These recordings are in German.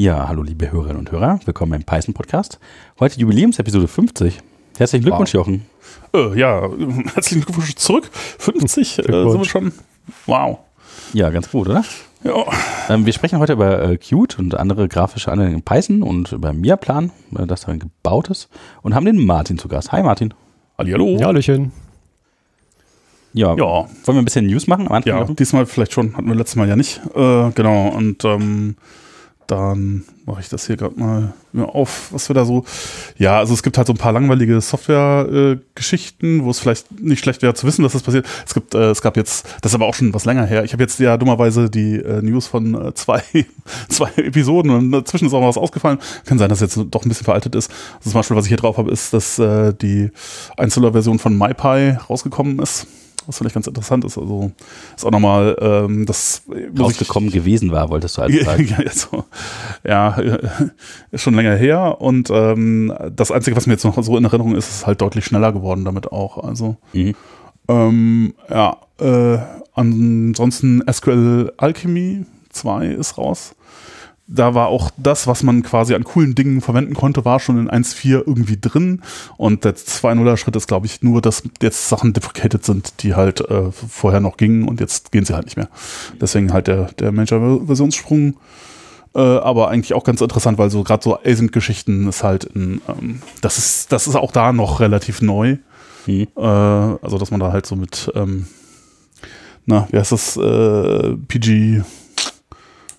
Ja, hallo liebe Hörerinnen und Hörer, willkommen im Python Podcast. Heute Jubiläumsepisode 50. Herzlichen Glückwunsch, wow. Jochen. Äh, ja, herzlichen Glückwunsch zurück. 50 äh, sind wir schon. Wow. Ja, ganz gut, oder? Ja. Ähm, wir sprechen heute über äh, Qt und andere grafische Anwendungen in Python und über Miaplan, äh, das darin gebaut ist. Und haben den Martin zu Gast. Hi Martin. Hallihallo. Ja, Hallöchen. Ja, ja. Wollen wir ein bisschen News machen? ja, machen? diesmal vielleicht schon. Hatten wir letztes Mal ja nicht. Äh, genau. Und ähm, dann mache ich das hier gerade mal auf, was wir da so. Ja, also es gibt halt so ein paar langweilige Software-Geschichten, äh, wo es vielleicht nicht schlecht wäre zu wissen, dass das passiert. Es gibt, äh, es gab jetzt, das ist aber auch schon was länger her. Ich habe jetzt ja dummerweise die äh, News von äh, zwei, zwei Episoden und dazwischen ist auch mal was ausgefallen. Kann sein, dass jetzt doch ein bisschen veraltet ist. Also zum Beispiel, was ich hier drauf habe, ist, dass äh, die Einzeller-Version von MyPy rausgekommen ist was vielleicht ganz interessant ist. Also ist auch nochmal ähm, das rausgekommen gewesen war, wolltest du also sagen. ja, so, ja, ist schon länger her und ähm, das Einzige, was mir jetzt noch so in Erinnerung ist, ist halt deutlich schneller geworden damit auch. Also mhm. ähm, ja, äh, ansonsten SQL Alchemy 2 ist raus da war auch das, was man quasi an coolen Dingen verwenden konnte, war schon in 1.4 irgendwie drin. Und der 2.0er Schritt ist, glaube ich, nur, dass jetzt Sachen deprecated sind, die halt äh, vorher noch gingen und jetzt gehen sie halt nicht mehr. Deswegen halt der, der Major-Versionssprung. Äh, aber eigentlich auch ganz interessant, weil so gerade so Async-Geschichten ist halt in, ähm, das ist, das ist auch da noch relativ neu. Mhm. Äh, also, dass man da halt so mit, ähm, na, wie heißt das, äh, PG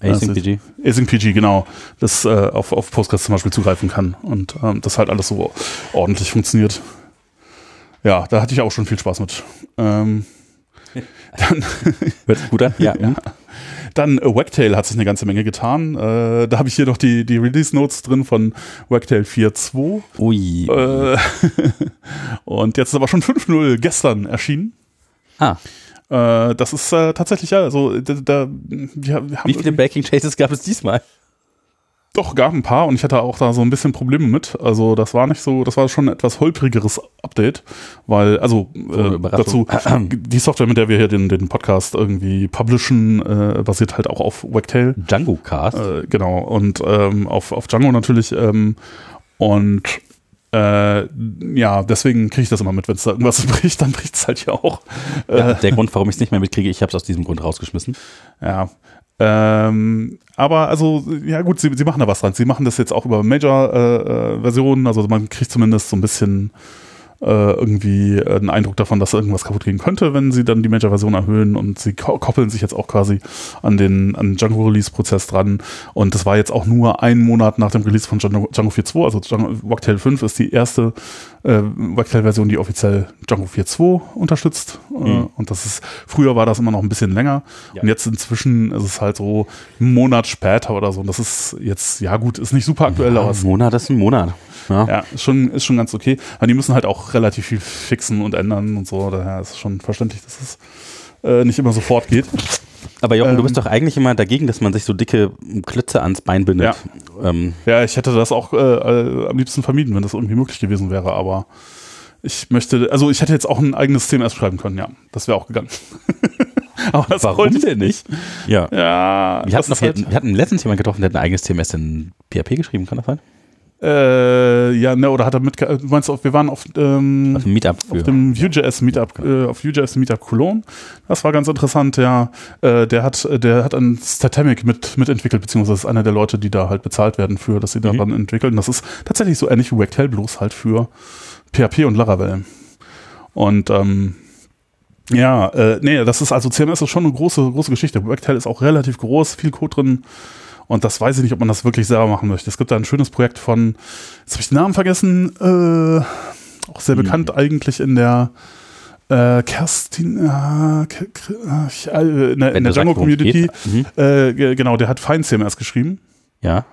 Async PG. Async PG, genau. Das äh, auf, auf Postgres zum Beispiel zugreifen kann und ähm, das halt alles so ordentlich funktioniert. Ja, da hatte ich auch schon viel Spaß mit. Ähm, dann Hört gut an? Ja. ja. Dann äh, Wagtail hat sich eine ganze Menge getan. Äh, da habe ich hier noch die, die Release Notes drin von Wagtail 4.2. Ui. Äh, und jetzt ist aber schon 5.0 gestern erschienen. Ah. Äh, das ist äh, tatsächlich ja, also da, da wir, wir Wie viele Backing Chases gab es diesmal? Doch, gab ein paar und ich hatte auch da so ein bisschen Probleme mit. Also das war nicht so, das war schon ein etwas holprigeres Update, weil, also äh, dazu, die Software, mit der wir hier den, den Podcast irgendwie publishen, äh, basiert halt auch auf Wagtail. Django Cast. Äh, genau, und ähm, auf, auf Django natürlich. Ähm, und äh, ja, deswegen kriege ich das immer mit, wenn es da irgendwas bricht, dann bricht es halt ja auch. Ja, der Grund, warum ich es nicht mehr mitkriege, ich habe es aus diesem Grund rausgeschmissen. Ja. Ähm, aber also, ja gut, sie, sie machen da was dran. Sie machen das jetzt auch über Major-Versionen, äh, also man kriegt zumindest so ein bisschen äh, irgendwie einen Eindruck davon, dass irgendwas kaputt gehen könnte, wenn sie dann die Major-Version erhöhen und sie koppeln sich jetzt auch quasi an den, an den Django-Release-Prozess dran. Und das war jetzt auch nur ein Monat nach dem Release von Django, Django 4.2, also Django, Wagtail 5 ist die erste äh, Wagtail-Version, die offiziell Django 4.2 unterstützt. Äh, mhm. und das ist, früher war das immer noch ein bisschen länger. Ja. Und jetzt inzwischen ist es halt so einen Monat später oder so. Und das ist jetzt, ja gut, ist nicht super aktuell, ja, aber. Ein Monat ist ein Monat. Ja, ja ist, schon, ist schon ganz okay. Aber die müssen halt auch relativ viel fixen und ändern und so. Daher ist es schon verständlich, dass es äh, nicht immer sofort geht. Aber Jochen, ähm, du bist ähm, doch eigentlich immer dagegen, dass man sich so dicke Klötze ans Bein bindet. Ja, ähm. ja ich hätte das auch äh, äh, am liebsten vermieden, wenn das irgendwie möglich gewesen wäre, aber ich möchte, also ich hätte jetzt auch ein eigenes CMS schreiben können, ja. Das wäre auch gegangen. aber das Warum denn nicht? Ja. ja wir, hatten noch, halt wir hatten letztens jemanden getroffen, der hat ein eigenes CMS in PHP geschrieben, kann das sein? Äh, ja, ne, oder hat er mit, du meinst, wir waren auf, ähm, auf dem Meetup. Auf dem Vue.js Meetup, äh, auf Vue.js Meetup Cologne. Das war ganz interessant, ja. Äh, der hat, der hat ein Statamic mit, mitentwickelt, beziehungsweise ist einer der Leute, die da halt bezahlt werden für, dass sie mhm. daran entwickeln. Das ist tatsächlich so ähnlich wie Wagtail, bloß halt für PHP und Laravel. Und, ähm, ja, äh, nee, das ist also CMS ist schon eine große, große Geschichte. Wagtail ist auch relativ groß, viel Code drin. Und das weiß ich nicht, ob man das wirklich selber machen möchte. Es gibt da ein schönes Projekt von, jetzt habe ich den Namen vergessen, äh, auch sehr hm. bekannt eigentlich in der äh, Kerstin, äh, äh in der, in der Django Community, mhm. äh, genau, der hat Fine CMS geschrieben. Ja.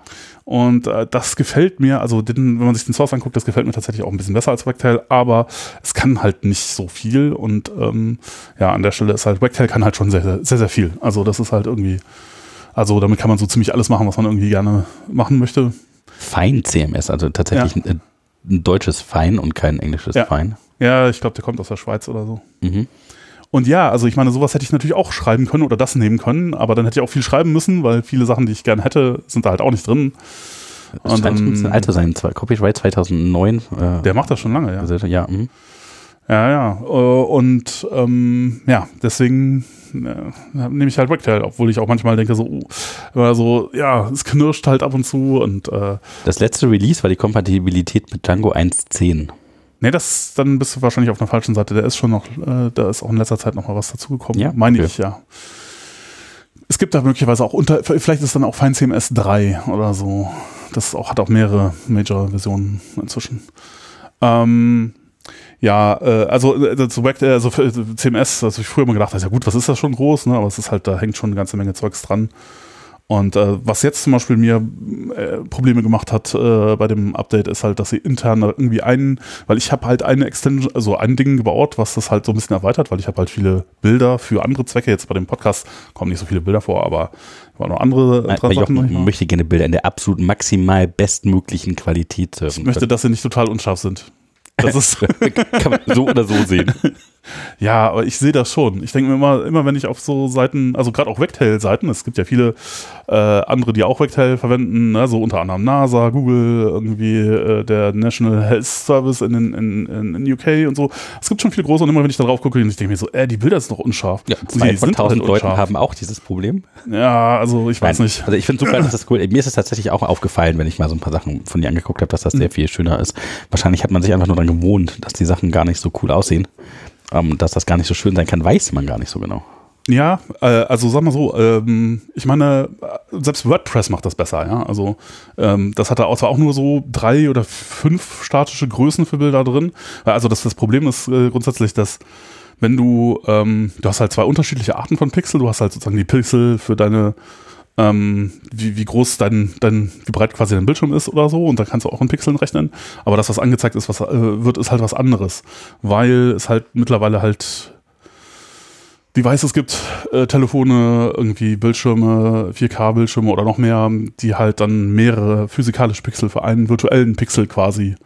Und äh, das gefällt mir, also den, wenn man sich den Source anguckt, das gefällt mir tatsächlich auch ein bisschen besser als Wagtail, aber es kann halt nicht so viel und ähm, ja, an der Stelle ist halt, Wagtail kann halt schon sehr, sehr, sehr, sehr viel. Also das ist halt irgendwie also damit kann man so ziemlich alles machen, was man irgendwie gerne machen möchte. Fein CMS, also tatsächlich ja. ein, ein, deutsches Fein und kein englisches ja. Fein. Ja, ich glaube, der kommt aus der Schweiz oder so. Mhm. Und ja, also ich meine, sowas hätte ich natürlich auch schreiben können oder das nehmen können, aber dann hätte ich auch viel schreiben müssen, weil viele Sachen, die ich gerne hätte, sind da halt auch nicht drin. Das und scheint ein bisschen alt zu sein. Copyright 2009. Äh, der macht das schon lange, ja. Also, ja, mh. ja, ja. Äh, und ähm, ja, deswegen äh, nehme ich halt Wagtail, obwohl ich auch manchmal denke, so, uh, so, ja, es knirscht halt ab und zu und äh, Das letzte Release war die Kompatibilität mit Django 1.10. Nee, das, dann bist du wahrscheinlich auf der falschen Seite. Der ist schon noch, äh, da ist auch in letzter Zeit noch mal was dazugekommen. Ja, meine okay. ich, ja. Es gibt da möglicherweise auch unter, vielleicht ist dann auch FineCMS 3 oder so. Das auch, hat auch mehrere Major-Versionen inzwischen. Ähm, ja, äh, also äh, das Web, also für CMS, also ich früher immer gedacht, ja gut, was ist das schon groß, ne? Aber es ist halt, da hängt schon eine ganze Menge Zeugs dran. Und äh, was jetzt zum Beispiel mir äh, Probleme gemacht hat äh, bei dem Update, ist halt, dass sie intern irgendwie einen, weil ich habe halt eine Extension, also ein Ding gebaut, was das halt so ein bisschen erweitert, weil ich habe halt viele Bilder für andere Zwecke. Jetzt bei dem Podcast kommen nicht so viele Bilder vor, aber war noch andere Nein, dran weil Sachen. Jochen möchte gerne Bilder in der absolut maximal bestmöglichen Qualität. Ich möchte, dass sie nicht total unscharf sind. Das ist Kann man so oder so sehen. Ja, aber ich sehe das schon. Ich denke mir immer, immer wenn ich auf so Seiten, also gerade auch Wagtail-Seiten, es gibt ja viele äh, andere, die auch Wagtail verwenden, ne? so unter anderem NASA, Google, irgendwie äh, der National Health Service in, in, in, in UK und so. Es gibt schon viele große und immer wenn ich da drauf gucke, ich denke mir so, äh, die Bilder sind doch unscharf. Ja, zwei die von tausend Leuten unscharf. haben auch dieses Problem. Ja, also ich weiß Nein, nicht. Also ich finde super, dass das cool. Mir ist es tatsächlich auch aufgefallen, wenn ich mal so ein paar Sachen von dir angeguckt habe, dass das Mhm. sehr viel schöner ist. Wahrscheinlich hat man sich einfach nur daran gewohnt, dass die Sachen gar nicht so cool aussehen. Ähm, dass das gar nicht so schön sein kann, weiß man gar nicht so genau. Ja, äh, also sag mal so, ähm, ich meine, äh, selbst WordPress macht das besser, ja. Also ähm, das hat da auch- zwar auch nur so drei oder fünf statische Größen für Bilder drin. Also das, das Problem ist äh, grundsätzlich, dass wenn du, ähm, du hast halt zwei unterschiedliche Arten von Pixel, du hast halt sozusagen die Pixel für deine ähm, wie, wie groß dein, dein, wie breit quasi dein Bildschirm ist oder so, und da kannst du auch in Pixeln rechnen. Aber das, was angezeigt ist, was äh, wird, ist halt was anderes. Weil es halt mittlerweile halt Devices gibt, äh, Telefone, irgendwie Bildschirme, 4K-Bildschirme oder noch mehr, die halt dann mehrere physikalische Pixel für einen virtuellen Pixel quasi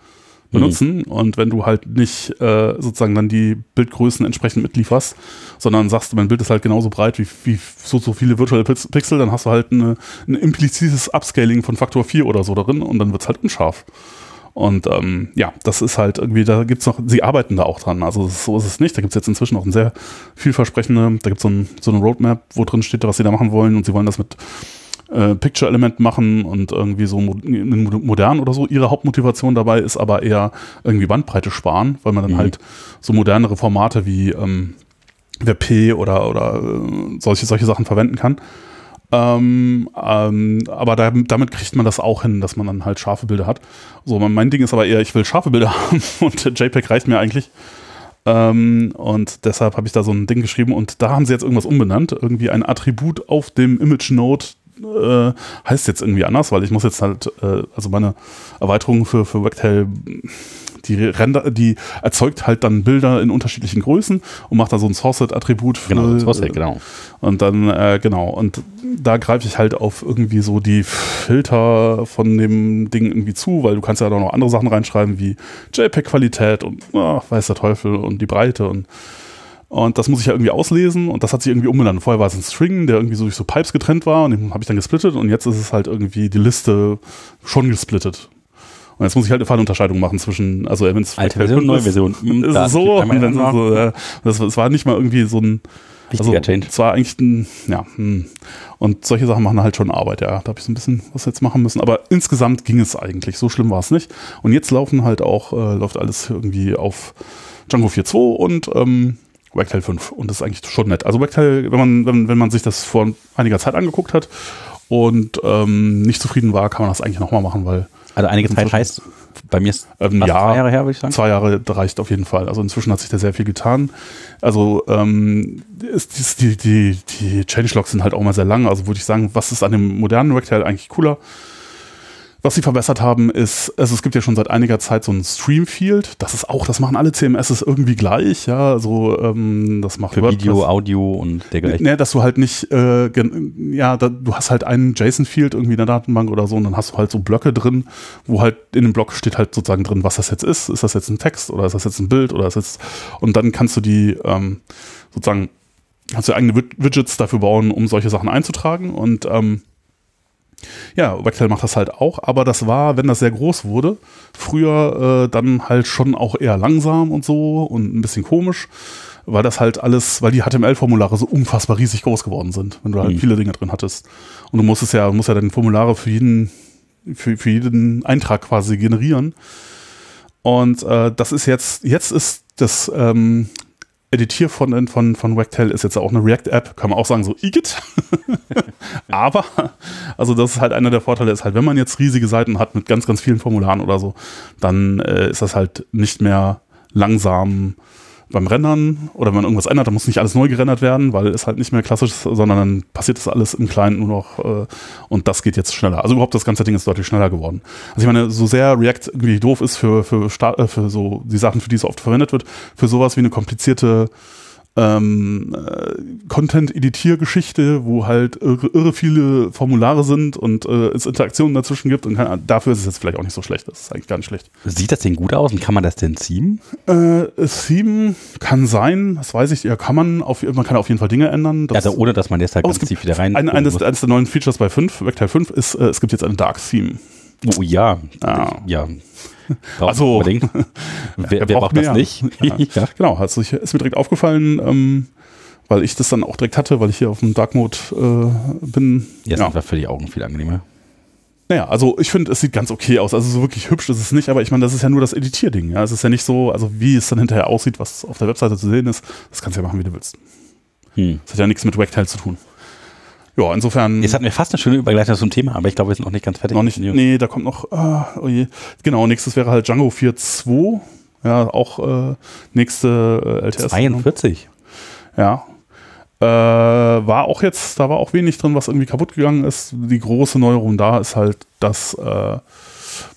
benutzen. Und wenn du halt nicht äh, sozusagen dann die Bildgrößen entsprechend mitlieferst, sondern sagst, mein Bild ist halt genauso breit wie, wie so, so viele virtuelle Pix- Pixel, dann hast du halt eine, ein implizites Upscaling von Faktor 4 oder so darin und dann wird's halt unscharf. Und ähm, ja, das ist halt irgendwie, da gibt's noch, sie arbeiten da auch dran. Also so ist es nicht. Da gibt's jetzt inzwischen auch ein sehr vielversprechende, da gibt's so, ein, so eine Roadmap, wo drin steht, was sie da machen wollen und sie wollen das mit äh, Picture-Element machen und irgendwie so mo modern oder so. Ihre Hauptmotivation dabei ist aber eher irgendwie Bandbreite sparen, weil man dann Mhm. halt so modernere Formate wie ähm, WebP oder, oder äh, solche, solche Sachen verwenden kann. Ähm, ähm, aber da, damit kriegt man das auch hin, dass man dann halt scharfe Bilder hat. So, mein- mein Ding ist aber eher, ich will scharfe Bilder haben und JPEG reicht mir eigentlich. Ähm, und deshalb habe ich da so ein Ding geschrieben und da haben sie jetzt irgendwas umbenannt. Irgendwie ein Attribut auf dem Image Node äh, heißt jetzt irgendwie anders, weil ich muss jetzt halt, äh, also meine Erweiterung für, für Wagtail, die Render, die erzeugt halt dann Bilder in unterschiedlichen Größen und macht da so ein Source-Attribut für, Genau, ja, genau. und dann, äh, genau, und da greife ich halt auf irgendwie so die Filter von dem Ding irgendwie zu, weil du kannst ja da noch andere Sachen reinschreiben, wie JPEG-Qualität und oh, weiß der Teufel und die Breite und und das muss ich ja irgendwie auslesen und das hat sich irgendwie umbenannt. Vorher war es ein String, der irgendwie so durch so Pipes getrennt war und den habe ich dann gesplittet und jetzt ist es halt irgendwie die Liste schon gesplittet. Und jetzt muss ich halt eine Fallunterscheidung machen zwischen, also wenn es Alte Version, neue Version. Ist es so, und dann so äh, das, das war nicht mal irgendwie so ein Wichtiger also, Change. Es war eigentlich ein, ja, hm. und solche Sachen machen halt schon Arbeit, ja. Da habe ich so ein bisschen was jetzt machen müssen. Aber insgesamt ging es eigentlich. So schlimm war es nicht. Und jetzt laufen halt auch, äh, läuft alles irgendwie auf Django 4.2 und ähm, Wagtail 5. Und das ist eigentlich schon nett. Also Wagtail, wenn man, wenn, wenn man sich das vor einiger Zeit angeguckt hat und ähm, nicht zufrieden war, kann man das eigentlich nochmal machen, weil Also einige Zeit heißt, bei mir ist ähm, ja, zwei Jahre her, würde ich sagen. Zwei Jahre reicht auf jeden Fall. Also inzwischen hat sich da sehr viel getan. Also ähm, ist, ist die, die, die Changelogs sind halt auch mal sehr lang. Also würde ich sagen, was ist an dem modernen Wagtail eigentlich cooler? Was sie verbessert haben, ist, also es gibt ja schon seit einiger Zeit so ein Stream-Field. Das ist auch, das machen alle CMSs irgendwie gleich, ja. So, ähm, das macht Für WordPress. Video, Audio und dergleichen. Nee, dass du halt nicht, äh, ja, da, du hast halt einen JSON-Field irgendwie in der Datenbank oder so und dann hast du halt so Blöcke drin, wo halt in dem Block steht halt sozusagen drin, was das jetzt ist. Ist das jetzt ein Text oder ist das jetzt ein Bild oder ist das jetzt, und dann kannst du die, ähm, sozusagen, kannst du eigene Widgets dafür bauen, um solche Sachen einzutragen und, ähm, ja, Wagtail macht das halt auch, aber das war, wenn das sehr groß wurde, früher äh, dann halt schon auch eher langsam und so und ein bisschen komisch, weil das halt alles, weil die HTML-Formulare so unfassbar riesig groß geworden sind, wenn du halt mhm. viele Dinge drin hattest. Und du musstest ja, musst ja deine Formulare für jeden, für, für jeden Eintrag quasi generieren. Und äh, das ist jetzt, jetzt ist das ähm, Editier von, von, von Wagtail ist jetzt auch eine React-App, kann man auch sagen, so Igitt. Aber, also das ist halt einer der Vorteile, ist halt, wenn man jetzt riesige Seiten hat mit ganz, ganz vielen Formularen oder so, dann äh, ist das halt nicht mehr langsam beim Rendern oder wenn man irgendwas ändert, dann muss nicht alles neu gerendert werden, weil es halt nicht mehr klassisch ist, sondern dann passiert das alles im Kleinen nur noch äh, und das geht jetzt schneller. Also überhaupt das ganze Ding ist deutlich schneller geworden. Also ich meine, so sehr React irgendwie doof ist für, für, äh, für so die Sachen, für die es oft verwendet wird, für sowas wie eine komplizierte ähm, äh, Content-Editiergeschichte, wo halt irre, irre, viele Formulare sind und äh, es Interaktionen dazwischen gibt und kann, dafür ist es jetzt vielleicht auch nicht so schlecht. Das ist eigentlich gar nicht schlecht. Sieht das denn gut aus und kann man das denn themen? Äh, themen kann sein, das weiß ich, ja, kann man auf, man kann auf jeden Fall Dinge ändern. Das, also ohne, dass man jetzt halt ganz tief wieder rein. Ein, eines, eines der neuen Features bei 5, Vector 5 ist, äh, es gibt jetzt ein Dark Theme. Oh ja, ja. ja. Also, unbedingt. wer, wer macht mehr. das nicht? Ja. Genau, also ich, ist mir direkt aufgefallen, ähm, weil ich das dann auch direkt hatte, weil ich hier auf dem Dark Mode äh, bin. Ja, das ja. war für die Augen viel angenehmer. Naja, also ich finde, es sieht ganz okay aus. Also so wirklich hübsch ist es nicht, aber ich meine, das ist ja nur das Editierding. Ja? Es ist ja nicht so, also wie es dann hinterher aussieht, was auf der Webseite zu sehen ist, das kannst du ja machen, wie du willst. Hm. Das hat ja nichts mit Wagtail zu tun. Ja, insofern. Jetzt hatten wir fast eine schöne Übergleitung zum Thema, aber ich glaube, wir sind noch nicht ganz fertig. Noch nicht, nee, da kommt noch, ah, oh je. Genau, nächstes wäre halt Django 4.2. Ja, auch äh, nächste äh, LTS. 42. Ja. Äh, war auch jetzt, da war auch wenig drin, was irgendwie kaputt gegangen ist. Die große Neuerung da ist halt, dass äh,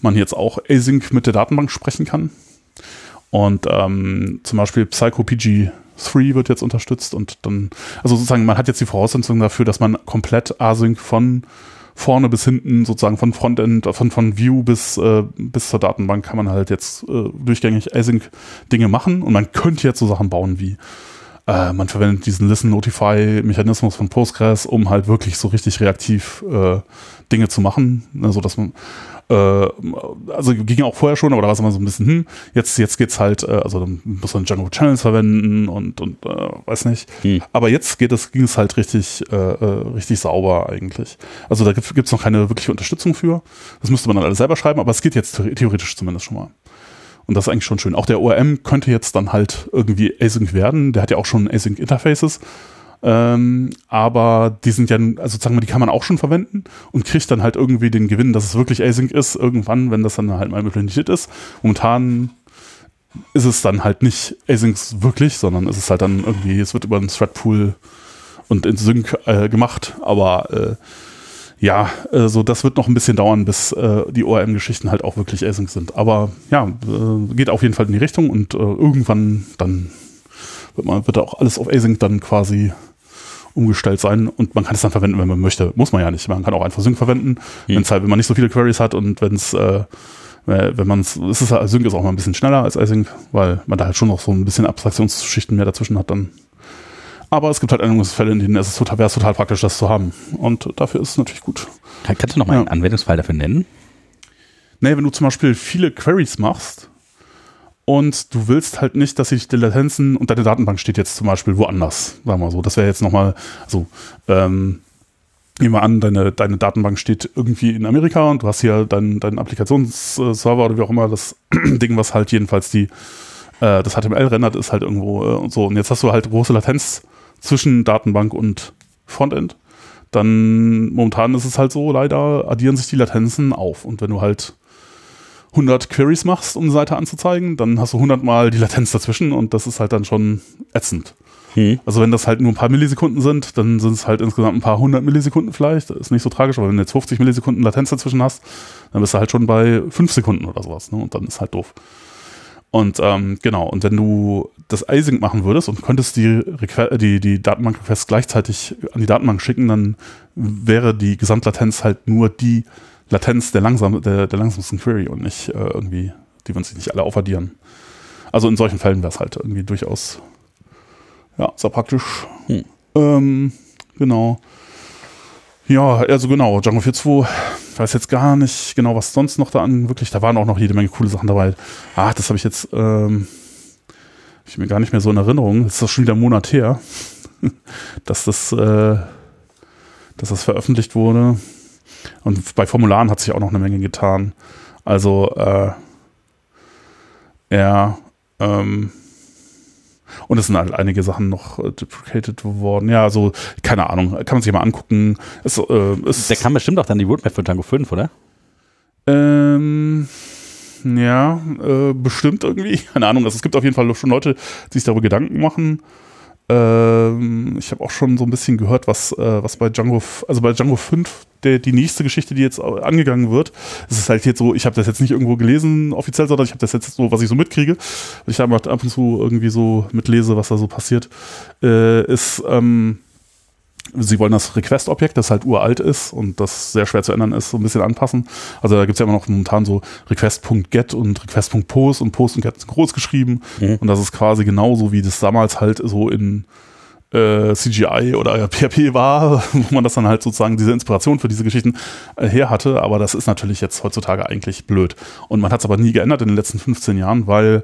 man jetzt auch Async mit der Datenbank sprechen kann. Und ähm, zum Beispiel PsychoPG 3 wird jetzt unterstützt und dann, also sozusagen, man hat jetzt die Voraussetzung dafür, dass man komplett Async von vorne bis hinten, sozusagen von Frontend, von, von View bis, äh, bis zur Datenbank kann man halt jetzt äh, durchgängig Async-Dinge machen und man könnte jetzt so Sachen bauen wie äh, man verwendet diesen Listen-Notify-Mechanismus von Postgres, um halt wirklich so richtig reaktiv äh, Dinge zu machen, ne, so man äh, also ging auch vorher schon, aber da war es immer so ein bisschen, hm, jetzt, jetzt geht's halt, äh, also dann muss man Django Channels verwenden und, und äh, weiß nicht. Hm. Aber jetzt geht es, ging es halt richtig, äh, äh richtig sauber eigentlich. Also da gibt es noch keine wirkliche Unterstützung für. Das müsste man dann alles selber schreiben, aber es geht jetzt theoretisch zumindest schon mal. Und das ist eigentlich schon schön. Auch der ORM könnte jetzt dann halt irgendwie Async werden. Der hat ja auch schon Async Interfaces. Ähm, aber die sind ja, also sagen wir, die kann man auch schon verwenden und kriegt dann halt irgendwie den Gewinn, dass es wirklich Async ist, irgendwann, wenn das dann halt mal implementiert ist. Momentan ist es dann halt nicht Async wirklich, sondern ist es halt dann irgendwie, es wird über einen Threadpool und in Sync äh, gemacht, aber äh, ja, äh, so das wird noch ein bisschen dauern, bis äh, die ORM-Geschichten halt auch wirklich Async sind. Aber ja, äh, geht auf jeden Fall in die Richtung und äh, irgendwann dann wird man wird auch alles auf Async dann quasi umgestellt sein und man kann es dann verwenden, wenn man möchte. Muss man ja nicht. Man kann auch einfach Sync verwenden, mhm. wenn es halt, wenn man nicht so viele Queries hat und wenn es, äh, wenn man es, ist es halt, Sync ist auch mal ein bisschen schneller als Async, weil man da halt schon noch so ein bisschen Abstraktionsschichten mehr dazwischen hat dann. Aber es gibt halt Anwendungsfälle, in denen es total, wäre es total praktisch, das zu haben. Und dafür ist es natürlich gut. Kannst du noch mal ja. einen Anwendungsfall dafür nennen? Nee, wenn du zum Beispiel viele Queries machst, und du willst halt nicht, dass sich die Latenzen und deine Datenbank steht jetzt zum Beispiel woanders, sagen wir mal so. Das wäre jetzt nochmal, also ähm, nehmen wir an, deine, deine Datenbank steht irgendwie in Amerika und du hast hier deinen dein Applikationsserver oder wie auch immer, das Ding, was halt jedenfalls die, äh, das HTML rendert, ist halt irgendwo äh, und so. Und jetzt hast du halt große Latenz zwischen Datenbank und Frontend. Dann momentan ist es halt so, leider addieren sich die Latenzen auf. Und wenn du halt 100 Queries machst, um eine Seite anzuzeigen, dann hast du 100 mal die Latenz dazwischen und das ist halt dann schon ätzend. Hm. Also wenn das halt nur ein paar Millisekunden sind, dann sind es halt insgesamt ein paar hundert Millisekunden vielleicht. Das ist nicht so tragisch, aber wenn du jetzt 50 Millisekunden Latenz dazwischen hast, dann bist du halt schon bei fünf Sekunden oder sowas. Ne? Und dann ist halt doof. Und ähm, genau, und wenn du das Async machen würdest und könntest die, die, die Datenbank-Requests gleichzeitig an die Datenbank schicken, dann wäre die Gesamtlatenz halt nur die Latenz der, langsam, der, der langsamsten Query und nicht äh, irgendwie, die würden sich nicht alle aufaddieren. Also in solchen Fällen wäre es halt irgendwie durchaus ja, sehr praktisch. Hm. Ähm, genau. Ja, also genau, Django 4.2, ich weiß jetzt gar nicht genau, was sonst noch da an, wirklich, da waren auch noch jede Menge coole Sachen dabei. Ach, das habe ich jetzt, ähm, hab ich mir gar nicht mehr so in Erinnerung. Das ist doch schon wieder ein Monat her, dass das, äh, dass das veröffentlicht wurde. Und bei Formularen hat sich auch noch eine Menge getan. Also, äh, ja, ähm, und es sind halt einige Sachen noch äh, duplicated worden. Ja, so, keine Ahnung, kann man sich mal angucken. Es, äh, es Der kam bestimmt auch dann die Roadmap für Django 5, oder? Ähm, ja, äh, bestimmt irgendwie. Keine Ahnung. Also es gibt auf jeden Fall schon Leute, die sich darüber Gedanken machen. Ähm, ich habe auch schon so ein bisschen gehört, was, äh, was bei Django, also bei Django 5, der, die nächste Geschichte, die jetzt angegangen wird, es ist halt jetzt so, ich habe das jetzt nicht irgendwo gelesen offiziell, sondern ich habe das jetzt so, was ich so mitkriege, weil ich da ab und zu irgendwie so mitlese, was da so passiert, äh, ist, ähm, sie wollen das Request-Objekt, das halt uralt ist und das sehr schwer zu ändern ist, so ein bisschen anpassen. Also da gibt es ja immer noch momentan so Request.get und Request.post und Post und Get sind groß geschrieben. Mhm. Und das ist quasi genauso, wie das damals halt so in äh, CGI oder PHP war, wo man das dann halt sozusagen diese Inspiration für diese Geschichten äh, her hatte. Aber das ist natürlich jetzt heutzutage eigentlich blöd. Und man hat es aber nie geändert in den letzten 15 Jahren, weil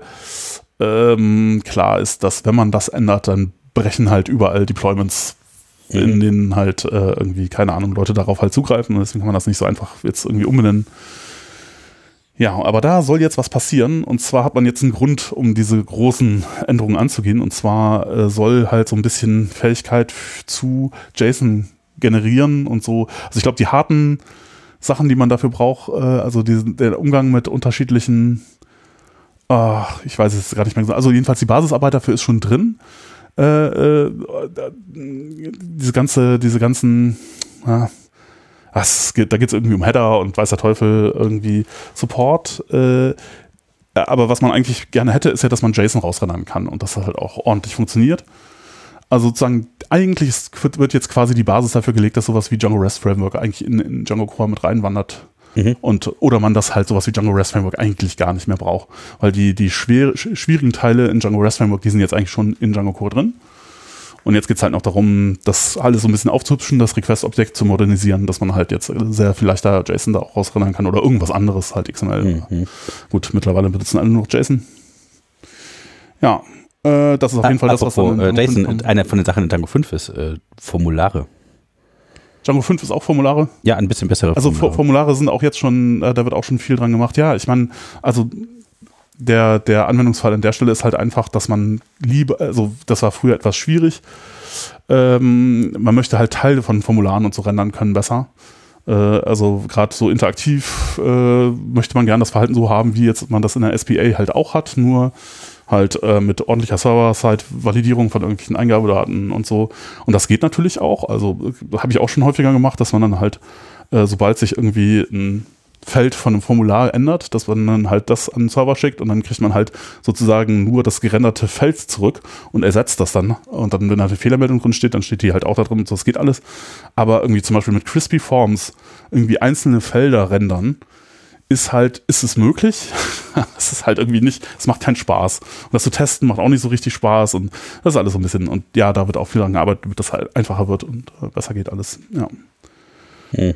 ähm, klar ist, dass wenn man das ändert, dann brechen halt überall Deployments in mhm. denen halt äh, irgendwie, keine Ahnung, Leute darauf halt zugreifen. Und deswegen kann man das nicht so einfach jetzt irgendwie umbenennen. Ja, aber da soll jetzt was passieren. Und zwar hat man jetzt einen Grund, um diese großen Änderungen anzugehen. Und zwar äh, soll halt so ein bisschen Fähigkeit zu JSON generieren und so. Also ich glaube, die harten Sachen, die man dafür braucht, äh, also diesen, der Umgang mit unterschiedlichen, äh, ich weiß es gar nicht mehr, also jedenfalls die Basisarbeit dafür ist schon drin äh, äh, diese ganze, diese ganzen, ja, was, da geht es irgendwie um Header und weiß der Teufel irgendwie Support. Äh, aber was man eigentlich gerne hätte, ist ja, dass man JSON rausrennen kann und dass das halt auch ordentlich funktioniert. Also sozusagen, eigentlich wird jetzt quasi die Basis dafür gelegt, dass sowas wie Django REST Framework eigentlich in, in Django Core mit reinwandert. Mhm. Und, oder man das halt sowas wie Django REST Framework eigentlich gar nicht mehr braucht. Weil die, die schwer, schwierigen Teile in Django REST Framework, die sind jetzt eigentlich schon in Django Core drin. Und jetzt geht es halt noch darum, das alles so ein bisschen aufzuhübschen, das Request-Objekt zu modernisieren, dass man halt jetzt sehr viel leichter JSON da auch rausrennen kann oder irgendwas anderes, halt XML. Mhm. Gut, mittlerweile benutzen alle nur noch JSON. Ja, äh, das ist auf jeden Fall das, was dann äh, JSON, eine von den Sachen in Django 5 ist äh, Formulare. Django 5 ist auch Formulare? Ja, ein bisschen bessere also Formulare. Also Formulare sind auch jetzt schon, äh, da wird auch schon viel dran gemacht. Ja, ich meine, also der, der Anwendungsfall an der Stelle ist halt einfach, dass man lieber, also das war früher etwas schwierig. Ähm, man möchte halt Teile von Formularen und so rendern können besser. Äh, also gerade so interaktiv äh, möchte man gerne das Verhalten so haben, wie jetzt man das in der SPA halt auch hat, nur halt äh, mit ordentlicher Server-Side-Validierung von irgendwelchen Eingabedaten und so. Und das geht natürlich auch. Also habe ich auch schon häufiger gemacht, dass man dann halt, äh, sobald sich irgendwie ein Feld von einem Formular ändert, dass man dann halt das an den Server schickt und dann kriegt man halt sozusagen nur das gerenderte Feld zurück und ersetzt das dann. Und dann, wenn da eine Fehlermeldung drin steht, dann steht die halt auch da drin und so, das geht alles. Aber irgendwie zum Beispiel mit Crispy Forms irgendwie einzelne Felder rendern, ist halt, ist es möglich? es ist halt irgendwie nicht, es macht keinen Spaß. Und das zu testen macht auch nicht so richtig Spaß und das ist alles so ein bisschen, und ja, da wird auch viel daran gearbeitet, damit das halt einfacher wird und äh, besser geht alles, ja. Hm.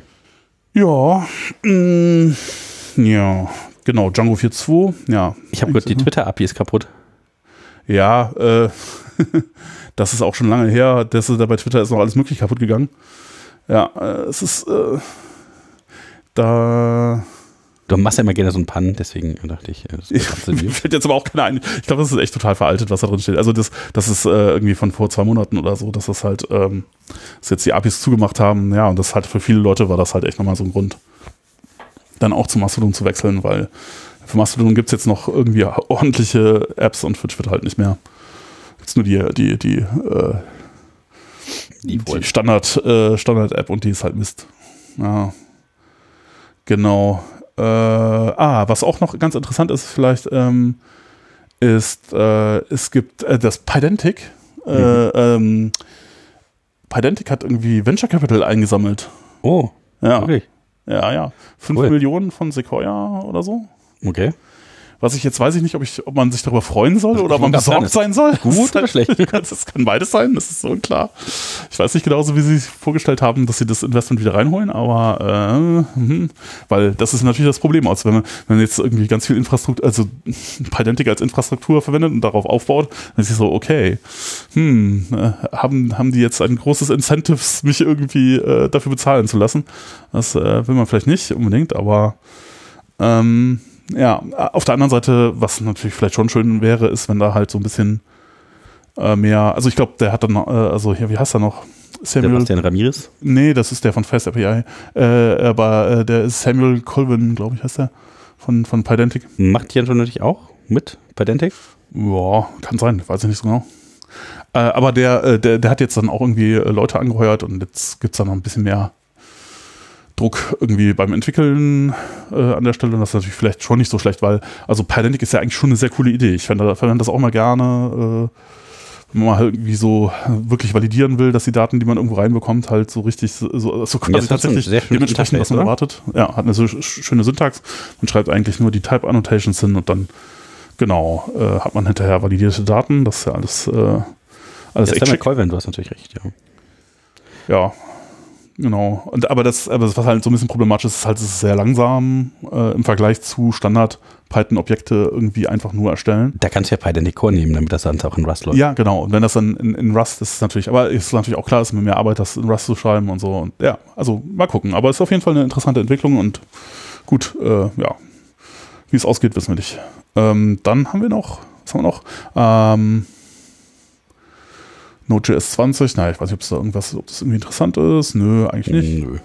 Ja, mh, mm, ja, genau, Django 4.2, ja. Ich habe gehört, die Twitter-API ist kaputt. Ja, äh, das ist auch schon lange her, das ist, bei Twitter ist noch alles möglich kaputt gegangen. Ja, äh, es ist, äh, da Du machst ja immer gerne so einen Pannen, deswegen dachte ich, das Mir fällt jetzt aber auch keiner ein. Ich glaube, das ist echt total veraltet, was da drin steht. Also das, das ist äh, irgendwie von vor zwei Monaten oder so, dass das halt, ähm, dass jetzt die APIs zugemacht haben. Ja, und das halt für viele Leute war das halt echt nochmal so ein Grund, dann auch zu Mastodon zu wechseln, weil für Mastodon gibt es jetzt noch irgendwie ordentliche Apps und für Twitter halt nicht mehr. gibt es nur die, die, die, äh, die, die Standard, äh, Standard-App und die ist halt Mist. Ja. Genau. Äh, ah, was auch noch ganz interessant ist, vielleicht, ähm, ist, äh, es gibt äh, das Pydantic. Äh, mhm. Ähm, Pydantic hat irgendwie Venture Capital eingesammelt. Oh, ja. Wirklich? Ja, ja. Fünf cool. Millionen von Sequoia oder so. Okay. Was ich jetzt weiß ich nicht, ob, ich, ob man sich darüber freuen soll oder ob man besorgt sein soll. Gut oder schlecht? Das kann beides sein, das ist so unklar. Ich weiß nicht genauso, wie sie sich vorgestellt haben, dass sie das Investment wieder reinholen, aber äh, mh, weil das ist natürlich das Problem aus, wenn man, wenn man jetzt irgendwie ganz viel Infrastruktur, also Pydantic als Infrastruktur verwendet und darauf aufbaut, dann ist es so, okay, hm, äh, haben, haben die jetzt ein großes Incentives, mich irgendwie äh, dafür bezahlen zu lassen? Das äh, will man vielleicht nicht unbedingt, aber ähm, ja, auf der anderen Seite, was natürlich vielleicht schon schön wäre, ist, wenn da halt so ein bisschen äh, mehr, also ich glaube, der hat dann, äh, also hier, wie heißt er noch? Samuel. Sebastian Ramirez? Nee, das ist der von Fast API. Äh, aber äh, der ist Samuel Colvin, glaube ich, heißt der, von, von Pydantic. Macht Jan schon natürlich auch mit Pydantic? Ja, kann sein, weiß ich nicht so genau. Äh, aber der, äh, der, der hat jetzt dann auch irgendwie Leute angeheuert und jetzt gibt es da noch ein bisschen mehr Druck irgendwie beim Entwickeln äh, an der Stelle. Und das ist natürlich vielleicht schon nicht so schlecht, weil, also Pydantic ist ja eigentlich schon eine sehr coole Idee. Ich verwende, das auch mal gerne, äh, wenn man halt irgendwie so wirklich validieren will, dass die Daten, die man irgendwo reinbekommt, halt so richtig, so, so quasi tatsächlich dementsprechend, was man oder? erwartet. Ja, hat eine so schöne Syntax. Man schreibt eigentlich nur die Type Annotations hin und dann, genau, äh, hat man hinterher validierte Daten. Das ist ja alles, äh, alles echt schick. Colvin, du hast natürlich recht, ja. Ja, Genau. Und, aber, das, aber das, was halt so ein bisschen problematisch ist, ist halt, es ist sehr langsam äh, im Vergleich zu Standard Python-Objekte irgendwie einfach nur erstellen. Da kannst du ja Python Core nehmen, damit das dann auch in Rust läuft. Ja, genau. Und wenn das dann in, in Rust ist, ist natürlich, aber ist natürlich auch klar, dass mit mehr Arbeit, das in Rust zu schreiben und so. Und ja, also mal gucken. Aber es ist auf jeden Fall eine interessante Entwicklung und gut, äh, ja. Wie es ausgeht, wissen wir nicht. Ähm, dann haben wir noch, was haben wir noch? Ähm, Node.js 20, naja, ich weiß nicht, ob es da irgendwas, ob das irgendwie interessant ist. Nö, eigentlich nicht. Nö.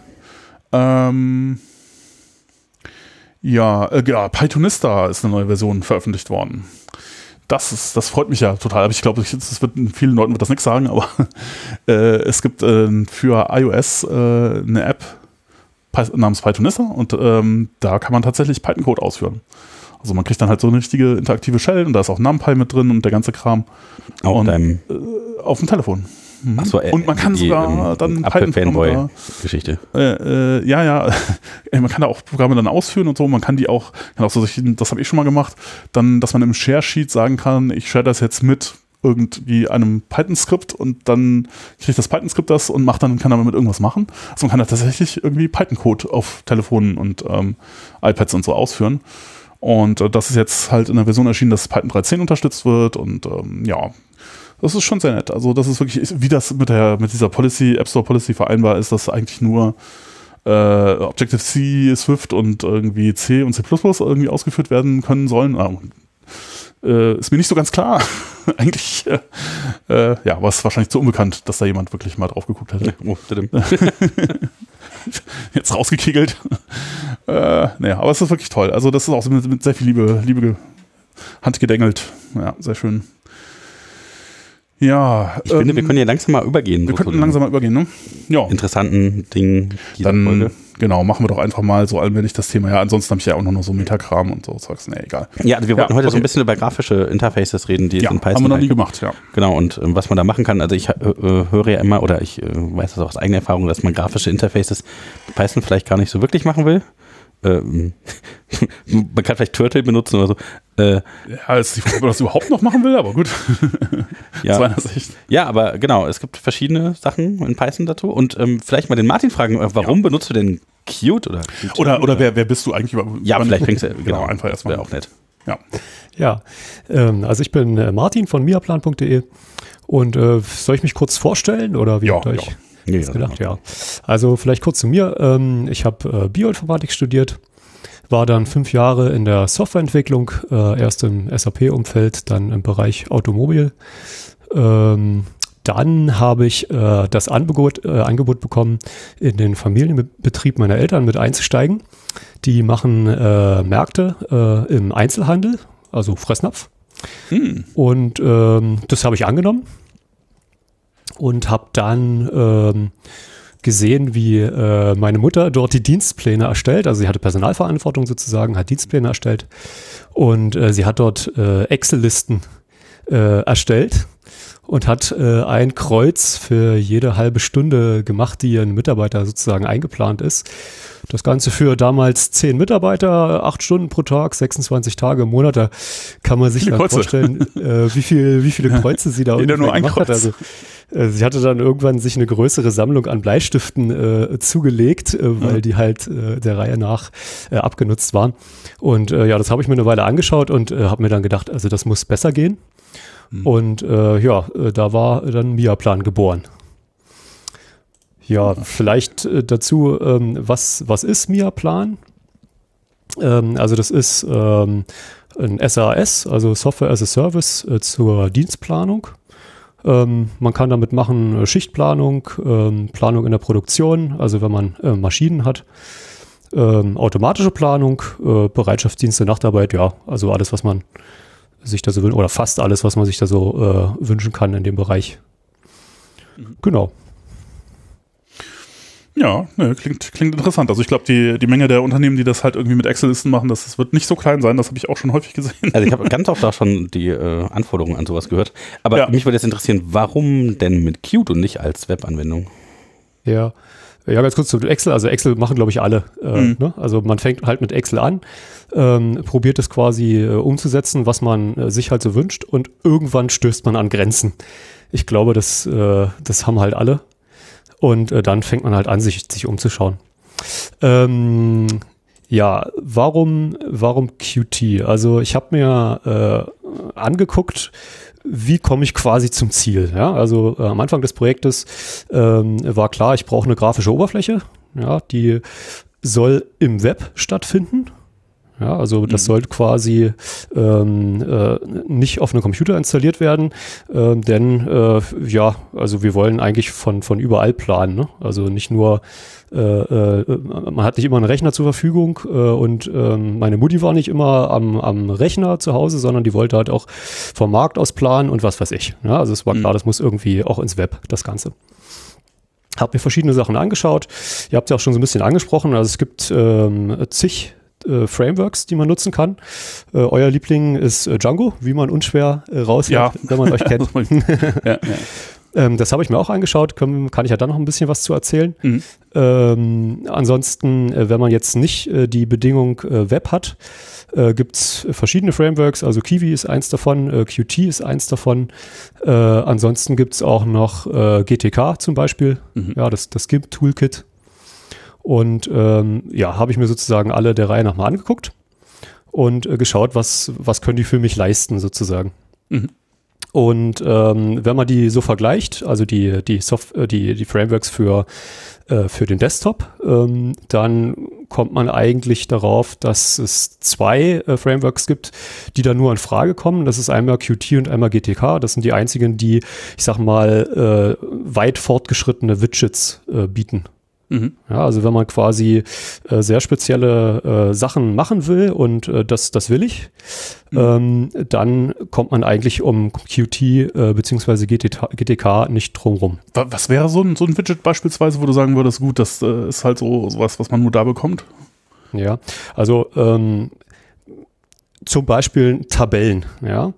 Ähm, ja, äh, ja, Pythonista ist eine neue Version veröffentlicht worden. Das ist, das freut mich ja total. Aber ich glaube, das wird vielen Leuten wird das nichts sagen, aber äh, es gibt äh, für iOS äh, eine App namens Pythonista und ähm, da kann man tatsächlich Python-Code ausführen. Also man kriegt dann halt so eine richtige interaktive Shell und da ist auch NumPy mit drin und der ganze Kram. Auf und, deinem äh, auf dem Telefon. Mhm. Ach so, äh, und man kann die, sogar ähm, dann Python Fanboy Geschichte. Äh, äh, ja, ja, man kann da auch Programme dann ausführen und so. Man kann die auch, kann auch so, das habe ich schon mal gemacht, dann, dass man im Share Sheet sagen kann, ich share das jetzt mit irgendwie einem Python-Skript und dann kriegt das Python-Skript das und macht dann, kann damit irgendwas machen. Also man kann da tatsächlich irgendwie Python-Code auf Telefonen und ähm, iPads und so ausführen. Und äh, das ist jetzt halt in der Version erschienen, dass Python 3.10 unterstützt wird und ähm, ja, das ist schon sehr nett. Also das ist wirklich, wie das mit der mit dieser Policy, App Store Policy vereinbar ist, dass eigentlich nur äh, Objective-C, Swift und irgendwie C und C++ irgendwie ausgeführt werden können sollen. Äh, ist mir nicht so ganz klar. eigentlich, äh, äh, ja, war es wahrscheinlich zu unbekannt, dass da jemand wirklich mal drauf geguckt hätte. Oh, Jetzt rausgekegelt. Äh, naja, aber es ist wirklich toll. Also das ist auch mit, mit sehr viel Liebe, Liebe handgedengelt. Ja, sehr schön. Ja. Ich ähm, finde, wir ähm, können ja langsam mal übergehen. Wir so könnten langsam mal übergehen, ne? Ja. Interessanten Dingen dieser Dann, Folge. Genau, machen wir doch einfach mal so allmählich das Thema. Ja, ansonsten habe ich ja auch noch so Metakram und so Zeugs. Nee, egal. Ja, also wir wollten ja, heute okay. so ein bisschen über grafische Interfaces reden, die ja, in Python. Haben wir noch nie gemacht, ja. Genau, und äh, was man da machen kann. Also ich äh, äh, höre ja immer, oder ich äh, weiß das auch aus eigener Erfahrung, dass man grafische Interfaces mit Python vielleicht gar nicht so wirklich machen will ähm, man kann vielleicht Turtle benutzen oder so. Äh, ja, ist die Frage, ob man das überhaupt noch machen will, aber gut. ja. Aus meiner Sicht. Ja, aber genau, es gibt verschiedene Sachen in Python dazu. Und ähm, vielleicht mal den Martin fragen, äh, warum ja. benutzt du denn Qt oder Qt? Oder, oder wer, wer bist du eigentlich? Ja, vielleicht fängst du genau, genau einfach erstmal. Wäre auch nett. Ja, ja ähm, also ich bin äh, Martin von miaplan.de und äh, soll ich mich kurz vorstellen oder wie ja, euch? Ja. Nee, gedacht, ja. Also vielleicht kurz zu mir. Ähm, ich habe äh, Bioinformatik studiert, war dann fünf Jahre in der Softwareentwicklung, äh, erst im SAP-Umfeld, dann im Bereich Automobil. Ähm, dann habe ich äh, das Angebot, Angebot bekommen, in den Familienbetrieb meiner Eltern mit einzusteigen. Die machen Märkte im Einzelhandel, also Fressnapf. Hm. Und ähm, das habe ich angenommen und habe dann ähm, gesehen, wie äh, meine Mutter dort die Dienstpläne erstellt. Also sie hatte Personalverantwortung sozusagen, hat Dienstpläne erstellt und äh, sie hat dort äh, Excel-Listen äh, erstellt und hat äh, ein Kreuz für jede halbe Stunde gemacht, die ein Mitarbeiter sozusagen eingeplant ist. Das Ganze für damals zehn Mitarbeiter, acht Stunden pro Tag, 26 Tage im Monat. Da kann man sich dann vorstellen, äh, wie, viel, wie viele Kreuze sie da Jeder nur ein Kreuz. hat. Also, äh, sie hatte dann irgendwann sich eine größere Sammlung an Bleistiften äh, zugelegt, äh, weil mhm. die halt äh, der Reihe nach äh, abgenutzt waren. Und äh, ja, das habe ich mir eine Weile angeschaut und äh, habe mir dann gedacht, also das muss besser gehen. Mhm. Und äh, ja, äh, da war dann Mia-Plan geboren. Ja, vielleicht äh, dazu, ähm, was, was ist Mia-Plan? Ähm, also das ist ähm, ein SAS, also Software as a Service äh, zur Dienstplanung. Ähm, man kann damit machen äh, Schichtplanung, ähm, Planung in der Produktion, also wenn man äh, Maschinen hat, ähm, automatische Planung, äh, Bereitschaftsdienste, Nachtarbeit, ja, also alles, was man sich da so wünscht, oder fast alles, was man sich da so äh, wünschen kann in dem Bereich. Mhm. Genau. Ja, ne, klingt, klingt interessant. Also ich glaube, die, die Menge der Unternehmen, die das halt irgendwie mit Excel-Listen machen, das, das wird nicht so klein sein. Das habe ich auch schon häufig gesehen. Also ich habe ganz oft auch schon die äh, Anforderungen an sowas gehört. Aber ja. mich würde jetzt interessieren, warum denn mit Qt und nicht als Webanwendung? Ja, ja, ganz kurz zu Excel. Also Excel machen, glaube ich, alle. Äh, mhm. ne? Also man fängt halt mit Excel an, ähm, probiert es quasi äh, umzusetzen, was man äh, sich halt so wünscht und irgendwann stößt man an Grenzen. Ich glaube, das, äh, das haben halt alle. Und äh, dann fängt man halt an, sich, sich umzuschauen. Ähm, ja, warum, warum Qt? Also ich habe mir äh, angeguckt, wie komme ich quasi zum Ziel? Ja, also äh, am Anfang des Projektes ähm, war klar, ich brauche eine grafische Oberfläche. Ja, die soll im Web stattfinden. Ja, also das mhm. soll quasi ähm, äh, nicht auf einem Computer installiert werden, äh, denn äh, ja, also wir wollen eigentlich von, von überall planen. Ne? Also nicht nur, man hat nicht immer einen Rechner zur Verfügung äh, und ähm, meine Mutti war nicht immer am, am Rechner zu Hause, sondern die wollte halt auch vom Markt aus planen und was weiß ich. Ja? Also es war mhm. klar, das muss irgendwie auch ins Web, das Ganze habe mir verschiedene Sachen angeschaut. Ihr habt ja auch schon so ein bisschen angesprochen. Also es gibt ähm, zig äh, Frameworks, die man nutzen kann. Äh, euer Liebling ist äh, Django, wie man unschwer äh, raushört, ja. wenn man euch kennt. ja, ja. Ähm, das habe ich mir auch angeschaut, Können, kann ich ja dann noch ein bisschen was zu erzählen. Mhm. Ähm, ansonsten, äh, wenn man jetzt nicht äh, die Bedingung äh, Web hat, äh, gibt es verschiedene Frameworks, also Kiwi ist eins davon, äh, Qt ist eins davon. Ansonsten gibt es auch noch GTK zum Beispiel, mhm. ja, das, das GIMP Toolkit. Und ähm, ja, habe ich mir sozusagen alle der Reihe nach mal angeguckt und geschaut, was, was können die für mich leisten sozusagen. Mhm. Und ähm, wenn man die so vergleicht, also die, die, Soft äh, die, die Frameworks für, äh, für den Desktop, ähm, dann kommt man eigentlich darauf, dass es zwei äh, Frameworks gibt, die da nur in Frage kommen. Das ist einmal Qt und einmal GTK. Das sind die einzigen, die, ich sag mal, äh, weit fortgeschrittene Widgets äh, bieten. Mhm. Ja, also wenn man quasi äh, sehr spezielle äh, Sachen machen will und äh, das, das will ich, mhm. ähm, dann kommt man eigentlich um Qt äh, bzw. GTK, GTK nicht drumrum. Was wäre so ein, so ein Widget beispielsweise, wo du sagen würdest, gut, das äh, ist halt so sowas, was man nur da bekommt? Ja, also ähm, zum Beispiel Tabellen, ja.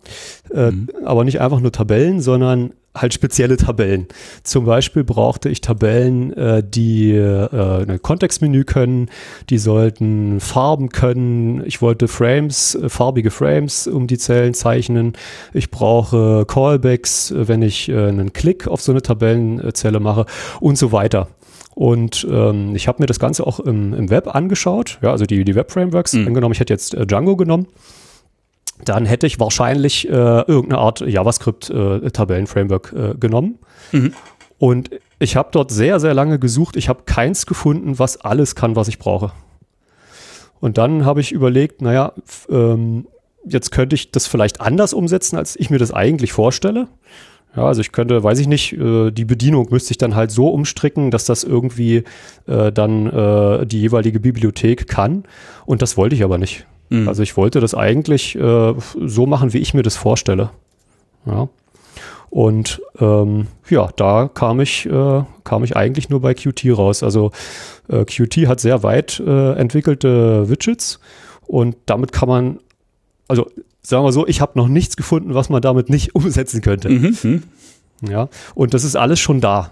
Äh, mhm. Aber nicht einfach nur Tabellen, sondern halt spezielle Tabellen. Zum Beispiel brauchte ich Tabellen, äh, die äh, ein Kontextmenü können, die sollten Farben können. Ich wollte Frames, äh, farbige Frames um die Zellen zeichnen. Ich brauche Callbacks, äh, wenn ich äh, einen Klick auf so eine Tabellenzelle mache und so weiter. Und ähm, ich habe mir das Ganze auch im, im Web angeschaut, ja, also die, die Web-Frameworks. Mhm. Angenommen, ich hätte jetzt äh, Django genommen dann hätte ich wahrscheinlich äh, irgendeine Art JavaScript-Tabellen-Framework äh, äh, genommen. Mhm. Und ich habe dort sehr, sehr lange gesucht. Ich habe keins gefunden, was alles kann, was ich brauche. Und dann habe ich überlegt, naja, ähm, jetzt könnte ich das vielleicht anders umsetzen, als ich mir das eigentlich vorstelle. Ja, also ich könnte, weiß ich nicht, äh, die Bedienung müsste ich dann halt so umstricken, dass das irgendwie äh, dann äh, die jeweilige Bibliothek kann. Und das wollte ich aber nicht. Mhm. Also ich wollte das eigentlich äh, so machen, wie ich mir das vorstelle. Ja. Und ähm, ja, da kam ich, äh, kam ich eigentlich nur bei Qt raus. Also äh, Qt hat sehr weit äh, entwickelte Widgets und damit kann man, also sagen wir so, ich habe noch nichts gefunden, was man damit nicht umsetzen könnte. Mhm. mhm. Ja, und das ist alles schon da.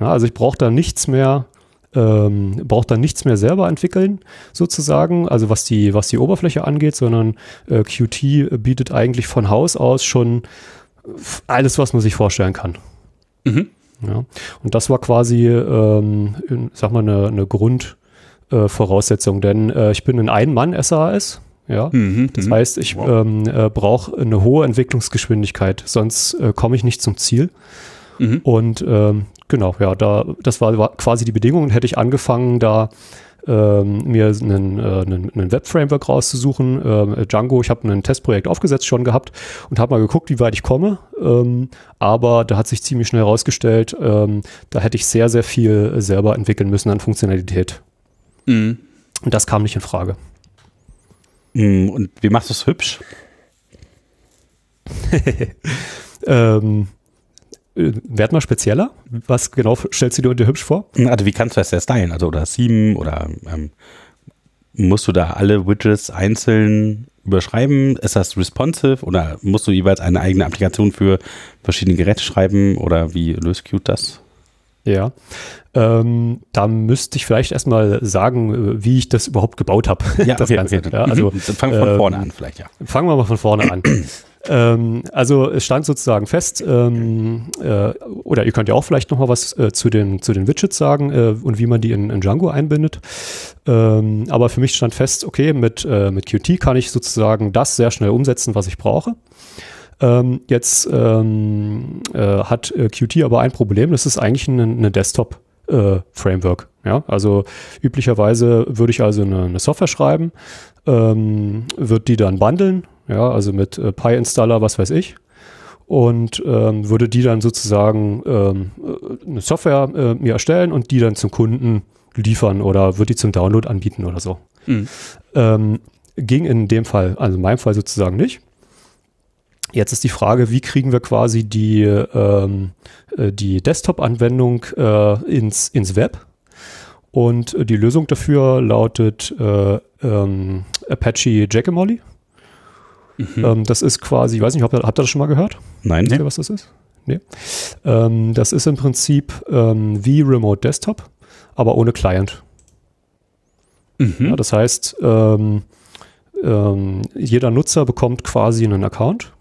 Ja, also ich brauche da nichts mehr, ähm, braucht da nichts mehr selber entwickeln, sozusagen, also was die, was die Oberfläche angeht, sondern äh, Qt bietet eigentlich von Haus aus schon alles, was man sich vorstellen kann. Mhm. Ja, und das war quasi, ähm, sag mal, eine, eine Grundvoraussetzung, äh, denn äh, ich bin ein Ein-Mann-SAS, ja, mhm, das mhm. heißt, ich wow. ähm, äh, brauche eine hohe Entwicklungsgeschwindigkeit, sonst äh, komme ich nicht zum Ziel. Mhm. Und ähm, genau, ja, da das war, war, quasi die Bedingung. Hätte ich angefangen, da ähm, mir einen, äh, einen, einen Web-Framework rauszusuchen. Ähm, Django, ich habe ein Testprojekt aufgesetzt schon gehabt und habe mal geguckt, wie weit ich komme. Ähm, aber da hat sich ziemlich schnell herausgestellt, ähm, da hätte ich sehr, sehr viel selber entwickeln müssen an Funktionalität. Mhm. Und das kam nicht in Frage. Mm, und wie machst du es hübsch? ähm, äh, werd mal spezieller. Was genau stellst du dir hübsch vor? Also wie kannst du das ja stylen? Also oder sieben oder ähm, musst du da alle Widgets einzeln überschreiben? Ist das responsive oder musst du jeweils eine eigene Applikation für verschiedene Geräte schreiben oder wie löst Qt das? Ja, ähm, da müsste ich vielleicht erstmal sagen, äh, wie ich das überhaupt gebaut habe. Ja, das okay, Ganze. Okay. Ja, also, mhm. fangen wir von ähm, vorne an vielleicht, ja. Fangen wir mal von vorne an. Ähm, also es stand sozusagen fest, ähm, äh, oder ihr könnt ja auch vielleicht noch mal was äh, zu, den, zu den Widgets sagen äh, und wie man die in, in Django einbindet. Ähm, aber für mich stand fest, okay, mit, äh, mit Qt kann ich sozusagen das sehr schnell umsetzen, was ich brauche. Ähm, jetzt ähm, äh, hat äh, Qt aber ein Problem, das ist eigentlich eine, eine Desktop-Framework. Äh, ja? Also üblicherweise würde ich also eine, eine Software schreiben, ähm, wird die dann bundeln, ja, also mit äh, Pi-Installer, was weiß ich, und ähm, würde die dann sozusagen ähm, äh, eine Software äh, mir erstellen und die dann zum Kunden liefern oder würde die zum Download anbieten oder so. Mhm. Ähm, ging in dem Fall, also in meinem Fall sozusagen nicht. Jetzt ist die Frage, wie kriegen wir quasi die, ähm, äh, die Desktop-Anwendung äh, ins, ins Web? Und die Lösung dafür lautet äh, ähm, Apache Jackamolly. Mhm. Ähm, das ist quasi, ich weiß nicht, habt ihr, habt ihr das schon mal gehört? Nein. Wisst ihr, was das ist? Nee. Ähm, das ist im Prinzip ähm, wie Remote Desktop, aber ohne Client. Mhm. Ja, das heißt, ähm, ähm, jeder Nutzer bekommt quasi einen Account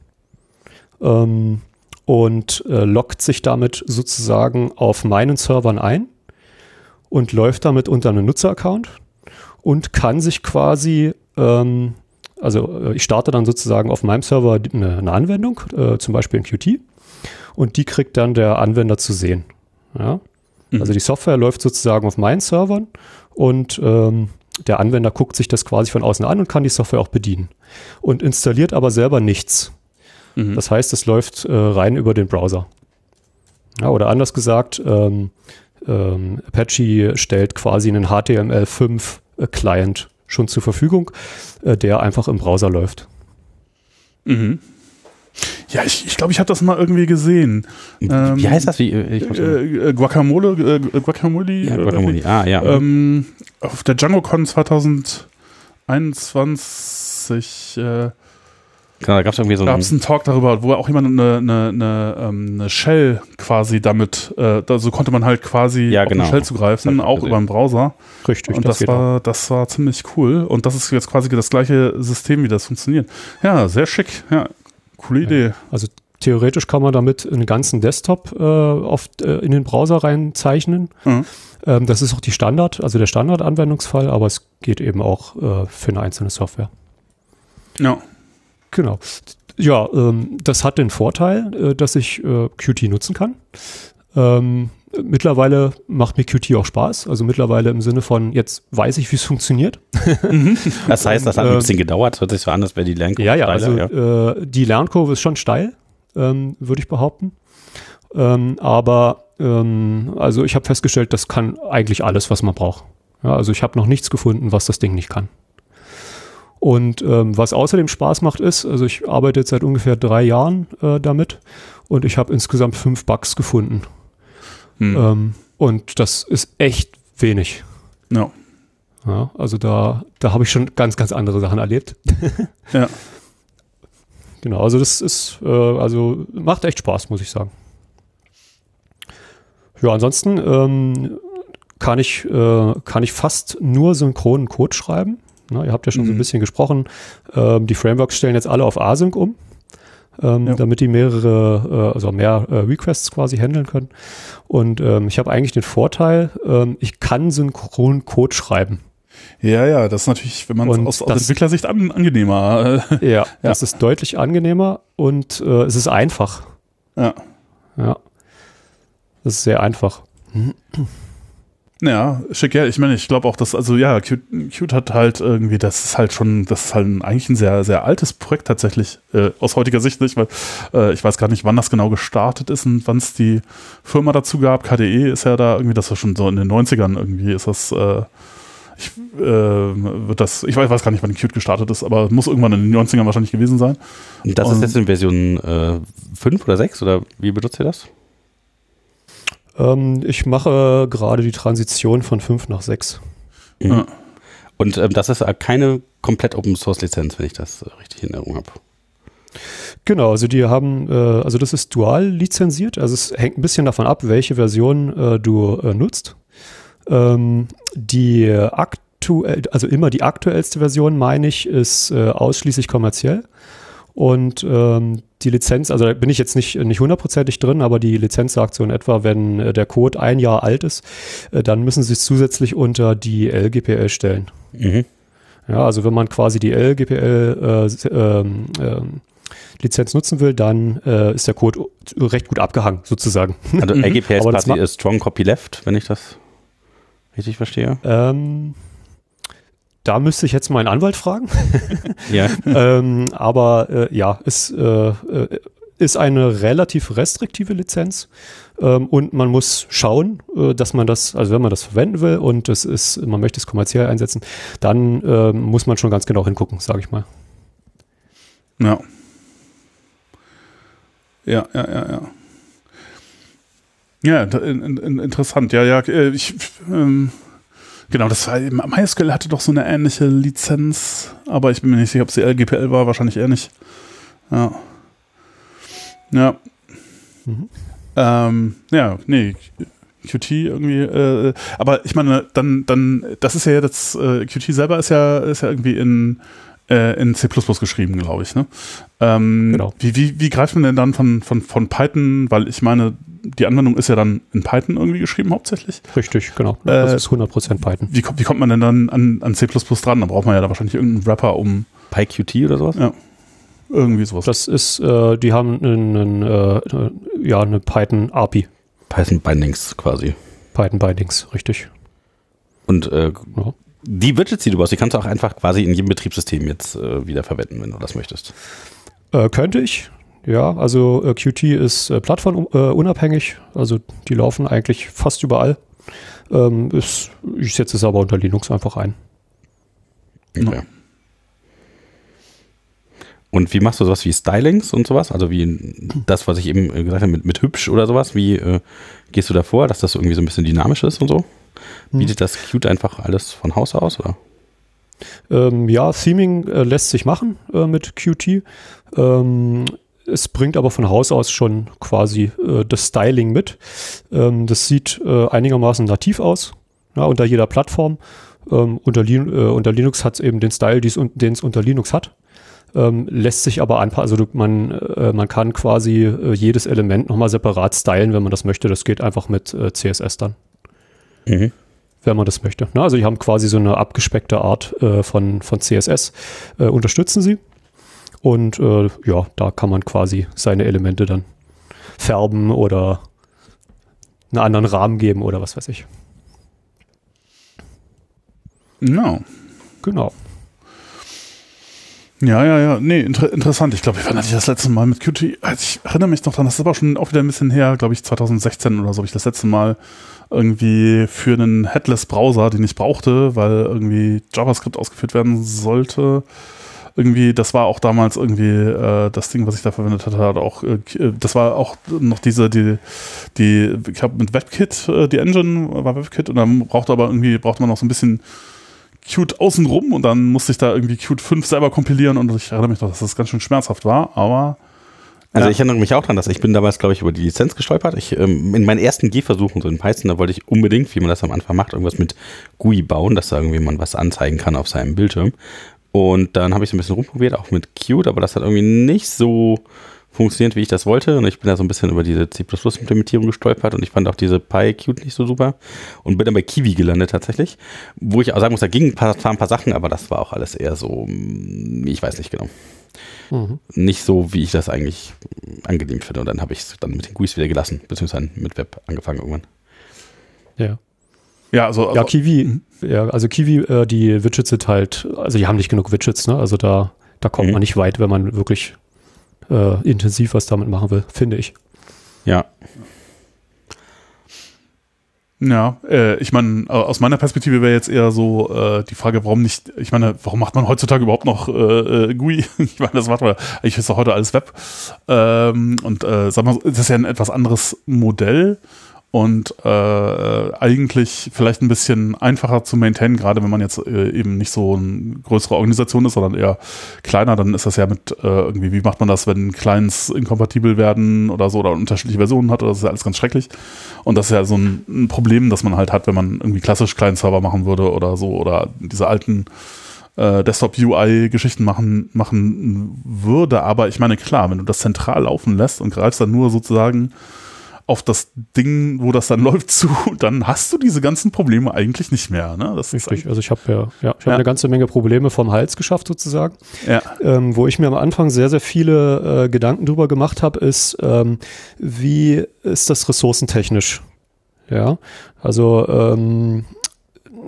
ähm, und äh, loggt sich damit sozusagen auf meinen Servern ein und läuft damit unter einem Nutzeraccount und kann sich quasi, ähm, also äh, ich starte dann sozusagen auf meinem Server eine, eine Anwendung, äh, zum Beispiel in Qt, und die kriegt dann der Anwender zu sehen. Ja? Mhm. Also die Software läuft sozusagen auf meinen Servern und ähm, der Anwender guckt sich das quasi von außen an und kann die Software auch bedienen und installiert aber selber nichts. Mhm. Das heißt, es läuft äh, rein über den Browser. Ja, oder anders gesagt, ähm, ähm, Apache stellt quasi einen HTML5-Client äh, schon zur Verfügung, äh, der einfach im Browser läuft. Mhm. Ja, ich, ich glaube, ich habe das mal irgendwie gesehen. Ähm, Wie heißt das? Wie, äh, äh, Guacamole, äh, Guacamole. Ja, Guacamole. ah, ja. Ähm, auf der DjangoCon 2021 äh, Genau, da gab es irgendwie so gab's einen Talk darüber, wo auch jemand eine, eine, eine, ähm, eine Shell quasi damit, äh, da, so konnte man halt quasi ja, genau. auf eine Shell zugreifen, auch über den Browser. Richtig. Und das, das war, das war ziemlich cool. Und das ist jetzt quasi das gleiche System, wie das funktioniert. Ja, sehr schick. Ja, coole ja. Idee. Also theoretisch kann man damit einen ganzen Desktop äh, oft äh, in den Browser reinzeichnen. Mhm. Ähm, das ist auch die Standard, also der Standard-Anwendungsfall, aber es geht eben auch äh, für eine einzelne Software. Ja. Genau. Ja, ähm, das hat den Vorteil, äh, dass ich äh, Qt nutzen kann. Ähm, mittlerweile macht mir Qt auch Spaß. Also mittlerweile im Sinne von, jetzt weiß ich, wie es funktioniert. Mhm. Das heißt, das hat ein ähm, bisschen gedauert. Hört sich so an, als wäre die Lernkurve Ja, ja, also ja. Äh, die Lernkurve ist schon steil, ähm, würde ich behaupten. Ähm, aber ähm, also ich habe festgestellt, das kann eigentlich alles, was man braucht. Ja, also ich habe noch nichts gefunden, was das Ding nicht kann. Und ähm, was außerdem Spaß macht, ist, also ich arbeite jetzt seit ungefähr drei Jahren äh, damit und ich habe insgesamt fünf Bugs gefunden. Hm. Ähm, und das ist echt wenig. Ja. ja also da, da habe ich schon ganz, ganz andere Sachen erlebt. ja. Genau, also das ist, äh, also macht echt Spaß, muss ich sagen. Ja, ansonsten ähm, kann ich, äh, kann ich fast nur synchronen Code schreiben. Na, ihr habt ja schon mhm. so ein mhm. bisschen gesprochen. Ähm, die Frameworks stellen jetzt alle auf Async um, ähm, ja. damit die mehrere, äh, also mehr äh, Requests quasi handeln können. Und ähm, ich habe eigentlich den Vorteil, ähm, ich kann synchron Code schreiben. Ja, ja, das ist natürlich, wenn man aus, aus Entwicklersicht an, angenehmer. Ja, ja, das ist deutlich angenehmer und äh, es ist einfach. Ja. Ja. Das ist sehr einfach. Ja, schick, ja. Ich meine, ich glaube auch, dass, also ja, Qt, Qt hat halt irgendwie, das ist halt schon, das ist halt eigentlich ein sehr, sehr altes Projekt tatsächlich, äh, aus heutiger Sicht nicht, weil äh, ich weiß gar nicht, wann das genau gestartet ist und wann es die Firma dazu gab. KDE ist ja da irgendwie, das war schon so in den 90ern irgendwie, ist das, äh, ich, äh, wird das, ich weiß, weiß gar nicht, wann Qt gestartet ist, aber muss irgendwann in den 90ern wahrscheinlich gewesen sein. Und das und, ist jetzt in Version äh, 5 oder 6 oder wie benutzt ihr das? Ähm, ich mache gerade die Transition von 5 nach 6. Mhm. Und ähm, das ist keine komplett Open Source Lizenz, wenn ich das äh, richtig in Erinnerung habe. Genau, also die haben, äh, also das ist dual lizenziert, also es hängt ein bisschen davon ab, welche Version äh, du äh, nutzt. Ähm, die aktuell, also immer die aktuellste Version, meine ich, ist äh, ausschließlich kommerziell. Und ähm, die Lizenz, also da bin ich jetzt nicht, nicht hundertprozentig drin, aber die Lizenz sagt so in etwa, wenn äh, der Code ein Jahr alt ist, äh, dann müssen sie es zusätzlich unter die LGPL stellen. Mhm. Ja, also wenn man quasi die LGPL äh, ähm, ähm, Lizenz nutzen will, dann äh, ist der Code recht gut abgehangen, sozusagen. Also LGPL ist quasi Strong Copy Left, wenn ich das richtig verstehe. Ähm, da müsste ich jetzt meinen Anwalt fragen. ja. ähm, aber äh, ja, es äh, ist eine relativ restriktive Lizenz ähm, und man muss schauen, äh, dass man das, also wenn man das verwenden will und es ist, man möchte es kommerziell einsetzen, dann äh, muss man schon ganz genau hingucken, sage ich mal. Ja. Ja, ja, ja, ja. Ja, in, in, interessant. Ja, ja, äh, ich, ähm, Genau, das war MySQL hatte doch so eine ähnliche Lizenz, aber ich bin mir nicht sicher, ob sie LGPL war, wahrscheinlich eher nicht. Ja. Ja. Mhm. Ähm, ja, nee, Qt irgendwie, äh, aber ich meine, dann, dann, das ist ja jetzt, äh, Qt selber ist ja, ist ja irgendwie in, äh, in C geschrieben, glaube ich. Ne? Ähm, genau. Wie, wie, wie greift man denn dann von, von, von Python, weil ich meine, die Anwendung ist ja dann in Python irgendwie geschrieben hauptsächlich. Richtig, genau. Das äh, ist 100% Python. Wie, wie kommt man denn dann an, an C++ dran? Da braucht man ja da wahrscheinlich irgendeinen Wrapper um... PyQt oder sowas? Ja. Irgendwie sowas. Das ist, äh, die haben einen, äh, ja, eine Python API. Python Bindings quasi. Python Bindings, richtig. Und äh, ja. die Widgets, die du baust, die kannst du auch einfach quasi in jedem Betriebssystem jetzt äh, wieder verwenden, wenn du das möchtest. Äh, könnte ich. Ja, also äh, Qt ist äh, plattformunabhängig, also die laufen eigentlich fast überall. Ähm, ist, ich setze es aber unter Linux einfach ein. Okay. Und wie machst du sowas wie Stylings und sowas? Also wie das, was ich eben gesagt habe, mit, mit hübsch oder sowas? Wie äh, gehst du da vor, dass das irgendwie so ein bisschen dynamisch ist und so? Hm. Bietet das Qt einfach alles von Haus aus, oder? Ähm, ja, Theming äh, lässt sich machen äh, mit Qt. Ähm, es bringt aber von Haus aus schon quasi äh, das Styling mit. Ähm, das sieht äh, einigermaßen nativ aus, ja, unter jeder Plattform. Ähm, unter, Lin äh, unter, Linux hat es eben den Style, den es unter Linux hat. Ähm, lässt sich aber anpassen. Also man, äh, man kann quasi äh, jedes Element nochmal separat stylen, wenn man das möchte. Das geht einfach mit äh, CSS dann. Mhm. Wenn man das möchte. Na, also die haben quasi so eine abgespeckte Art von, von CSS. unterstützen sie. Und äh, ja, da kann man quasi seine Elemente dann färben oder einen anderen Rahmen geben oder was weiß ich. No. Genau. Ja, ja, ja. Nee, inter interessant. Ich glaube, ich war natürlich das letzte Mal mit Qt. Also ich erinnere mich noch dran, das ist aber schon auch wieder ein bisschen her, glaube ich, 2016 oder so, habe ich das letzte Mal irgendwie für einen Headless-Browser, den ich brauchte, weil irgendwie JavaScript ausgeführt werden sollte. Irgendwie, das war auch damals irgendwie äh, das Ding, was ich da verwendet hatte, hat auch, äh, das war auch noch diese, die, die, ich habe mit WebKit, äh, die Engine war WebKit und dann brauchte aber irgendwie, brauchte man noch so ein bisschen Qt außenrum und dann musste ich da irgendwie Qt 5 selber kompilieren und ich erinnere mich noch, dass das ganz schön schmerzhaft war, aber also ja. ich erinnere mich auch dran, dass ich bin damals, glaube ich, über die Lizenz gestolpert. Ich, ähm, in meinen ersten Gehversuchen so in Python, da wollte ich unbedingt, wie man das am Anfang macht, irgendwas mit GUI bauen, dass da irgendwie man was anzeigen kann auf seinem Bildschirm. Und dann habe ich so ein bisschen rumprobiert, auch mit Qt, aber das hat irgendwie nicht so funktioniert, wie ich das wollte. Und ich bin da so ein bisschen über diese C++-Implementierung gestolpert und ich fand auch diese PyQt nicht so super und bin dann bei Kiwi gelandet tatsächlich, wo ich auch sagen muss, da gingen ein paar, ein paar Sachen, aber das war auch alles eher so, hm, ich weiß nicht genau. Mhm. Nicht so, wie ich das eigentlich angenehm finde. Und dann habe ich es dann mit den GUIs wieder gelassen, beziehungsweise mit Web angefangen irgendwann. Ja. Ja, also, also ja, Kiwi, ja, also Kiwi, äh, die Widgets sind halt, also die haben nicht genug Widgets, ne? Also da, da kommt mhm. man nicht weit, wenn man wirklich äh, intensiv was damit machen will, finde ich. Ja. Ja, äh, ich meine, aus meiner Perspektive wäre jetzt eher so äh, die Frage, warum nicht, ich meine, warum macht man heutzutage überhaupt noch äh, äh GUI? ich meine, das macht man, ich ist doch heute alles Web. Ähm, und äh, sag mal, das ist ja ein etwas anderes Modell und äh, eigentlich vielleicht ein bisschen einfacher zu maintainen, gerade wenn man jetzt äh, eben nicht so eine größere Organisation ist, sondern eher kleiner, dann ist das ja mit äh, irgendwie, wie macht man das, wenn Clients inkompatibel werden oder so oder unterschiedliche Versionen hat, das ist ja alles ganz schrecklich. Und das ist ja so ein, ein Problem, das man halt hat, wenn man irgendwie klassisch Client-Server machen würde oder so oder diese alten äh, Desktop-UI-Geschichten machen, machen würde. Aber ich meine, klar, wenn du das zentral laufen lässt und greifst dann nur sozusagen auf das Ding, wo das dann läuft, zu, dann hast du diese ganzen Probleme eigentlich nicht mehr. Ne? Das Richtig, also ich habe ja, ja, ich ja. eine ganze Menge Probleme vom Hals geschafft sozusagen. Ja. Ähm, wo ich mir am Anfang sehr, sehr viele äh, Gedanken drüber gemacht habe, ist, ähm, wie ist das ressourcentechnisch? Ja, also ähm,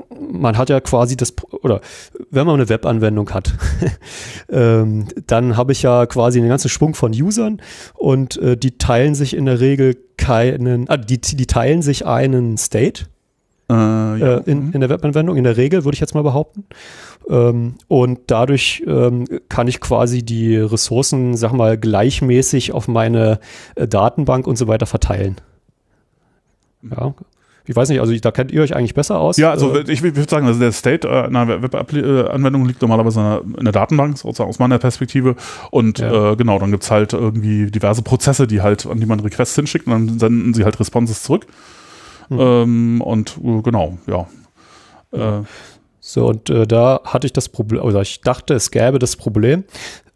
man hat ja quasi das, oder wenn man eine Webanwendung hat, ähm, dann habe ich ja quasi einen ganzen Schwung von Usern und äh, die teilen sich in der Regel keinen, ah, die, die teilen sich einen State. Äh, ja. äh, in, in der Webanwendung, in der Regel würde ich jetzt mal behaupten. Ähm, und dadurch ähm, kann ich quasi die Ressourcen, sag mal, gleichmäßig auf meine äh, Datenbank und so weiter verteilen. Ja, ich weiß nicht, also da kennt ihr euch eigentlich besser aus. Ja, also äh, ich würde sagen, also der State äh, einer Web-Anwendung liegt normalerweise in der Datenbank, sozusagen aus meiner Perspektive. Und ja. äh, genau, dann gibt es halt irgendwie diverse Prozesse, die halt, an die man Requests hinschickt und dann senden sie halt Responses zurück. Mhm. Ähm, und äh, genau, ja. Äh, so, und äh, da hatte ich das Problem, oder ich dachte, es gäbe das Problem,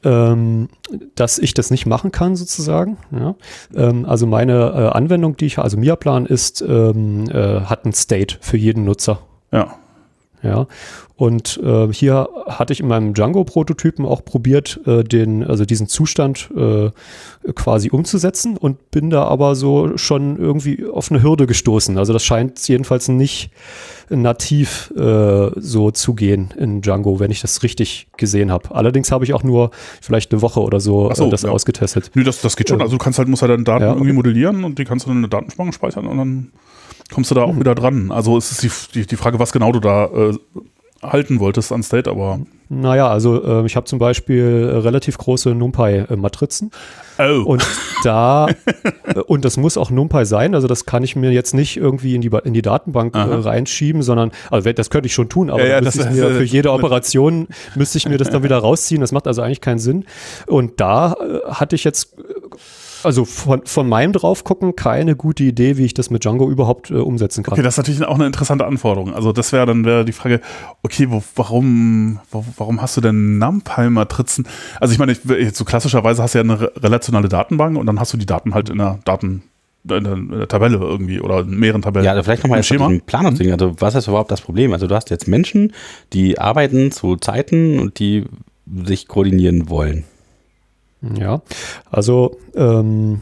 ähm, dass ich das nicht machen kann sozusagen. Ja? Ähm, also meine äh, Anwendung, die ich, also Miaplan ist, ähm, äh, hat ein State für jeden Nutzer. Ja. Ja, und äh, hier hatte ich in meinem Django-Prototypen auch probiert, äh, den, also diesen Zustand äh, quasi umzusetzen und bin da aber so schon irgendwie auf eine Hürde gestoßen. Also das scheint jedenfalls nicht nativ äh, so zu gehen in Django, wenn ich das richtig gesehen habe. Allerdings habe ich auch nur vielleicht eine Woche oder so, so äh, das ja. ausgetestet. Nö, das, das geht schon. Also du kannst halt, musst halt deine Daten ja, irgendwie modellieren und die kannst du in eine Datenbank speichern und dann kommst du da auch mhm. wieder dran. Also es ist die, die, die Frage, was genau du da äh, halten wolltest an State, aber. Naja, also äh, ich habe zum Beispiel äh, relativ große NumPy-Matrizen. Oh. Und da, äh, und das muss auch NumPy sein, also das kann ich mir jetzt nicht irgendwie in die, in die Datenbank äh, reinschieben, sondern, also das könnte ich schon tun, aber ja, ja, das, mir, für jede Operation müsste ich mir das dann wieder rausziehen. Das macht also eigentlich keinen Sinn. Und da äh, hatte ich jetzt also von, von meinem draufgucken keine gute Idee, wie ich das mit Django überhaupt äh, umsetzen kann. Okay, das ist natürlich auch eine interessante Anforderung. Also das wäre dann wär die Frage, okay, wo, warum, wo, warum hast du denn NumPy-Matrizen? Also ich meine, ich, so klassischerweise hast du ja eine relationale Datenbank und dann hast du die Daten halt in der Daten in der, in der, Tabelle irgendwie oder in mehreren Tabellen. Ja, also vielleicht nochmal jetzt ein Planungsding. Also was ist überhaupt das Problem? Also du hast jetzt Menschen, die arbeiten zu Zeiten und die sich koordinieren wollen. Ja, also ähm,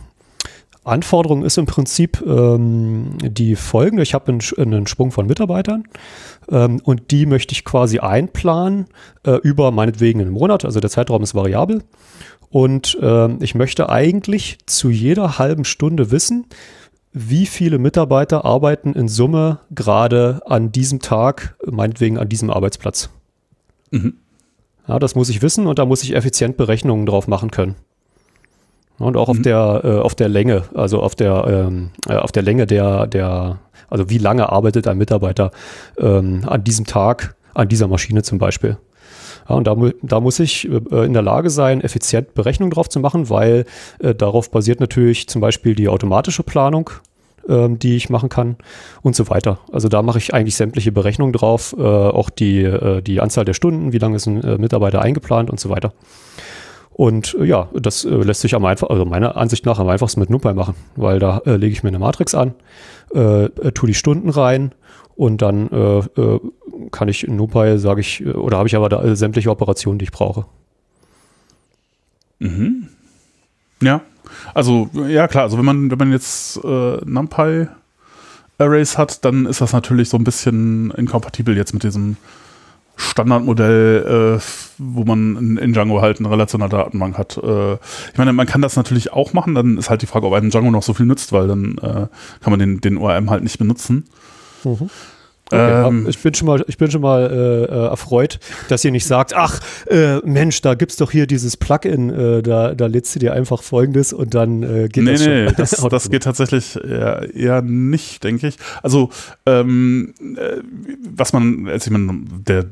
Anforderung ist im Prinzip ähm, die folgende. Ich habe einen, einen, Sprung von Mitarbeitern ähm, und die möchte ich quasi einplanen äh, über meinetwegen einen Monat. Also der Zeitraum ist variabel. Und ähm, ich möchte eigentlich zu jeder halben Stunde wissen, wie viele Mitarbeiter arbeiten in Summe gerade an diesem Tag, meinetwegen an diesem Arbeitsplatz. Mhm. Ja, das muss ich wissen und da muss ich effizient Berechnungen drauf machen können. Und auch mhm. auf der äh, auf der Länge, also auf der ähm, äh, auf der Länge der der also wie lange arbeitet ein Mitarbeiter ähm, an diesem Tag an dieser Maschine zum Beispiel. Ja, und da, da muss ich äh, in der Lage sein, effizient Berechnungen drauf zu machen, weil äh, darauf basiert natürlich zum Beispiel die automatische Planung, ähm, die ich machen kann und so weiter. Also da mache ich eigentlich sämtliche Berechnungen drauf, äh, auch die, äh, die Anzahl der Stunden, wie lange ist ein äh, Mitarbeiter eingeplant und so weiter. Und äh, ja, das äh, lässt sich am einfach, also meiner Ansicht nach am einfachsten mit NumPy machen, weil da äh, lege ich mir eine Matrix an, äh, äh, tue die Stunden rein und dann äh, äh, kann ich in NumPy, sage ich, äh, oder habe ich aber da äh, sämtliche Operationen, die ich brauche. Mhm. Ja, also ja klar, also wenn man, wenn man jetzt äh, NumPy Arrays hat, dann ist das natürlich so ein bisschen inkompatibel jetzt mit diesem Standardmodell, äh, wo man in, Django halt eine relationale Datenbank hat. Äh, ich meine, man kann das natürlich auch machen, dann ist halt die Frage, ob ein Django noch so viel nützt, weil dann äh, kann man den, den ORM halt nicht benutzen. Mhm. Okay, ähm, ich bin schon mal, ich bin schon mal äh, äh, erfreut, dass ihr nicht sagt, ach äh, Mensch, da gibt's doch hier dieses Plugin, äh, da, da lädst du dir einfach Folgendes und dann äh, geht nee, das schon. Nee, das, das geht tatsächlich eher, eher nicht, denke ich. Also ähm, äh, was man, also ich meine, der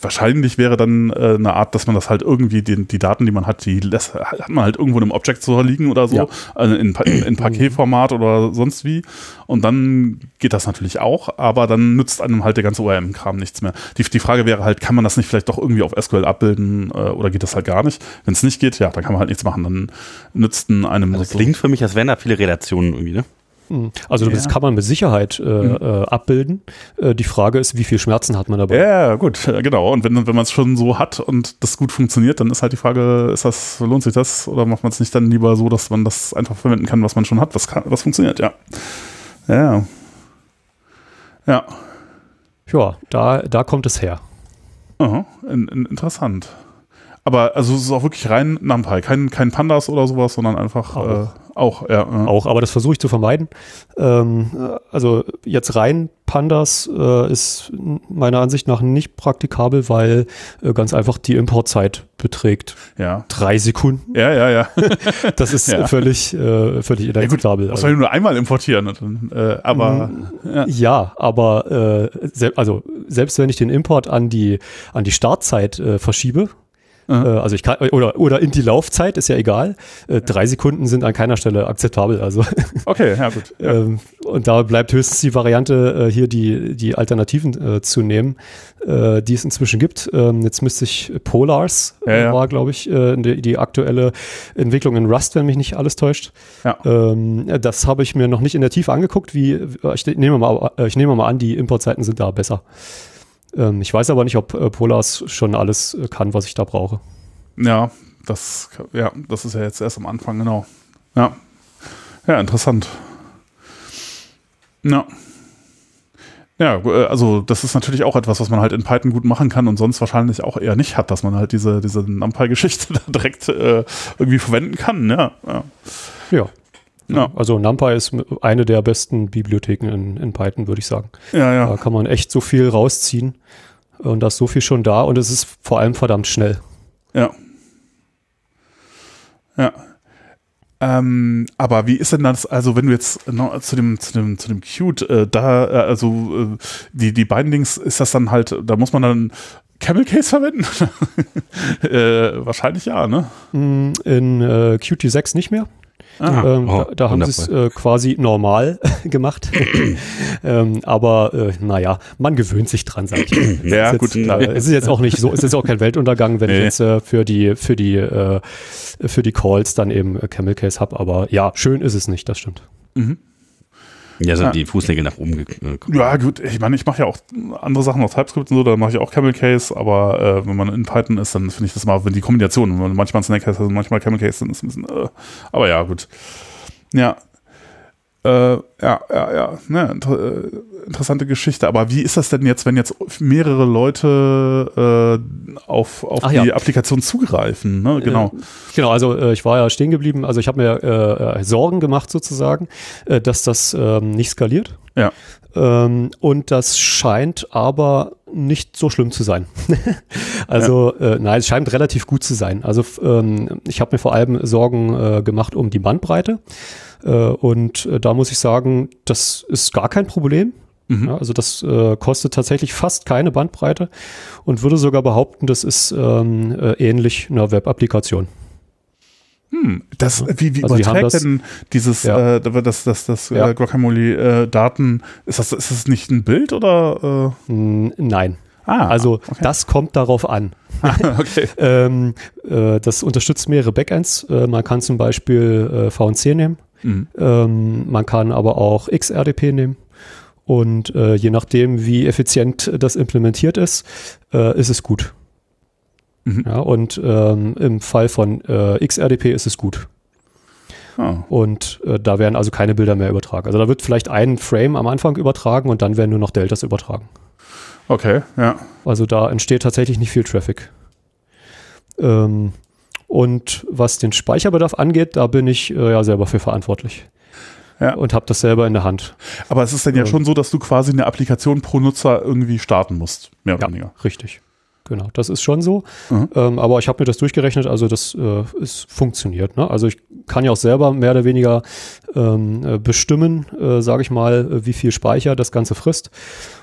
wahrscheinlich wäre dann äh, eine Art, dass man das halt irgendwie, die, die Daten, die man hat, die lässt, hat man halt irgendwo in einem Object Store liegen oder so, ja. also in, in, in Paketformat oder sonst wie. Und dann geht das natürlich auch, aber dann nützt einem halt der ganze ORM-Kram nichts mehr. Die, die Frage wäre halt, kann man das nicht vielleicht doch irgendwie auf SQL abbilden äh, oder geht das halt gar nicht? Wenn es nicht geht, ja, dann kann man halt nichts machen. Dann nützt einem. Also klingt für mich, als wären da viele Relationen irgendwie, ne? Hm. Also ja. das kann man mit Sicherheit äh, mhm. äh, abbilden. Äh, die Frage ist, wie viel Schmerzen hat man dabei? Ja, gut, genau. Und wenn, wenn man es schon so hat und das gut funktioniert, dann ist halt die Frage, ist das, lohnt sich das oder macht man es nicht dann lieber so, dass man das einfach verwenden kann, was man schon hat, was, kann, was funktioniert, ja. Ja. Ja. Ja, da, da kommt es her. Aha, in, in, interessant. Aber also es ist auch wirklich rein NumPy, kein, kein Pandas oder sowas, sondern einfach auch. Äh, auch, ja. Auch, aber das versuche ich zu vermeiden. Ähm, also jetzt rein Pandas äh, ist meiner Ansicht nach nicht praktikabel, weil äh, ganz einfach die Importzeit beträgt ja. drei Sekunden. Ja, ja, ja. das ist ja. völlig, äh, völlig inakzeptabel. Ja, muss man nur einmal importieren. Äh, aber mm, ja. ja, aber äh, se also selbst wenn ich den Import an die an die Startzeit äh, verschiebe, äh, also ich kann, oder, oder in die Laufzeit, ist ja egal. Äh, drei Sekunden sind an keiner Stelle akzeptabel. Also. Okay, ja gut. Ja. Ähm, und da bleibt höchstens die Variante, äh, hier die, die Alternativen zu nehmen, die es inzwischen gibt. Ähm, jetzt müsste ich Polars, ja, ja. war, glaube ich, die, die, aktuelle Entwicklung in Rust, wenn mich nicht alles täuscht. Ja. Ähm, das habe ich mir noch nicht in der Tiefe angeguckt. Wie, ich nehme mal, ich nehme mal an, die Importzeiten sind da besser. Ähm, ich weiß aber nicht, ob äh, Polars schon alles äh, kann, was ich da brauche. Ja, das, ja, das ist ja jetzt erst am Anfang, genau. Ja. Ja, interessant. Ja. Ja, äh, also das ist natürlich auch etwas, was man halt in Python gut machen kann und sonst wahrscheinlich auch eher nicht hat, dass man halt diese, diese NumPy-Geschichte da direkt äh, irgendwie verwenden kann. Ja. ja. ja. Ja. Also NumPy ist eine der besten Bibliotheken in, in Python, würde ich sagen. Ja, ja. Da kann man echt so viel rausziehen und da ist so viel schon da und es ist vor allem verdammt schnell. Ja. Ja. Ähm, aber wie ist denn das, also wenn du jetzt no, zu dem, zu dem, zu dem Qt, äh, da, äh, also äh, die, die Bindings, ist das dann halt, da muss man dann Camel Case verwenden? äh, wahrscheinlich ja, ne? Mm, in äh, Qt 6 nicht mehr. Ah, ähm, oh, da, da haben sie es äh, quasi normal gemacht. ähm, aber äh, naja, man gewöhnt sich dran, sag ich. ja, gut. Jetzt, äh, es ist jetzt auch nicht so, es ist auch kein Weltuntergang, wenn nee. ich jetzt äh, für die, für die, äh, für die Calls dann eben Camel Case habe. Aber ja, schön ist es nicht, das stimmt. Mhm. Ja, so ja. die Fußnägel nach oben gekommen. Äh, ja, gut, ich meine, ich mache ja auch andere Sachen auf TypeScript und so, da mache ich auch Camel Case, aber äh, wenn man in Python ist, dann finde ich das mal, wenn die Kombination, wenn man manchmal Snake Case hat und manchmal Camel Case, dann ist es ein bisschen, äh, aber ja, gut. Ja. Äh, ja, ja, ja. Ne, inter äh, interessante Geschichte. Aber wie ist das denn jetzt, wenn jetzt mehrere Leute äh, auf, auf die ja. Applikation zugreifen? Ne? Genau. Äh, genau, also äh, ich war ja stehen geblieben. Also ich habe mir äh, äh, Sorgen gemacht sozusagen, äh, dass das ähm, nicht skaliert. Ja. Ähm, und das scheint aber nicht so schlimm zu sein. also ja. äh, nein, es scheint relativ gut zu sein. Also ähm, ich habe mir vor allem Sorgen äh, gemacht um die Bandbreite. Äh, und äh, da muss ich sagen, das ist gar kein Problem. Mhm. Ja, also das äh, kostet tatsächlich fast keine Bandbreite und würde sogar behaupten, das ist ähm, äh, ähnlich einer Web-Applikation. Hm, das, wie, wie also überträgt denn dieses, ja. äh, das, das, das ja. äh, Guacamole-Daten, äh, ist, das, ist das nicht ein Bild oder? Äh? Nein. Ah, also okay. das kommt darauf an. Ah, okay. ähm, äh, das unterstützt mehrere Backends. Äh, man kann zum Beispiel äh, VNC nehmen. Mhm. Ähm, man kann aber auch XRDP nehmen. Und äh, je nachdem, wie effizient das implementiert ist, äh, ist es gut. Mhm. Ja, und ähm, im Fall von äh, XRDP ist es gut. Oh. Und äh, da werden also keine Bilder mehr übertragen. Also da wird vielleicht ein Frame am Anfang übertragen und dann werden nur noch Deltas übertragen. Okay, ja. Also da entsteht tatsächlich nicht viel Traffic. Ähm, und was den Speicherbedarf angeht, da bin ich äh, ja selber für verantwortlich. Ja. Und habe das selber in der Hand. Aber es ist dann ja ähm, schon so, dass du quasi eine Applikation pro Nutzer irgendwie starten musst, mehr oder ja, weniger. Richtig. Genau, das ist schon so. Mhm. Ähm, aber ich habe mir das durchgerechnet, also das äh, ist funktioniert. Ne? Also ich kann ja auch selber mehr oder weniger ähm, äh, bestimmen, äh, sage ich mal, äh, wie viel Speicher das Ganze frisst.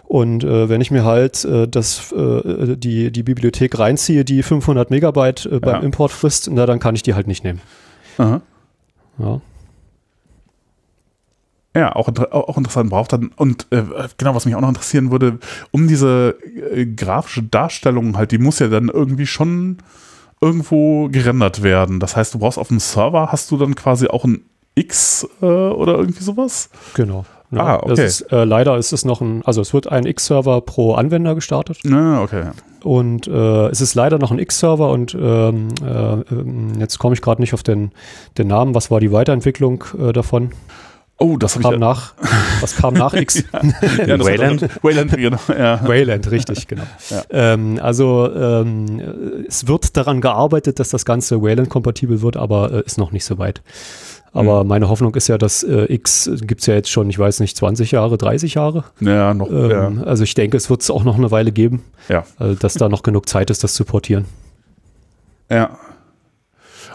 Und äh, wenn ich mir halt äh, das, äh, die, die Bibliothek reinziehe, die 500 Megabyte äh, beim ja. Import frisst, na, dann kann ich die halt nicht nehmen. Mhm. Ja. Ja, auch, auch interessant braucht dann und äh, genau, was mich auch noch interessieren würde, um diese äh, grafische Darstellung halt, die muss ja dann irgendwie schon irgendwo gerendert werden. Das heißt, du brauchst auf dem Server, hast du dann quasi auch ein X äh, oder irgendwie sowas? Genau. Ja, ah, okay. Ist, äh, leider ist es noch ein, also es wird ein X-Server pro Anwender gestartet. Ah, okay. Und äh, es ist leider noch ein X-Server und ähm, äh, jetzt komme ich gerade nicht auf den, den Namen. Was war die Weiterentwicklung äh, davon? Oh, das kam ich nach. Was kam nach X? ja, ja, Wayland. Wayland, genau. Ja. Wayland, richtig, genau. Ja. Ähm, also ähm, es wird daran gearbeitet, dass das Ganze Wayland-kompatibel wird, aber äh, ist noch nicht so weit. Aber mhm. meine Hoffnung ist ja, dass äh, X gibt es ja jetzt schon, ich weiß nicht, 20 Jahre, 30 Jahre. Ja, noch. Ähm, ja. Also ich denke, es wird es auch noch eine Weile geben, ja. Also, dass da noch genug Zeit ist, das zu portieren. Ja,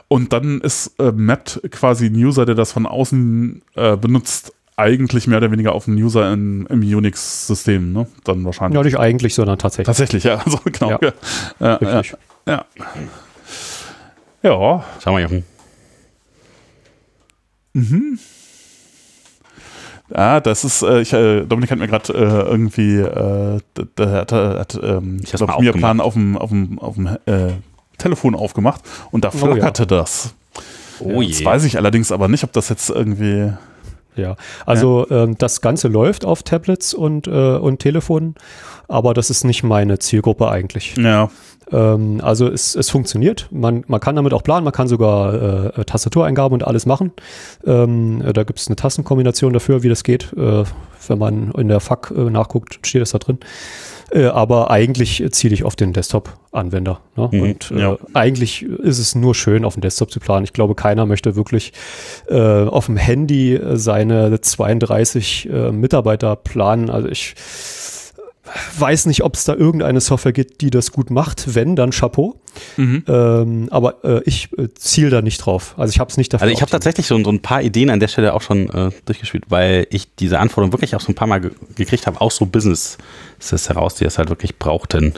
und dann ist äh, Mapped quasi ein User, der das von außen äh, benutzt, eigentlich mehr oder weniger auf einen User in, im Unix-System, ne? Dann wahrscheinlich. Ja, nicht eigentlich, sondern tatsächlich. Tatsächlich, ja. Also, genau. Ja, ja, ja. Ja. ja. Schau mal, Jochen. Mhm. Ja, das ist, äh, ich, äh, Dominik hat mir gerade äh, irgendwie, äh, der hat, hat ähm, ich glaube, mir Plan auf dem, auf dem, auf dem äh, Telefon aufgemacht und da flackerte oh, ja. das. Oh je. Das weiß ich allerdings aber nicht, ob das jetzt irgendwie. Ja, also ja. Ähm, das Ganze läuft auf Tablets und, äh, und Telefonen, aber das ist nicht meine Zielgruppe eigentlich. Ja. Ähm, also es, es funktioniert. Man, man kann damit auch planen, man kann sogar äh, äh Tastatureingaben und alles machen. Ähm, da gibt es eine Tastenkombination dafür, wie das geht. Äh, wenn man in der FAQ äh, nachguckt, steht es da drin. Äh, aber eigentlich ziele ich auf den Desktop-Anwender. Ne? Mhm, und äh, ja. eigentlich ist es nur schön, auf dem Desktop zu planen. Ich glaube, keiner möchte wirklich äh, auf dem Handy seine 32 äh, Mitarbeiter planen. Also ich weiß nicht, ob es da irgendeine Software gibt, die das gut macht. Wenn, dann Chapeau. Mhm. Ähm, aber äh, ich äh, ziele da nicht drauf. Also ich habe es nicht dafür. Also ich habe tatsächlich so, so, ein paar Ideen an der Stelle auch schon äh, durchgespielt, weil ich diese Anforderung wirklich auch so ein paar Mal ge gekriegt habe, auch so Businesses heraus, die es halt wirklich brauchten.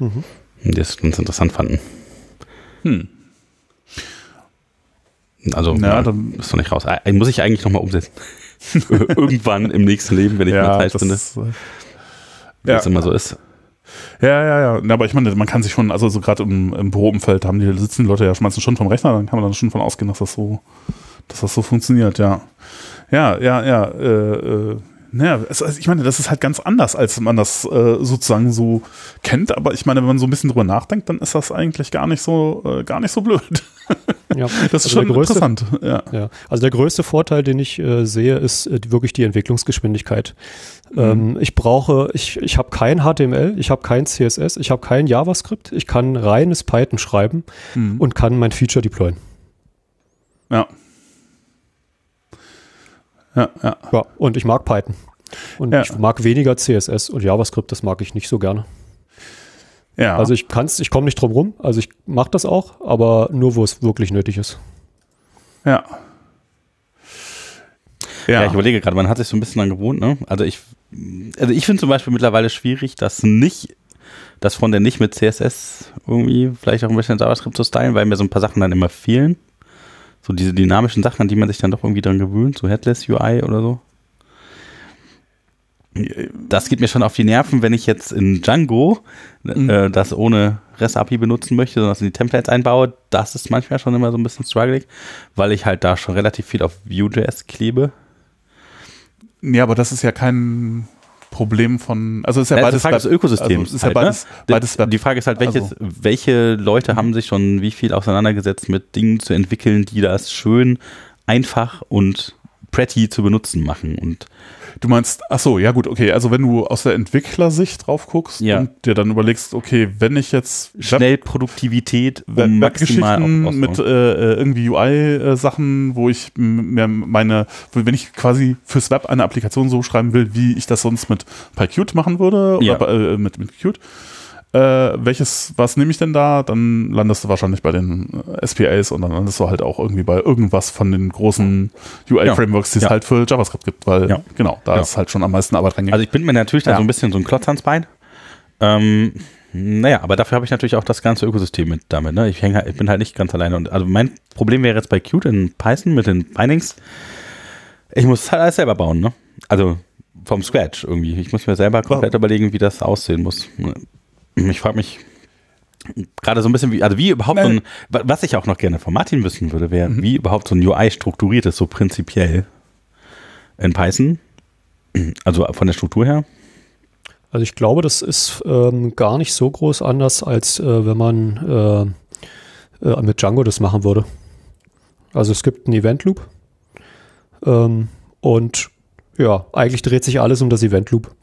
Mhm. Und die es ganz interessant fanden. Hm. Also, ja, dann ist doch nicht raus. Äh, muss ich eigentlich nochmal umsetzen. Irgendwann im nächsten Leben, wenn ich ja, mal Zeit finde. Wie ja. es immer so ist. Ja, ja, ja. Aber ich meine, man kann sich schon, also so gerade im, im Büroumfeld haben die sitzen die Leute ja schmeißen schon vom Rechner, dann kann man dann schon von ausgehen, dass das so, dass das so funktioniert, ja. Ja, ja, ja. Äh, äh, naja, also ich meine, das ist halt ganz anders, als man das äh, sozusagen so kennt. Aber ich meine, wenn man so ein bisschen drüber nachdenkt, dann ist das eigentlich gar nicht so, äh, gar nicht so blöd. Ja, Das ist also schon größte, interessant. Ja. Ja, also der größte Vorteil, den ich äh, sehe, ist äh, wirklich die Entwicklungsgeschwindigkeit. Ähm, ich brauche, ich, ich habe kein HTML, ich habe kein CSS, ich habe kein JavaScript, ich kann reines Python schreiben Mhm. und kann mein Feature deployen. ja. Ja, ja. Ja, und ich mag Python. Und Ja. ich mag weniger CSS und JavaScript, das mag ich nicht so gerne. Ja. Also ich kann's, ich komme nicht drum rum, also ich mache das auch, aber nur, wo es wirklich nötig ist. ja. Ja, ich überlege gerade, man hat sich so ein bisschen dran gewohnt, ne? Also ich, also ich finde zum Beispiel mittlerweile schwierig, das nicht, das von der nicht mit CSS irgendwie vielleicht auch ein bisschen JavaScript zu stylen, weil mir so ein paar Sachen dann immer fehlen. So diese dynamischen Sachen, an die man sich dann doch irgendwie dran gewöhnt, so Headless UI oder so. Das geht mir schon auf die Nerven, wenn ich jetzt in Django Mhm. äh, das ohne REST-API benutzen möchte, sondern das in die Templates einbaue. Das ist manchmal schon immer so ein bisschen struggling, weil ich halt da schon relativ viel auf Vue.js klebe. Ja, aber das ist ja kein Problem von, also ist ja Ja, beides das ist eine Frage des Ökosystems. Also ist ja halt, beides, ne? beides Web. Die Frage ist halt, welches, Also- welche Leute haben sich schon wie viel auseinandergesetzt mit Dingen zu entwickeln, die das schön, einfach und pretty zu benutzen machen. Und Du meinst, ach so, ja gut, okay, also wenn du aus der Entwicklersicht drauf guckst Ja. und dir dann überlegst, okay, wenn ich jetzt Web- schnell Produktivität um maximal mit äh, äh, irgendwie UI-Sachen, wo ich mir meine, wenn ich quasi fürs Web eine Applikation so schreiben will, wie ich das sonst mit PyQt machen würde Ja. oder äh, mit, mit Qt. Äh, welches, was nehme ich denn da? Dann landest du wahrscheinlich bei den äh, SPAs und dann landest du halt auch irgendwie bei irgendwas von den großen UI-Frameworks, die es Ja. halt für JavaScript gibt, weil Ja. genau, da Ja. ist halt schon am meisten Arbeit reingegangen. Also ich bin mir natürlich da so ein bisschen so ein Klotz ans Bein. Ähm, naja, aber dafür habe ich natürlich auch das ganze Ökosystem mit damit. Ne? Ich, häng, halt- ich bin halt nicht ganz alleine. Und also mein Problem wäre jetzt bei Qt in Python mit den Bindings. Ich muss halt alles selber bauen. Ne? Also vom Scratch irgendwie. Ich muss mir selber komplett überlegen, wie das aussehen muss. Ich frage mich gerade so ein bisschen, wie, also wie überhaupt so ein, wa- was ich auch noch gerne von Martin wissen würde, wäre, wie überhaupt so ein UI strukturiert ist, so prinzipiell in Python. Also von der Struktur her. Also ich glaube, das ist ähm, gar nicht so groß anders, als äh, wenn man äh, äh, mit Django das machen würde. Also es gibt einen Event Loop ähm, und ja, eigentlich dreht sich alles um das Event Loop.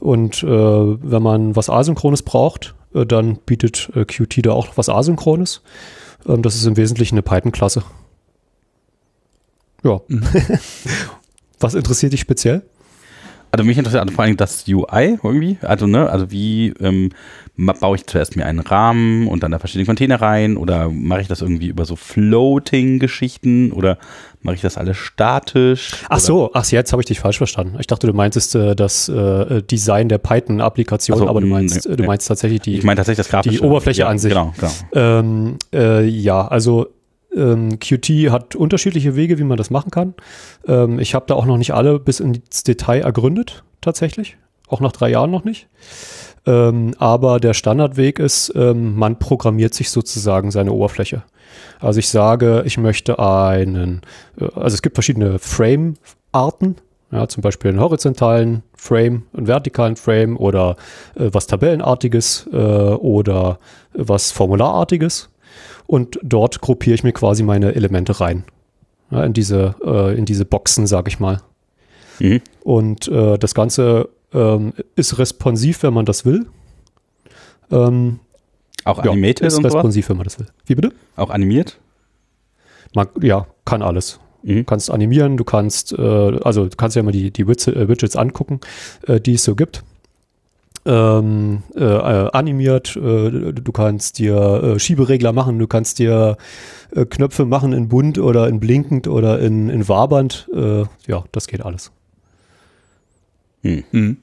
Und äh, wenn man was Asynchrones braucht, äh, dann bietet äh, Qt da auch was Asynchrones. Ähm, das ist im Wesentlichen eine Python-Klasse. Ja. was interessiert dich speziell? Also mich interessiert also vor allem das UI irgendwie. Also, ne, also wie ähm, baue ich zuerst mir einen Rahmen und dann da verschiedene Container rein oder mache ich das irgendwie über so Floating-Geschichten oder mache ich das alles statisch? Ach oder? so, ach jetzt habe ich dich falsch verstanden. Ich dachte, du meintest äh, das äh, Design der Python-Applikation, so, aber du meinst, nee, du meinst tatsächlich die. Ich meine tatsächlich das grafische. die Oberfläche ja, an sich. Genau, genau. ähm, äh, ja, also ähm, Qt hat unterschiedliche Wege, wie man das machen kann. Ähm, ich habe da auch noch nicht alle bis ins Detail ergründet, tatsächlich. Auch nach drei Jahren noch nicht. Ähm, aber der Standardweg ist, ähm, man programmiert sich sozusagen seine Oberfläche. Also ich sage, ich möchte einen, äh, also es gibt verschiedene Frame-Arten, ja, zum Beispiel einen horizontalen Frame, einen vertikalen Frame oder äh, was Tabellenartiges äh, oder was Formularartiges. Und dort gruppiere ich mir quasi meine Elemente rein. Ja, in, diese, äh, in diese Boxen, sag ich mal. Mhm. Und äh, das Ganze ähm, ist responsiv, wenn man das will. Ähm, Auch ja, animated ist und sowas? responsiv, wenn man das will. Wie bitte? Auch animiert? Man, ja, kann alles. Du Mhm. kannst animieren, du kannst, äh, also du kannst ja mal die, die Widgets, äh, Widgets angucken, äh, die es so gibt. Ähm, äh, äh, animiert, äh, du kannst dir äh, Schieberegler machen, du kannst dir äh, Knöpfe machen in bunt oder in blinkend oder in, in wabernd. Äh, ja, das geht alles. Mhm.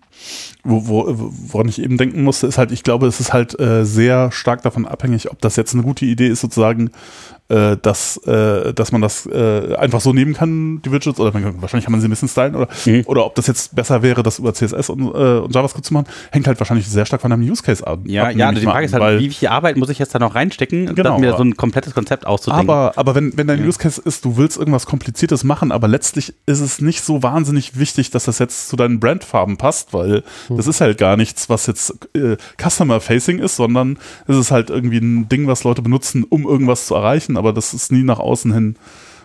Wo, wo, woran ich eben denken musste, ist halt, ich glaube, es ist halt äh, sehr stark davon abhängig, ob das jetzt eine gute Idee ist, sozusagen, äh, dass, äh, dass man das äh, einfach so nehmen kann, die Widgets, oder man, wahrscheinlich kann man sie ein bisschen stylen, oder, Mhm. oder ob das jetzt besser wäre, das über CSS und, äh, und JavaScript zu machen, hängt halt wahrscheinlich sehr stark von einem Use Case ab. Ja, ab, ja, ich die Frage ist halt, wie viel Arbeit muss ich jetzt da noch reinstecken, Genau, um mir aber- so ein komplettes Konzept auszudenken? Aber, aber wenn, wenn dein Ja. Use Case ist, du willst irgendwas Kompliziertes machen, aber letztlich ist es nicht so wahnsinnig wichtig, dass das jetzt zu deinen Brandfarben passt, weil das ist halt gar nichts, was jetzt äh, Customer-Facing ist, sondern es ist halt irgendwie ein Ding, was Leute benutzen, um irgendwas zu erreichen, aber das ist nie nach außen hin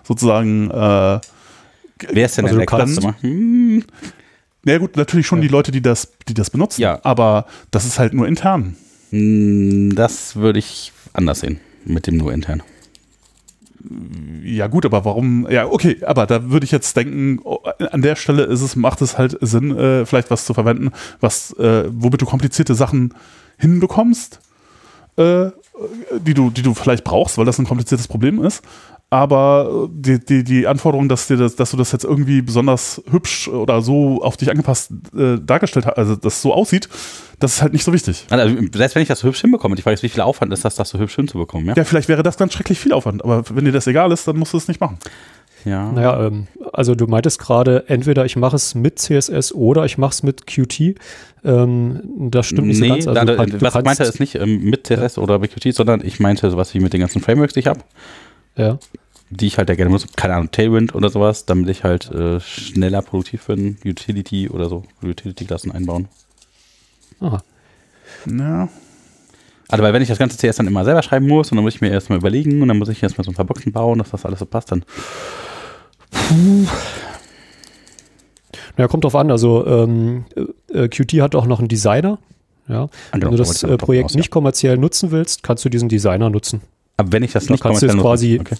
sozusagen. Äh, Wer ist denn also der Customer? Hm. Ja gut, natürlich schon ja. die Leute, die das, die das benutzen. Ja. Aber das ist halt nur intern. Hm, das würde ich anders sehen mit dem nur intern. Ja gut, aber warum? Ja okay, aber da würde ich jetzt denken, oh, an der Stelle ist es macht es halt Sinn, äh, vielleicht was zu verwenden, was äh, womit du komplizierte Sachen hinbekommst, äh, die du die du vielleicht brauchst, weil das ein kompliziertes Problem ist aber die, die, die Anforderung, dass, dir das, dass du das jetzt irgendwie besonders hübsch oder so auf dich angepasst äh, dargestellt hast, also das so aussieht, das ist halt nicht so wichtig. Also, selbst wenn ich das so hübsch hinbekomme, Frage ist, wie viel Aufwand ist das, das so hübsch hinzubekommen? Ja? ja, vielleicht wäre das ganz schrecklich viel Aufwand, aber wenn dir das egal ist, dann musst du es nicht machen. Ja. Naja, ähm, also du meintest gerade, entweder ich mache es mit CSS oder ich mache es mit Qt. Ähm, das stimmt nicht nee, so ganz. Also, da, du, was ich meinte ist nicht ähm, mit CSS ja. oder mit Qt, sondern ich meinte sowas wie mit den ganzen Frameworks, die ich habe. Ja. Die ich halt ja gerne muss. Keine Ahnung, Tailwind oder sowas, damit ich halt äh, schneller produktiv bin. Utility oder so. Utility-Klassen einbauen. Aha. Ja. Also, weil wenn ich das ganze CS dann immer selber schreiben muss und dann muss ich mir erstmal überlegen und dann muss ich erstmal so ein paar Boxen bauen, dass das alles so passt, dann. Puh. Ja, kommt drauf an. Also ähm, äh, Qt hat auch noch einen Designer. Ja. Wenn du das äh, Projekt nicht kommerziell nutzen willst, kannst du diesen Designer nutzen. Aber wenn ich das da nicht kannst du jetzt quasi okay.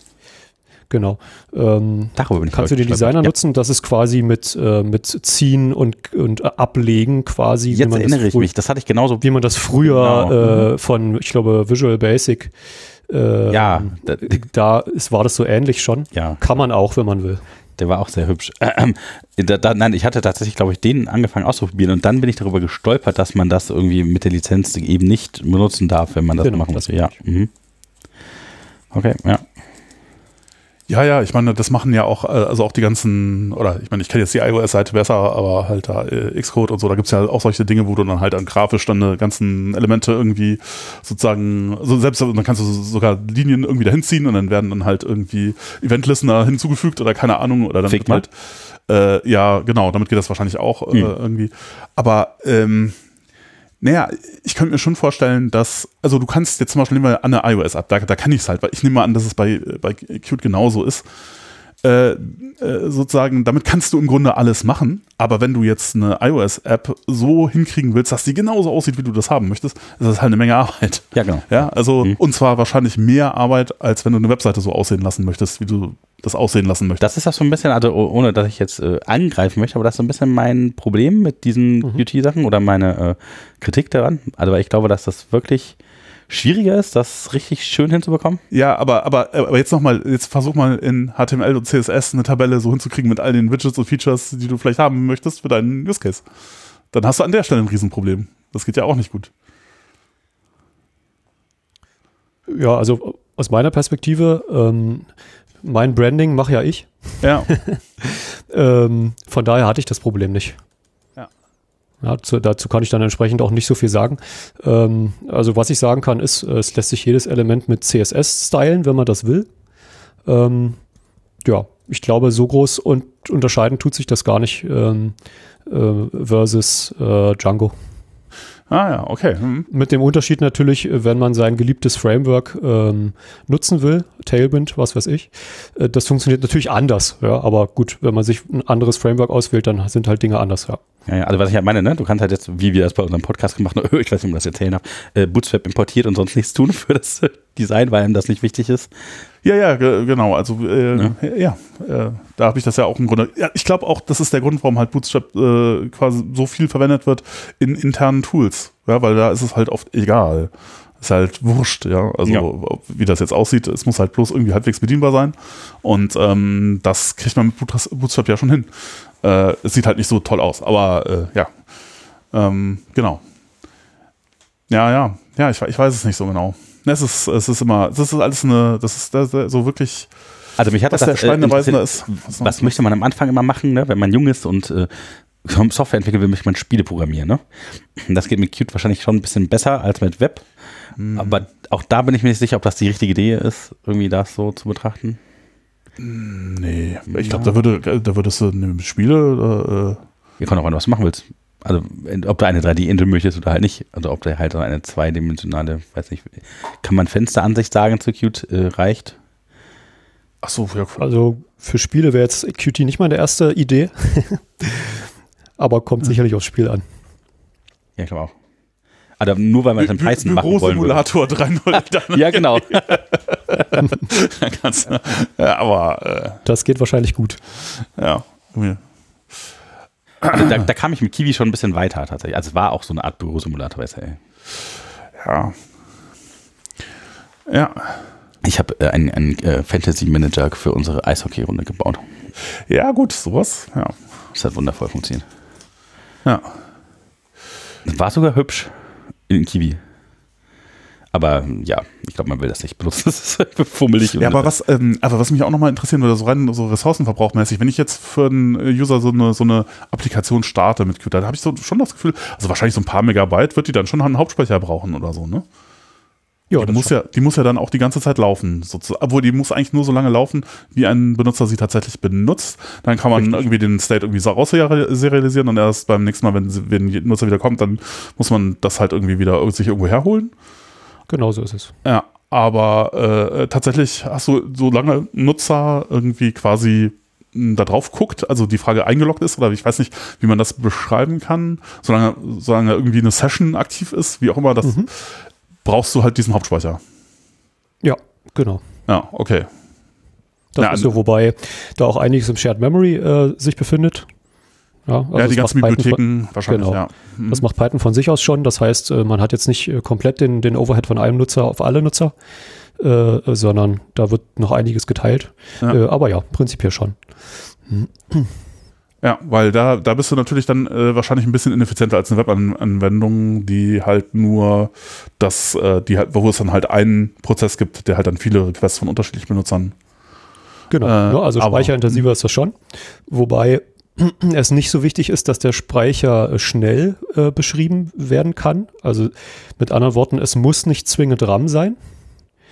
Genau. Ähm, Darüber bin ich kannst du den Designer ja. nutzen, das ist quasi mit, äh, mit Ziehen und, und Ablegen quasi. Jetzt erinnere ich mich, das hatte ich genauso. Wie man das früher genau. äh, von, ich glaube, Visual Basic äh, ja, da, da ist, war das so ähnlich schon. Ja. Kann man auch, wenn man will. Der war auch sehr hübsch. Äh, da, da, nein, ich hatte tatsächlich, glaube ich, den angefangen auszuprobieren und dann bin ich darüber gestolpert, dass man das irgendwie mit der Lizenz eben nicht benutzen darf, wenn man das genau, machen muss. Ja. Mhm. Okay, ja. Ja, ja, ich meine, das machen ja auch, äh, also auch die ganzen, oder ich meine, ich kenne jetzt die iOS-Seite besser, aber halt da äh, Xcode und so, da gibt's ja auch solche Dinge, wo du dann halt an grafisch dann die ganzen Elemente irgendwie sozusagen, also selbst dann kannst du sogar Linien irgendwie dahin ziehen und dann werden dann halt irgendwie Event-Listener hinzugefügt oder keine Ahnung, oder dann wird halt, äh, ja, genau, damit geht das wahrscheinlich auch äh, mhm. irgendwie. Aber ähm, naja, ich könnte mir schon vorstellen, dass, also du kannst jetzt zum Beispiel nehmen wir an der iOS ab, da, da kann ich es halt, weil ich nehme mal an, dass es bei, bei Qt genauso ist. Äh, äh, sozusagen, damit kannst du im Grunde alles machen, aber wenn du jetzt eine iOS-App so hinkriegen willst, dass sie genauso aussieht, wie du das haben möchtest, ist das halt eine Menge Arbeit. Ja, genau. Ja, also, mhm. und zwar wahrscheinlich mehr Arbeit, als wenn du eine Webseite so aussehen lassen möchtest, wie du das aussehen lassen möchtest. Das ist ja so ein bisschen, also ohne dass ich jetzt äh, angreifen möchte, aber das ist so ein bisschen mein Problem mit diesen mhm. Beauty-Sachen oder meine äh, Kritik daran. Also, weil ich glaube, dass das wirklich schwieriger ist, das richtig schön hinzubekommen? Ja, aber, aber, aber jetzt nochmal, jetzt versuch mal in HTML und CSS eine Tabelle so hinzukriegen mit all den Widgets und Features, die du vielleicht haben möchtest für deinen Use Case. Dann hast du an der Stelle ein Riesenproblem. Das geht ja auch nicht gut. Ja, also aus meiner Perspektive, ähm, mein Branding mache ja ich. Ja. ähm, von daher hatte ich das Problem nicht. Ja, zu, dazu kann ich dann entsprechend auch nicht so viel sagen. Ähm, also was ich sagen kann, ist, es lässt sich jedes Element mit CSS stylen, wenn man das will. Ähm, ja, ich glaube, so groß und unterscheiden tut sich das gar nicht ähm, äh, versus äh, Django. Ah ja, okay. Hm. Mit dem Unterschied natürlich, wenn man sein geliebtes Framework ähm, nutzen will, Tailwind, was weiß ich, äh, das funktioniert natürlich anders, ja, aber gut, wenn man sich ein anderes Framework auswählt, dann sind halt Dinge anders, ja. Ja, ja, also was ich halt meine, ne, du kannst halt jetzt, wie wir das bei unserem Podcast gemacht haben, ich weiß nicht, ob ich das erzählen darf, äh, Bootstrap importiert und sonst nichts tun für das Design, weil ihm das nicht wichtig ist. Ja, ja, genau. Also äh, ja, ja äh, da habe ich das ja auch im Grunde. Ja, ich glaube auch, das ist der Grund, warum halt Bootstrap äh, quasi so viel verwendet wird in internen Tools. Ja, weil da ist es halt oft egal. Ist halt wurscht, ja. Also ja. wie das jetzt aussieht, es muss halt bloß irgendwie halbwegs bedienbar sein. Und ähm, das kriegt man mit Bootstrap ja schon hin. Äh, es sieht halt nicht so toll aus, aber äh, ja. Ähm, genau. Ja, ja, ja, ich, ich weiß es nicht so genau. Es ist, es ist immer, das ist alles eine, das ist, das ist so wirklich. Also mich hat was das, der spannende äh, ist. Was, was möchte man am Anfang immer machen, ne? wenn man jung ist und äh, Software entwickeln will, möchte man Spiele programmieren. Ne? Das geht mit Qt wahrscheinlich schon ein bisschen besser als mit Web. Mhm. Aber auch da bin ich mir nicht sicher, ob das die richtige Idee ist, irgendwie das so zu betrachten. Nee, ich glaube, da würde, da würdest du eine Spiele. Äh, Ihr könnt auch an was machen willst. Also, ob du eine 3D-Insel möchtest oder halt nicht. Also, ob da halt eine zweidimensionale, weiß nicht, kann man Fensteransicht sagen zu Qt, äh, reicht. Ach so, ja, cool. Also für Spiele wäre jetzt Qt nicht meine erste Idee. Aber kommt ja. sicherlich aufs Spiel an. Ja, ich glaube auch. Aber nur weil man es in Python machen wollen Simulator 3.0. ja, genau. ja, aber äh, das geht wahrscheinlich gut. Ja. Da, da, kam ich mit Kiwi schon ein bisschen weiter tatsächlich. Also es war auch so eine Art Bürosimulator bei SL. Ja. Ja. Ich habe äh, einen, einen äh, Fantasy Manager für unsere Eishockey-Runde gebaut. Ja, gut, sowas. Ja. Das hat wundervoll funktioniert. Ja. War sogar hübsch in Kiwi. Aber ja, ich glaube, man will das nicht benutzen. Das ist fummelig. Ja, aber was, ähm, aber was mich auch nochmal interessieren würde, so rein so ressourcenverbrauchmäßig, wenn ich jetzt für einen User so eine, so eine Applikation starte mit Qt, da habe ich so schon das Gefühl, also wahrscheinlich so ein paar Megabyte wird die dann schon einen Hauptspeicher brauchen oder so, ne? Ja, die muss ja, die muss ja dann auch die ganze Zeit laufen, sozusagen. Obwohl die muss eigentlich nur so lange laufen, wie ein Benutzer sie tatsächlich benutzt. Dann kann man Richtig. irgendwie den State irgendwie so serialisieren und erst beim nächsten Mal, wenn, wenn der Nutzer wieder kommt, dann muss man das halt irgendwie wieder sich irgendwo herholen. Genau so ist es. Ja, aber äh, tatsächlich hast du so lange Nutzer irgendwie quasi hm, da drauf guckt, also die Frage eingeloggt ist, oder ich weiß nicht, wie man das beschreiben kann, solange, solange irgendwie eine Session aktiv ist, wie auch immer, das mhm brauchst du halt diesen Hauptspeicher. Ja, genau. Ja, okay. Das ja, ist so, wobei da auch einiges im Shared Memory äh, sich befindet. Ja, also ja die ganzen Bibliotheken von, wahrscheinlich, genau. ja. Mhm. Das macht Python von sich aus schon. Das heißt, äh, man hat jetzt nicht äh, komplett den, den Overhead von einem Nutzer auf alle Nutzer, äh, sondern da wird noch einiges geteilt. Ja. Äh, aber ja, prinzipiell schon. Ja, weil da, da bist du natürlich dann äh, wahrscheinlich ein bisschen ineffizienter als eine Webanwendung, die halt nur das, äh, die halt, wo es dann halt einen Prozess gibt, der halt dann viele Requests von unterschiedlichen Benutzern. Genau, äh, ja, also speicherintensiver ist das schon. Wobei es nicht so wichtig ist, dass der Speicher schnell äh, beschrieben werden kann. Also mit anderen Worten, es muss nicht zwingend RAM sein.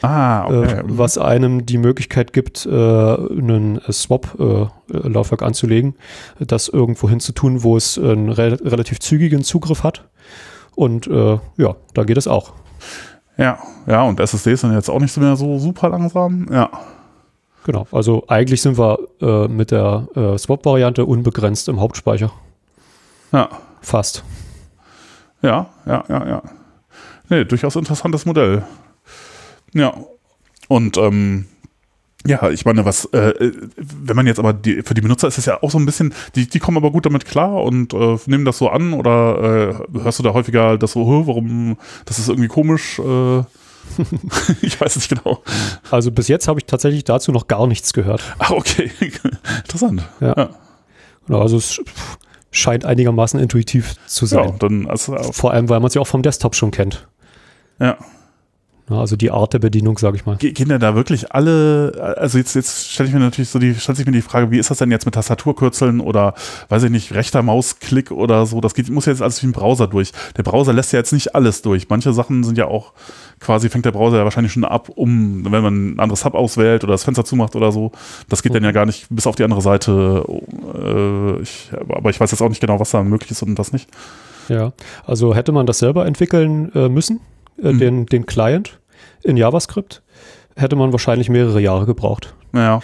Ah, okay. Äh, was einem die Möglichkeit gibt, äh, einen Swap-Laufwerk äh, anzulegen, das irgendwo hinzutun, wo es einen re relativ zügigen Zugriff hat. Und äh, ja, da geht es auch. Ja, ja, und SSDs sind jetzt auch nicht mehr so super langsam. Ja. Genau, also eigentlich sind wir äh, mit der äh, Swap-Variante unbegrenzt im Hauptspeicher. Ja. Fast. Ja, ja, ja, ja. Nee, durchaus interessantes Modell. Ja. Und ähm, ja, ich meine, was, äh, wenn man jetzt aber die, für die Benutzer ist es ja auch so ein bisschen, die, die kommen aber gut damit klar und äh, nehmen das so an oder äh, hörst du da häufiger das so, warum, das ist irgendwie komisch, äh, ich weiß nicht genau. Also bis jetzt habe ich tatsächlich dazu noch gar nichts gehört. Ach, okay. Interessant. Ja. ja. Genau, also es scheint einigermaßen intuitiv zu sein. Ja, dann, also, Vor allem, weil man es ja auch vom Desktop schon kennt. Ja. Also die Art der Bedienung, sage ich mal. Gehen denn da wirklich alle, also jetzt, jetzt stelle ich mir natürlich so die, stellt sich mir die Frage, wie ist das denn jetzt mit Tastaturkürzeln oder, weiß ich nicht, rechter Mausklick oder so? Das geht, muss ja jetzt alles wie ein Browser durch. Der Browser lässt ja jetzt nicht alles durch. Manche Sachen sind ja auch, quasi fängt der Browser ja wahrscheinlich schon ab, um, wenn man ein anderes Hub auswählt oder das Fenster zumacht oder so. Das geht mhm. dann ja gar nicht bis auf die andere Seite. Äh, ich, aber ich weiß jetzt auch nicht genau, was da möglich ist und was nicht. Ja, also hätte man das selber entwickeln äh, müssen, äh, mhm. den, den Client in JavaScript, hätte man wahrscheinlich mehrere Jahre gebraucht. Ja.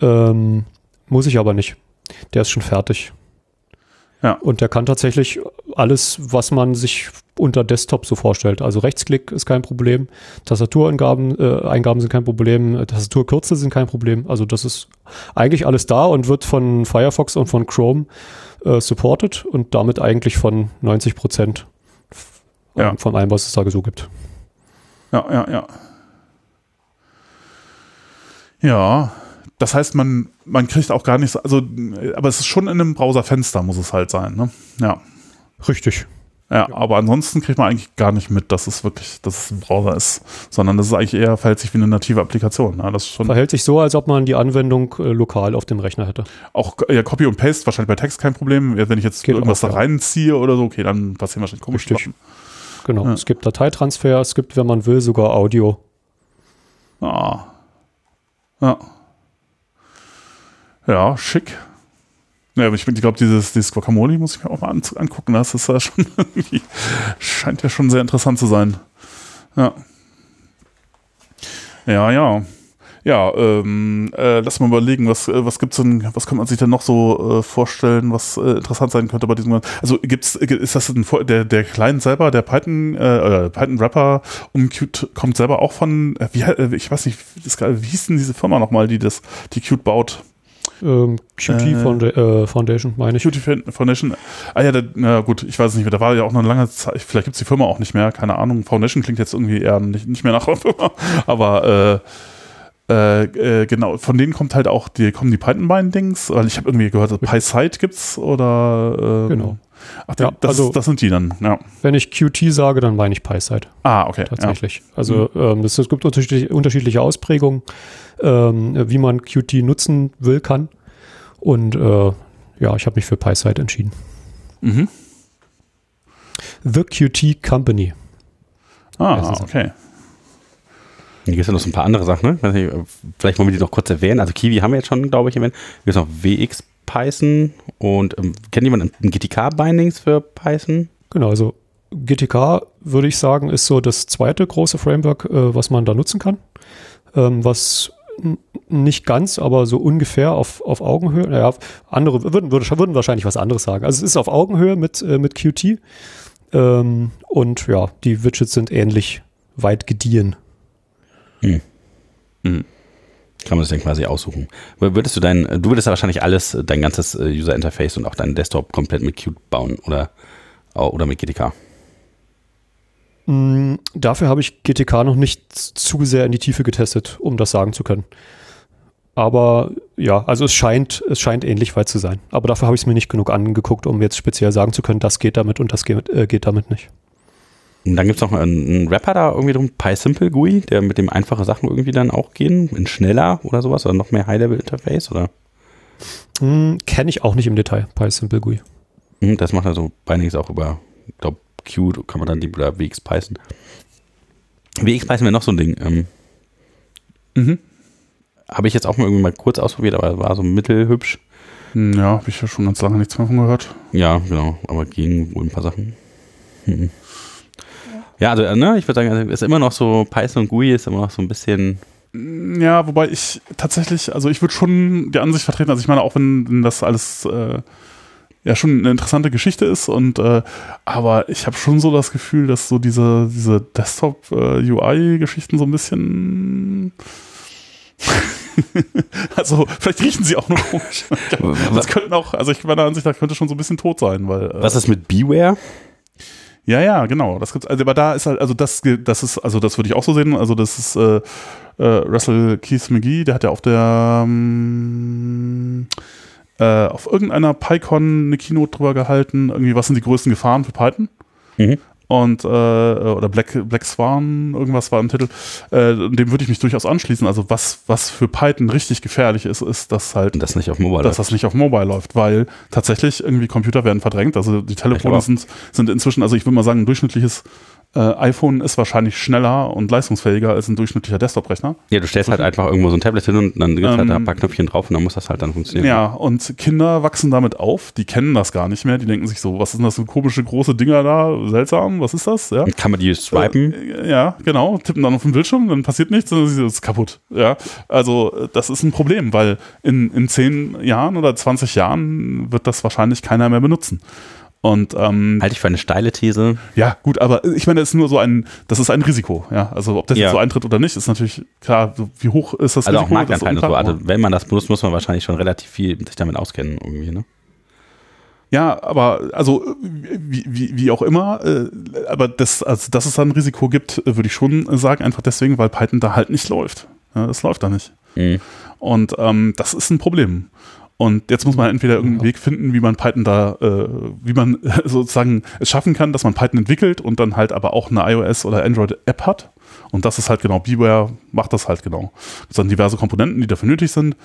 Ähm, muss ich aber nicht. Der ist schon fertig. Ja. Und der kann tatsächlich alles, was man sich unter Desktop so vorstellt. Also Rechtsklick ist kein Problem, Tastatureingaben äh, Eingaben sind kein Problem, Tastaturkürze sind kein Problem. Also das ist eigentlich alles da und wird von Firefox und von Chrome äh, supported und damit eigentlich von 90 Prozent ja. von allem, was es da so gibt. Ja, ja, ja. Ja, das heißt, man, man kriegt auch gar nichts, also, aber es ist schon in einem Browserfenster, muss es halt sein, ne? Ja. Richtig. Ja, ja, aber ansonsten kriegt man eigentlich gar nicht mit, dass es wirklich, dass es ein Browser ist, sondern das ist eigentlich eher, verhält sich wie eine native Applikation. Ja, das schon verhält sich so, als ob man die Anwendung äh, lokal auf dem Rechner hätte. Auch ja, Copy und Paste, wahrscheinlich bei Text kein Problem. Wenn ich jetzt Geht irgendwas auch, da reinziehe oder so, okay, dann passieren wahrscheinlich komische Sachen. Genau. Ja. Es gibt Dateitransfer, es gibt, wenn man will, sogar Audio. Ah. Ja. Ja, schick. Ja, aber ich, ich glaube, dieses, dieses Guacamole muss ich mir auch mal an, angucken. Das ist ja schon scheint ja schon sehr interessant zu sein. Ja. Ja, ja. Ja, ähm, äh, lass mal überlegen, was, äh, was gibt's denn, was kann man sich denn noch so äh, vorstellen, was äh, interessant sein könnte bei diesem Also gibt's, ist das ein, der, der Client selber, der Python, äh, Python Rapper um Qt kommt selber auch von, äh, wie, äh, ich weiß nicht, das, wie hieß denn diese Firma nochmal, die das, die Qt baut? Ähm, Qt äh, Foundation, meine ich. Qt Foundation. Ah ja, da, na gut, ich weiß es nicht mehr. Da war ja auch noch eine lange Zeit. Vielleicht gibt es die Firma auch nicht mehr, keine Ahnung. Foundation klingt jetzt irgendwie eher nicht, nicht mehr nach einer Firma. Aber äh, äh, äh, genau, von denen kommt halt auch die, kommen die Python-Bindings, weil ich habe irgendwie gehört, so PySite gibt's oder äh, genau. Ach, ja, das, also, das sind die dann, ja. Wenn ich Qt sage, dann meine ich PySite. Ah, okay. Tatsächlich. Ja. Also mhm. ähm, es, es gibt unterschiedliche, unterschiedliche Ausprägungen ähm, wie man Qt nutzen will, kann. Und äh, ja, ich habe mich für PySite entschieden. Mhm. The Qt Company. Ah, okay. Hier gibt es ja noch so ein paar andere Sachen, ne? Vielleicht wollen wir die noch kurz erwähnen. Also Kiwi haben wir jetzt schon, glaube ich, erwähnt. Hier ist noch WX Python und ähm, kennt jemand GTK-Bindings für Python? Genau, also GTK würde ich sagen, ist so das zweite große Framework, äh, was man da nutzen kann. Ähm, was nicht ganz, aber so ungefähr auf, auf Augenhöhe. Naja, andere würden, würden wahrscheinlich was anderes sagen. Also es ist auf Augenhöhe mit, äh, mit Qt. Ähm, und ja, die Widgets sind ähnlich weit gediehen. Hm. Hm. Kann man sich dann quasi aussuchen. Würdest du dein, du würdest ja wahrscheinlich alles, dein ganzes äh, User Interface und auch deinen Desktop komplett mit Qt bauen oder, oder mit GTK? Mm, dafür habe ich GTK noch nicht zu sehr in die Tiefe getestet, um das sagen zu können. Aber ja, also es scheint, es scheint ähnlich weit zu sein. Aber dafür habe ich es mir nicht genug angeguckt, um jetzt speziell sagen zu können, das geht damit und das geht, äh, geht damit nicht. Und dann gibt es noch einen, einen, Rapper da irgendwie drum, PySimple GUI, der mit dem einfache Sachen irgendwie dann auch gehen, in schneller oder sowas, oder noch mehr High-Level-Interface, oder? Hm, Kenne ich auch nicht im Detail, PySimple GUI. Hm, das macht also Bindings auch über, ich glaube, Qt kann man dann die oder WX Python. WX Python wäre noch so ein Ding. Ähm, mhm. Habe ich jetzt auch mal irgendwie mal kurz ausprobiert, aber war so mittelhübsch. Hm, ja, habe ich ja schon ganz lange nichts mehr von gehört. Ja, genau, aber gegen wohl ein paar Sachen. Mhm. Ja, also, ne, ich würde sagen, also ist immer noch so, Python und GUI ist immer noch so ein bisschen. Ja, wobei ich tatsächlich, also ich würde schon die Ansicht vertreten, also ich meine, auch wenn, wenn das alles äh, ja schon eine interessante Geschichte ist und äh, aber ich habe schon so das Gefühl, dass so diese, diese Desktop-UI-Geschichten äh, so ein bisschen also vielleicht riechen sie auch nur komisch. Das könnten auch, also ich meiner Ansicht nach könnte schon so ein bisschen tot sein, weil. Äh, Was ist mit Beware? Ja, ja, genau. Das gibt's, also, aber da ist halt, also das, das ist, also das würde ich auch so sehen. Also das ist äh, äh, Russell Keith McGee, der hat ja auf der ähm, äh, auf irgendeiner PyCon eine Keynote drüber gehalten, irgendwie, was sind die größten Gefahren für Python? Mhm. Und, äh, oder Black, Black Swan, irgendwas war im Titel. Äh, dem würde ich mich durchaus anschließen. Also, was, was für Python richtig gefährlich ist, ist, dass halt. Das nicht auf Mobile dass läuft. das nicht auf Mobile läuft, weil tatsächlich irgendwie Computer werden verdrängt. Also, die Telefone sind, sind inzwischen, also ich würde mal sagen, ein durchschnittliches äh, iPhone ist wahrscheinlich schneller und leistungsfähiger als ein durchschnittlicher Desktop-Rechner. Ja, du stellst halt einfach irgendwo so ein Tablet hin und dann gibt es halt ähm, halt ein paar Knöpfchen drauf und dann muss das halt dann funktionieren. Ja, und Kinder wachsen damit auf, die kennen das gar nicht mehr, die denken sich so, was sind das für komische große Dinger da, seltsam, was ist das? Ja. Kann man die swipen? Äh, ja, genau, tippen dann auf den Bildschirm, dann passiert nichts, dann ist es kaputt. Ja, also das ist ein Problem, weil in, in zehn Jahren oder 20 Jahren wird das wahrscheinlich keiner mehr benutzen. Und ähm, halte ich für eine steile These. Ja, gut, aber ich meine, es ist nur so ein, das ist ein Risiko, ja. Also ob das ja. jetzt so eintritt oder nicht, ist natürlich klar, wie hoch ist das also Risiko? Also auch Marktanteile so. Also wenn man das benutzt, muss man wahrscheinlich schon relativ viel sich damit auskennen irgendwie, ne? Ja, aber also wie, wie, wie auch immer, äh, aber das, also dass es da ein Risiko gibt, würde ich schon sagen, einfach deswegen, weil Python da halt nicht läuft. Ja, das läuft da nicht. Mhm. Und ähm, das ist ein Problem. Und jetzt muss man entweder irgendeinen Weg finden, wie man Python da, äh, wie man sozusagen es schaffen kann, dass man Python entwickelt und dann halt aber auch eine iOS oder Android-App hat. Und das ist halt genau, Beware macht das halt genau. Es sind diverse Komponenten, die dafür nötig sind.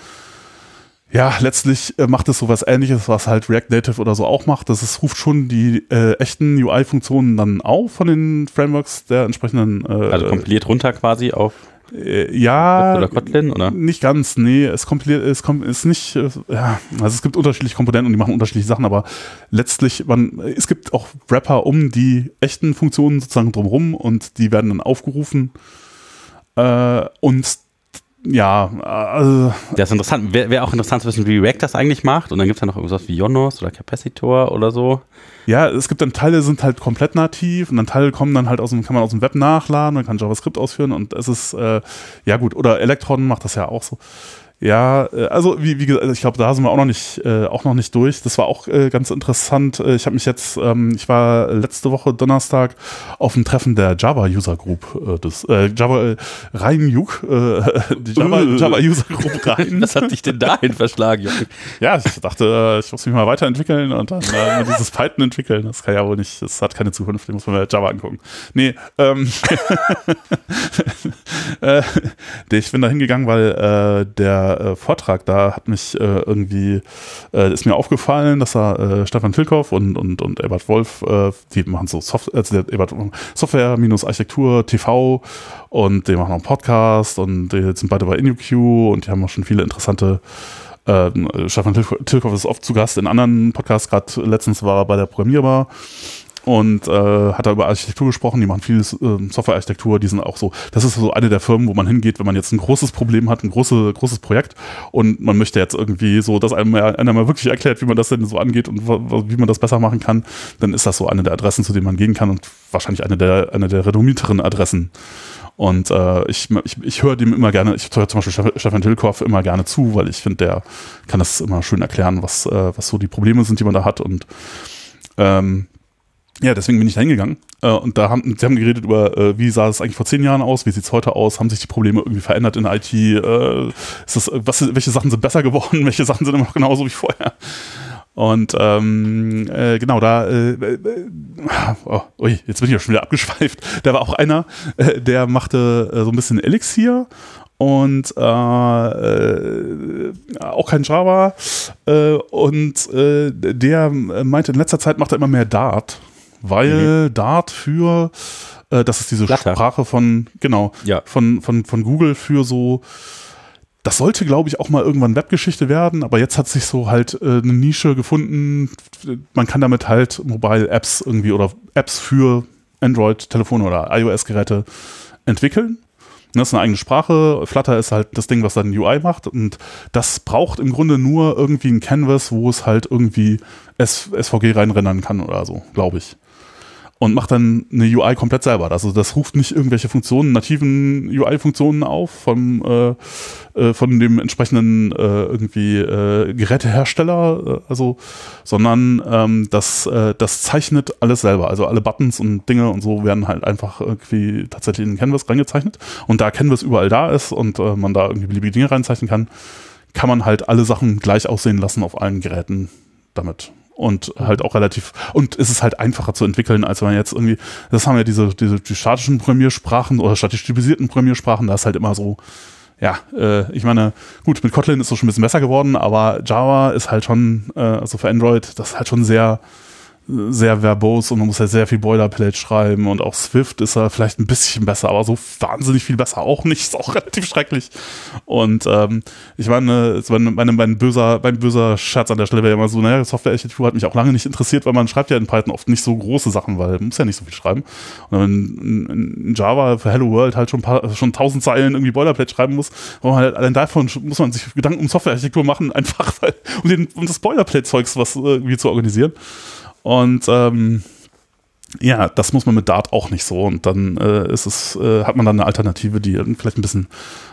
Ja, letztlich äh, macht es sowas ähnliches, was halt React Native oder so auch macht. Das ist, ruft schon die äh, echten UI-Funktionen dann auf von den Frameworks der entsprechenden. Äh, also kompiliert runter quasi auf äh, ja, oder Kotlin, oder? Nicht ganz, nee, es kompiliert, es kommt, ist nicht, äh, ja, also es gibt unterschiedliche Komponenten und die machen unterschiedliche Sachen, aber letztlich, man, es gibt auch Wrapper um die echten Funktionen sozusagen drumherum und die werden dann aufgerufen äh, und ja, also. Das ist interessant. Wäre wär auch interessant zu wissen, wie React das eigentlich macht. Und dann gibt es ja noch irgendwas wie Jonos oder Capacitor oder so. Ja, es gibt dann Teile, sind halt komplett nativ und dann Teile kommen dann halt aus dem, kann man aus dem Web nachladen, man kann JavaScript ausführen und es ist, äh, ja gut, oder Electron macht das ja auch so. Ja, äh, also wie, wie gesagt, ich glaube, da sind wir auch noch nicht, äh, auch noch nicht durch. Das war auch äh, ganz interessant. Äh, ich habe mich jetzt, ähm, ich war letzte Woche Donnerstag auf dem Treffen der Java User Group äh, des äh, Java äh, Rhein Juk, äh, die Java, Java User Group Rhein. Was hat dich denn dahin verschlagen, Jörg? Ja, ich dachte, ich muss mich mal weiterentwickeln und dann dieses Python entwickeln. Das kann ja wohl nicht, das hat keine Zukunft, den muss man mit Java angucken. Nee, ähm, äh, ich bin da hingegangen, weil äh, äh, Vortrag da hat mich äh, irgendwie, äh, ist mir aufgefallen, dass da äh, Stefan Tilkoff und, und, und Ebert Wolf, äh, die machen so Soft also Ebert, Software minus Architektur TV und die machen auch einen Podcast und die sind beide bei InUQ und die haben auch schon viele interessante ähm, Stefan Tilkoff ist oft zu Gast in anderen Podcasts, gerade letztens war er bei der Programmierbar und äh, hat da über Architektur gesprochen, die machen viel äh, Softwarearchitektur, die sind auch so, das ist so eine der Firmen, wo man hingeht, wenn man jetzt ein großes Problem hat, ein große, großes Projekt und man möchte jetzt irgendwie so, dass einem mal, einer mal wirklich erklärt, wie man das denn so angeht und wie man das besser machen kann, dann ist das so eine der Adressen, zu denen man gehen kann und wahrscheinlich eine der, eine der renommierteren Adressen. Und äh, ich, ich, ich höre dem immer gerne, ich höre zum Beispiel Stefan Tilkoff immer gerne zu, weil ich finde, der kann das immer schön erklären, was, äh, was so die Probleme sind, die man da hat. Und ähm, ja, deswegen bin ich da hingegangen. Äh, und da haben sie haben geredet über, äh, wie sah es eigentlich vor zehn Jahren aus, wie sieht es heute aus, haben sich die Probleme irgendwie verändert in IT, äh, ist das, was, welche Sachen sind besser geworden, welche Sachen sind immer noch genauso wie vorher. Und ähm, äh, genau, da, äh, äh, oh, ui, jetzt bin ich ja schon wieder abgeschweift. Da war auch einer, äh, der machte äh, so ein bisschen Elixir und äh, äh, auch kein Java. Äh, und äh, der meinte, in letzter Zeit macht er immer mehr Dart weil mhm. Dart für, äh, das ist diese Flutter. Sprache von, genau, ja. von, von, von Google für so, das sollte, glaube ich, auch mal irgendwann Webgeschichte werden, aber jetzt hat sich so halt äh, eine Nische gefunden. Man kann damit halt Mobile-Apps irgendwie oder Apps für Android-Telefone oder iOS-Geräte entwickeln. Das ist eine eigene Sprache. Flutter ist halt das Ding, was dann UI macht. Und das braucht im Grunde nur irgendwie ein Canvas, wo es halt irgendwie SVG reinrennen kann oder so, glaube ich und macht dann eine UI komplett selber. Also das ruft nicht irgendwelche Funktionen, nativen UI-Funktionen auf vom, äh, äh, von dem entsprechenden äh, irgendwie äh, Gerätehersteller, äh, also, sondern ähm, das, äh, das zeichnet alles selber. Also alle Buttons und Dinge und so werden halt einfach irgendwie tatsächlich in Canvas reingezeichnet. Und da Canvas überall da ist und man da irgendwie beliebige Dinge reinzeichnen kann, kann man halt alle Sachen gleich aussehen lassen auf allen Geräten damit und halt auch relativ und es ist halt einfacher zu entwickeln, als wenn man jetzt irgendwie, das haben ja diese, diese die statischen Programmiersprachen oder statisch typisierten Programmiersprachen, da ist halt immer so, ja, äh, ich meine, gut, mit Kotlin ist es schon ein bisschen besser geworden, aber Java ist halt schon, äh, also für Android, das ist halt schon sehr sehr verbos und man muss ja sehr viel Boilerplate schreiben und auch Swift ist er vielleicht ein bisschen besser, aber so wahnsinnig viel besser auch nicht, ist auch relativ schrecklich. Und ähm, ich meine, mein, mein, mein, böser, mein böser Scherz an der Stelle wäre immer so, naja, Softwarearchitektur hat mich auch lange nicht interessiert, weil man schreibt ja in Python oft nicht so große Sachen, weil man muss ja nicht so viel schreiben. Und wenn in, in Java für Hello World halt schon, paar, schon tausend Zeilen irgendwie Boilerplate schreiben muss, man halt, allein davon muss man sich Gedanken um Softwarearchitektur machen, einfach weil, um, den, um das Boilerplate-Zeugs was irgendwie zu organisieren. Und ähm, ja, das muss man mit Dart auch nicht so. Und dann äh, ist es, äh, hat man dann eine Alternative, die vielleicht ein bisschen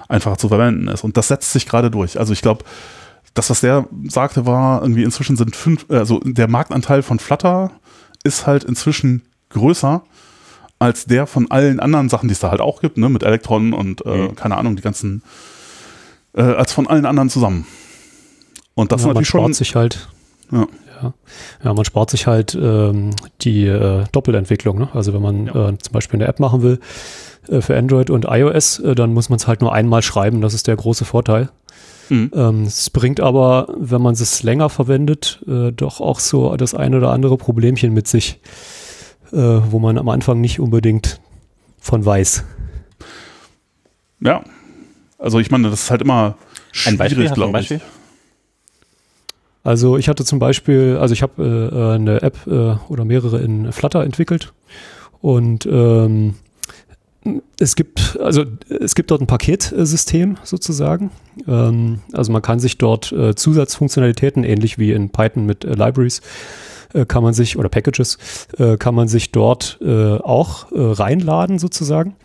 einfacher zu verwenden ist. Und das setzt sich gerade durch. Also ich glaube, das, was der sagte, war irgendwie inzwischen sind fünf, also der Marktanteil von Flutter ist halt inzwischen größer als der von allen anderen Sachen, die es da halt auch gibt, ne, mit Electron und äh, mhm. keine Ahnung, die ganzen, äh, als von allen anderen zusammen. Und das ja, natürlich man schon. sich halt. Ja. Ja, ja man spart sich halt ähm, die äh, Doppelentwicklung. Ne? Also wenn man ja. äh, zum Beispiel eine App machen will äh, für Android und iOS, äh, dann muss man es halt nur einmal schreiben. Das ist der große Vorteil. Mhm. Ähm, es bringt aber, wenn man es länger verwendet, äh, doch auch so das eine oder andere Problemchen mit sich, äh, wo man am Anfang nicht unbedingt von weiß. Ja, also ich meine, das ist halt immer schwierig, glaube ich. Also ich hatte zum Beispiel, also ich habe äh, eine App äh, oder mehrere in Flutter entwickelt und ähm, es gibt, also es gibt dort ein Paketsystem sozusagen. Ähm, also man kann sich dort äh, Zusatzfunktionalitäten, ähnlich wie in Python mit äh, Libraries, äh, kann man sich, oder Packages, äh, kann man sich dort äh, auch äh, reinladen sozusagen.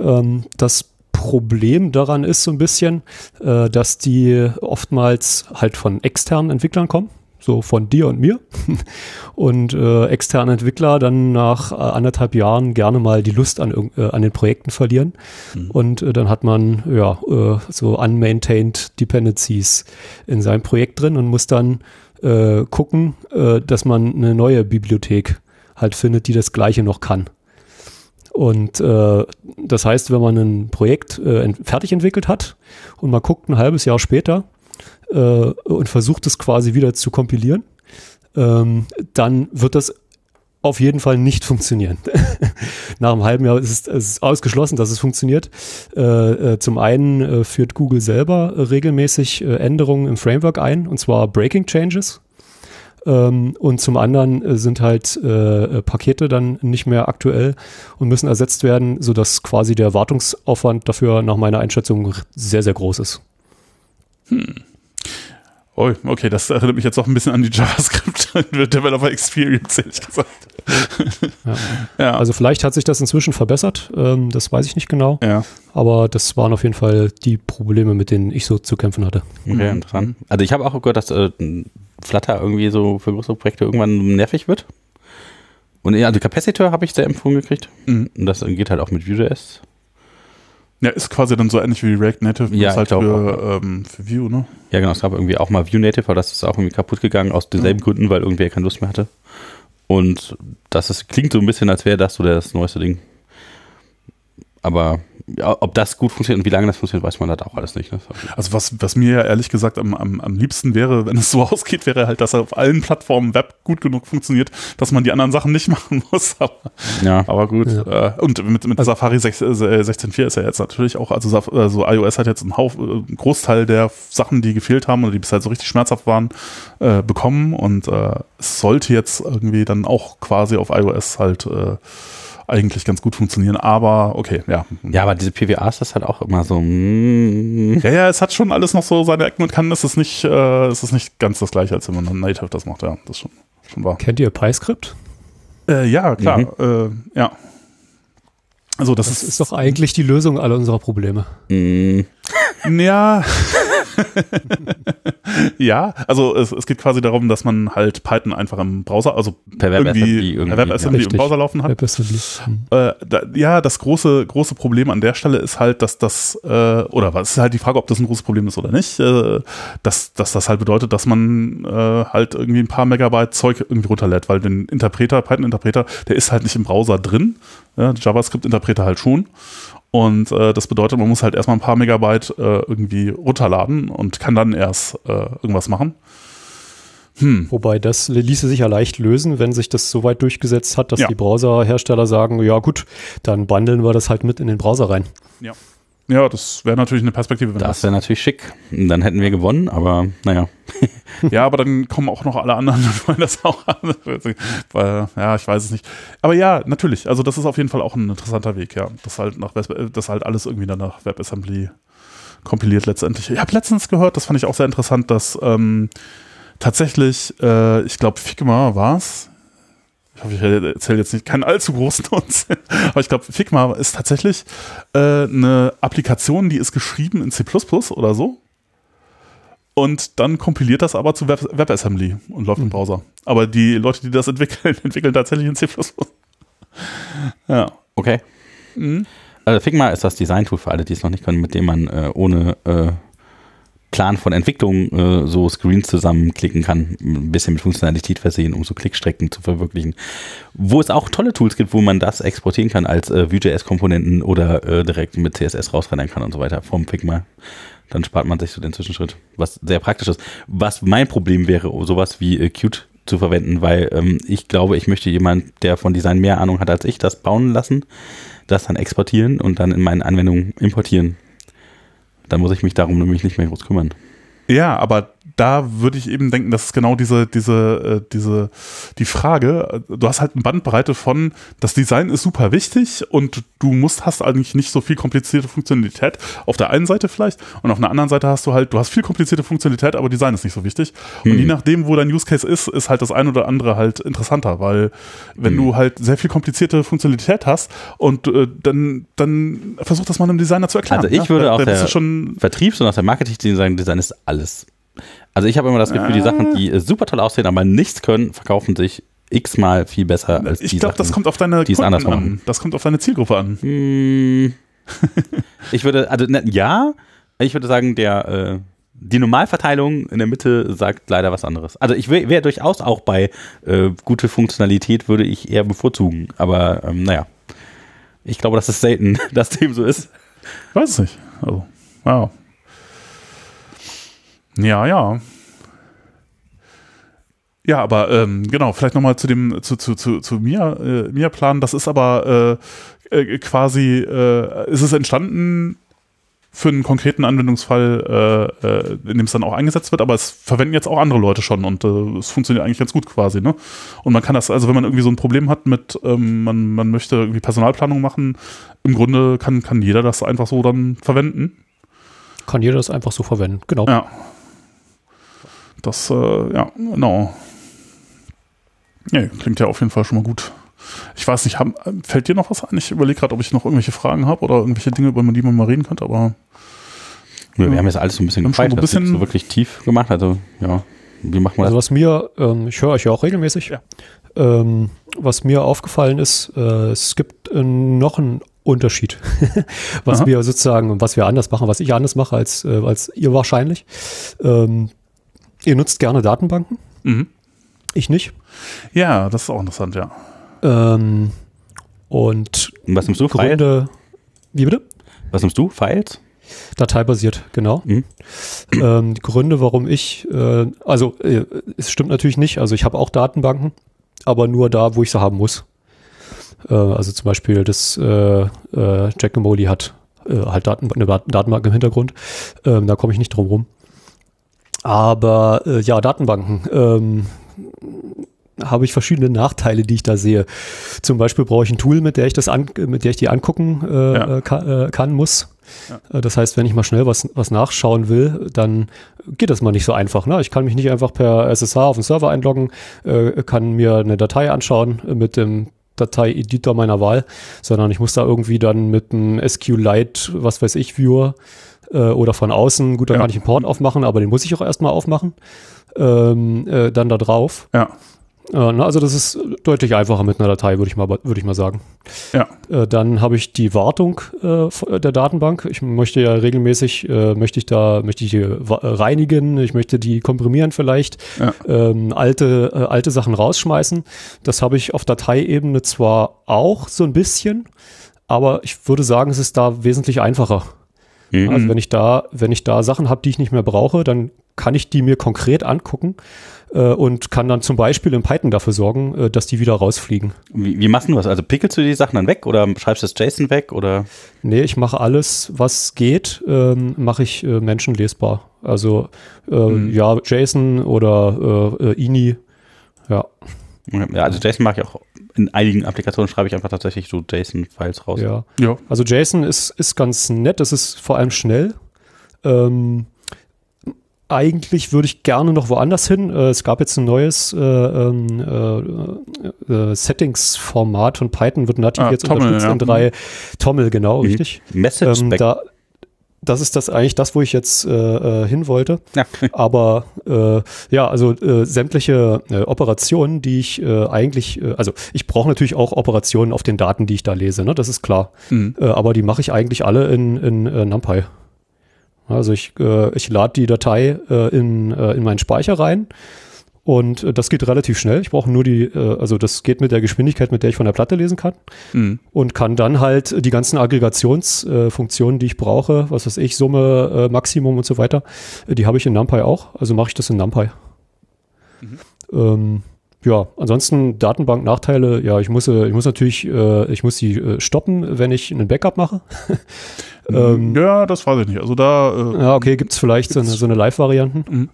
Ähm, das Problem daran ist so ein bisschen, dass die oftmals halt von externen Entwicklern kommen so von dir und mir. Und äh, externe Entwickler dann nach äh, anderthalb Jahren gerne mal die Lust an, äh, an den Projekten verlieren. Mhm. Und äh, dann hat man ja äh, so unmaintained Dependencies in seinem Projekt drin und muss dann äh, gucken, äh, dass man eine neue Bibliothek halt findet, die das gleiche noch kann. Und äh, das heißt, wenn man ein Projekt äh, fertig entwickelt hat und man guckt ein halbes Jahr später, äh, und versucht es quasi wieder zu kompilieren, ähm, dann wird das auf jeden Fall nicht funktionieren. Nach einem halben Jahr ist es, es ist ausgeschlossen, dass es funktioniert. Äh, äh, zum einen äh, führt Google selber regelmäßig äh, Änderungen im Framework ein, und zwar Breaking Changes. Ähm, und zum anderen äh, sind halt äh, Pakete dann nicht mehr aktuell und müssen ersetzt werden, sodass quasi der Wartungsaufwand dafür nach meiner Einschätzung sehr, sehr groß ist. Hm. Oh, okay, das erinnert mich jetzt auch ein bisschen an die JavaScript Developer Experience, ehrlich gesagt. Ja. ja. Also vielleicht hat sich das inzwischen verbessert, ähm, das weiß ich nicht genau. Ja. Aber das waren auf jeden Fall die Probleme, mit denen ich so zu kämpfen hatte. Okay, mhm. interessant. Also ich habe auch gehört, dass äh, Flutter irgendwie so für größere Projekte irgendwann nervig wird. Und ja, also Capacitor habe ich sehr empfohlen gekriegt. Mhm. Und das geht halt auch mit Vue.js. Ja, ist quasi dann so ähnlich wie React Native, ja, halt für, ähm, für Vue, ne? Ja, genau, es gab irgendwie auch mal Vue Native, aber das ist auch irgendwie kaputt gegangen aus denselben ja. Gründen, weil irgendwer keine Lust mehr hatte. Und das ist, klingt so ein bisschen, als wäre das so das neueste Ding. Aber ja, ob das gut funktioniert und wie lange das funktioniert, weiß man halt auch alles nicht. Ne? Also was, was mir ja ehrlich gesagt am, am, am liebsten wäre, wenn es so ausgeht, wäre halt, dass er auf allen Plattformen Web gut genug funktioniert, dass man die anderen Sachen nicht machen muss. Aber, ja. aber gut. Ja. Äh, und mit, mit also, Safari 16.4 äh, ist ja jetzt natürlich auch, also, also iOS hat jetzt einen, Hauf, äh, einen Großteil der Sachen, die gefehlt haben oder die bisher so richtig schmerzhaft waren, äh, bekommen und äh, es sollte jetzt irgendwie dann auch quasi auf iOS halt äh, eigentlich ganz gut funktionieren, aber okay, ja. Ja, aber diese PWAs, das ist halt auch immer so. Mm. Ja, ja, es hat schon alles noch so seine Ecken und kann, es ist nicht, äh, es ist nicht ganz das gleiche, als wenn man Native das macht, ja, das schon, schon wahr. Kennt ihr PyScript? Äh, ja, klar, mhm. äh, ja. Also das, das ist, ist, doch eigentlich die Lösung aller unserer Probleme. Mm. Ja. ja, also es, es, geht quasi darum, dass man halt Python einfach im Browser, also per WebAssembly irgendwie, per WebAssembly ja, im Browser laufen hat. Hm. Äh, da, ja, das große große Problem an der Stelle ist halt, dass das äh, oder was ist halt die Frage, ob das ein großes Problem ist oder nicht, äh, dass, dass das halt bedeutet, dass man äh, halt irgendwie ein paar Megabyte Zeug irgendwie runterlädt, weil den Interpreter, Python-Interpreter, der ist halt nicht im Browser drin, ja, JavaScript-Interpreter halt schon und äh, das bedeutet, man muss halt erstmal ein paar Megabyte äh, irgendwie runterladen und kann dann erst äh, irgendwas machen. Hm. Wobei das ließe sich ja leicht lösen, wenn sich das so weit durchgesetzt hat, dass ja. die Browserhersteller sagen, ja gut, dann bundeln wir das halt mit in den Browser rein. Ja. Ja, das wäre natürlich eine Perspektive. das wäre natürlich schick. Dann hätten wir gewonnen, aber naja. ja, aber dann kommen auch noch alle anderen und wollen das auch an. Weil, ja, ich weiß es nicht. Aber ja, natürlich. Also das ist auf jeden Fall auch ein interessanter Weg, ja. Das halt nach das halt alles irgendwie dann nach WebAssembly kompiliert letztendlich. Ich habe letztens gehört, das fand ich auch sehr interessant, dass ähm, tatsächlich, äh, ich glaube, Figma war es, ich hoffe, ich erzähle jetzt nicht keinen allzu großen Unsinn, aber ich glaube, Figma ist tatsächlich äh, eine Applikation, die ist geschrieben in C oder so. Und dann kompiliert das aber zu Web WebAssembly und läuft mhm. im Browser. Aber die Leute, die das entwickeln, entwickeln tatsächlich in C. ja. Okay. Mhm. Also Figma ist das Design-Tool für alle, die es noch nicht können, mit dem man äh, ohne äh, Plan von Entwicklung äh, so Screens zusammenklicken kann, ein bisschen mit Funktionalität versehen, um so Klickstrecken zu verwirklichen. Wo es auch tolle Tools gibt, wo man das exportieren kann als äh, Vue.js-Komponenten oder äh, direkt mit CSS rausrennen kann und so weiter vom Figma. Dann spart man sich so den Zwischenschritt, was sehr praktisch ist. Was mein Problem wäre, sowas wie äh, Qt zu verwenden, weil ähm, ich glaube, ich möchte jemand, der von Design mehr Ahnung hat als ich, das bauen lassen, das dann exportieren und dann in meine Anwendung importieren dann muss ich mich darum nämlich nicht mehr groß kümmern. Ja, aber da würde ich eben denken, das ist genau diese, diese, äh, diese, die Frage. Du hast halt eine Bandbreite von, das Design ist super wichtig und du musst, hast eigentlich nicht so viel komplizierte Funktionalität. Auf der einen Seite vielleicht und auf der anderen Seite hast du halt, du hast viel komplizierte Funktionalität, aber Design ist nicht so wichtig. Und hm. je nachdem, wo dein Use Case ist, ist halt das eine oder andere halt interessanter, weil wenn hm. du halt sehr viel komplizierte Funktionalität hast und äh, dann, dann versuch das mal einem Designer zu erklären. Also ich würde ja? auch der Vertriebs- und auch der Marketing sagen, Design ist alles. Also ich habe immer das Gefühl, die Sachen, die super toll aussehen, aber nichts können, verkaufen sich x-mal viel besser als ich die Ich glaube, das kommt auf deine Kunden an. Das kommt auf deine Zielgruppe an. Hm. ich würde, also ne, ja, ich würde sagen, der äh, die Normalverteilung in der Mitte sagt leider was anderes. Also ich wäre durchaus auch bei äh, gute Funktionalität würde ich eher bevorzugen. Aber ähm, naja, ich glaube, das ist selten, dass dem so ist. Weiß nicht. Also, wow. Ja, ja. Ja, aber ähm, genau, vielleicht nochmal zu dem, zu, zu, zu, zu mir, äh, mir Plan. Das ist aber äh, äh, quasi, äh, ist es entstanden für einen konkreten Anwendungsfall, äh, äh, in dem es dann auch eingesetzt wird, aber es verwenden jetzt auch andere Leute schon und es funktioniert eigentlich ganz gut quasi, ne? Und man kann das, also wenn man irgendwie so ein Problem hat mit, ähm, man, man möchte irgendwie Personalplanung machen, im Grunde kann, kann jeder das einfach so dann verwenden. Kann jeder das einfach so verwenden, genau. Ja. Das, äh, ja, genau. Ja, klingt ja auf jeden Fall schon mal gut. Ich weiß nicht, haben, fällt dir noch was ein? Ich überlege gerade, ob ich noch irgendwelche Fragen habe oder irgendwelche Dinge, über die man mal reden könnte, aber. Ja, wir haben jetzt alles so ein bisschen gefeiert, so ein bisschen so wirklich tief gemacht. Also, ja, wie macht man das? Also, was mir, ähm, ich höre euch ja auch regelmäßig, ja. ähm, was mir aufgefallen ist, äh, es gibt äh, noch einen Unterschied, was Aha. wir sozusagen, was wir anders machen, was ich anders mache als, äh, als ihr wahrscheinlich. Ähm, ihr nutzt gerne Datenbanken. Mhm. Ich nicht. Ja, das ist auch interessant, ja. Ähm, und was nimmst du? Gründe, wie bitte? Was nimmst du? Files? Dateibasiert, genau. Mhm. Ähm, die Gründe, warum ich, äh, also äh, es stimmt natürlich nicht, also ich habe auch Datenbanken, aber nur da, wo ich sie haben muss. Äh, also zum Beispiel das äh, äh, Jack Molly hat äh, halt Daten, eine Datenbank im Hintergrund, ähm, da komme ich nicht drum rum. Aber äh, ja, Datenbanken. Ähm, habe ich verschiedene Nachteile, die ich da sehe. Zum Beispiel brauche ich ein Tool, mit der ich das an, mit der ich die angucken äh, ja. kann, äh, kann, muss. Ja. Äh, das heißt, wenn ich mal schnell was, was nachschauen will, dann geht das mal nicht so einfach. Ne? Ich kann mich nicht einfach per SSH auf den Server einloggen, äh, kann mir eine Datei anschauen mit dem Datei-Editor meiner Wahl, sondern ich muss da irgendwie dann mit einem SQLite, was weiß ich, Viewer äh, oder von außen, gut, da ja. kann ich einen Port aufmachen, aber den muss ich auch erstmal aufmachen. Ähm, äh, dann da drauf. Ja. Äh, also das ist deutlich einfacher mit einer Datei, würde ich mal, würde ich mal sagen. Ja. Äh, dann habe ich die Wartung äh, der Datenbank. Ich möchte ja regelmäßig, möchte ich da, möchte ich die reinigen, ich möchte die komprimieren vielleicht, ja. ähm, alte, alte Sachen rausschmeißen. Das habe ich auf Dateiebene zwar auch so ein bisschen, aber ich würde sagen, es ist da wesentlich einfacher. Mhm. Also wenn ich da, wenn ich da Sachen habe, die ich nicht mehr brauche, dann kann ich die mir konkret angucken äh, und kann dann zum Beispiel in Python dafür sorgen, äh, dass die wieder rausfliegen. Wie, wie machst du das? Also pickelst du die Sachen dann weg oder schreibst du das JSON weg oder? Nee, ich mache alles, was geht, ähm, mache ich äh, menschenlesbar. Also äh, mhm. ja, JSON oder äh, äh INI, ja. Ja, also JSON mache ich auch in einigen Applikationen schreibe ich einfach tatsächlich so JSON-Files raus. Ja. ja. Also JSON ist, ist ganz nett, das ist vor allem schnell. Ähm, eigentlich würde ich gerne noch woanders hin. Äh, es gab jetzt ein neues äh, ähm, äh, äh, Settings-Format von Python, wird nativ ah, jetzt Tommel, unterstützt ja. in drei Tommel, genau, mhm. richtig. Message ähm, da, das ist das eigentlich das, wo ich jetzt äh, äh hin wollte. Ja. Aber äh, ja, also äh, sämtliche äh, Operationen, die ich äh, eigentlich, äh, also ich brauche natürlich auch Operationen auf den Daten, die ich da lese, ne? Das ist klar. Mhm. Äh, aber die mache ich eigentlich alle in, in äh, NumPy. Also ich, äh, ich lade die Datei äh, in, äh, in meinen Speicher rein und äh, das geht relativ schnell. Ich brauche nur die, äh, also das geht mit der Geschwindigkeit, mit der ich von der Platte lesen kann mhm. und kann dann halt die ganzen Aggregationsfunktionen, äh, die ich brauche, was weiß ich, Summe, Maximum und so weiter, die habe ich in NumPy auch. Also mache ich das in NumPy. Mhm. Ähm, ja, ansonsten Datenbank-Nachteile, ja, ich muss, ich muss natürlich, ich muss sie stoppen, wenn ich einen Backup mache. ähm, ja, das weiß ich nicht. Also da. Äh, ja, okay, gibt's vielleicht gibt's so eine, so eine Live-Varianten. Mhm.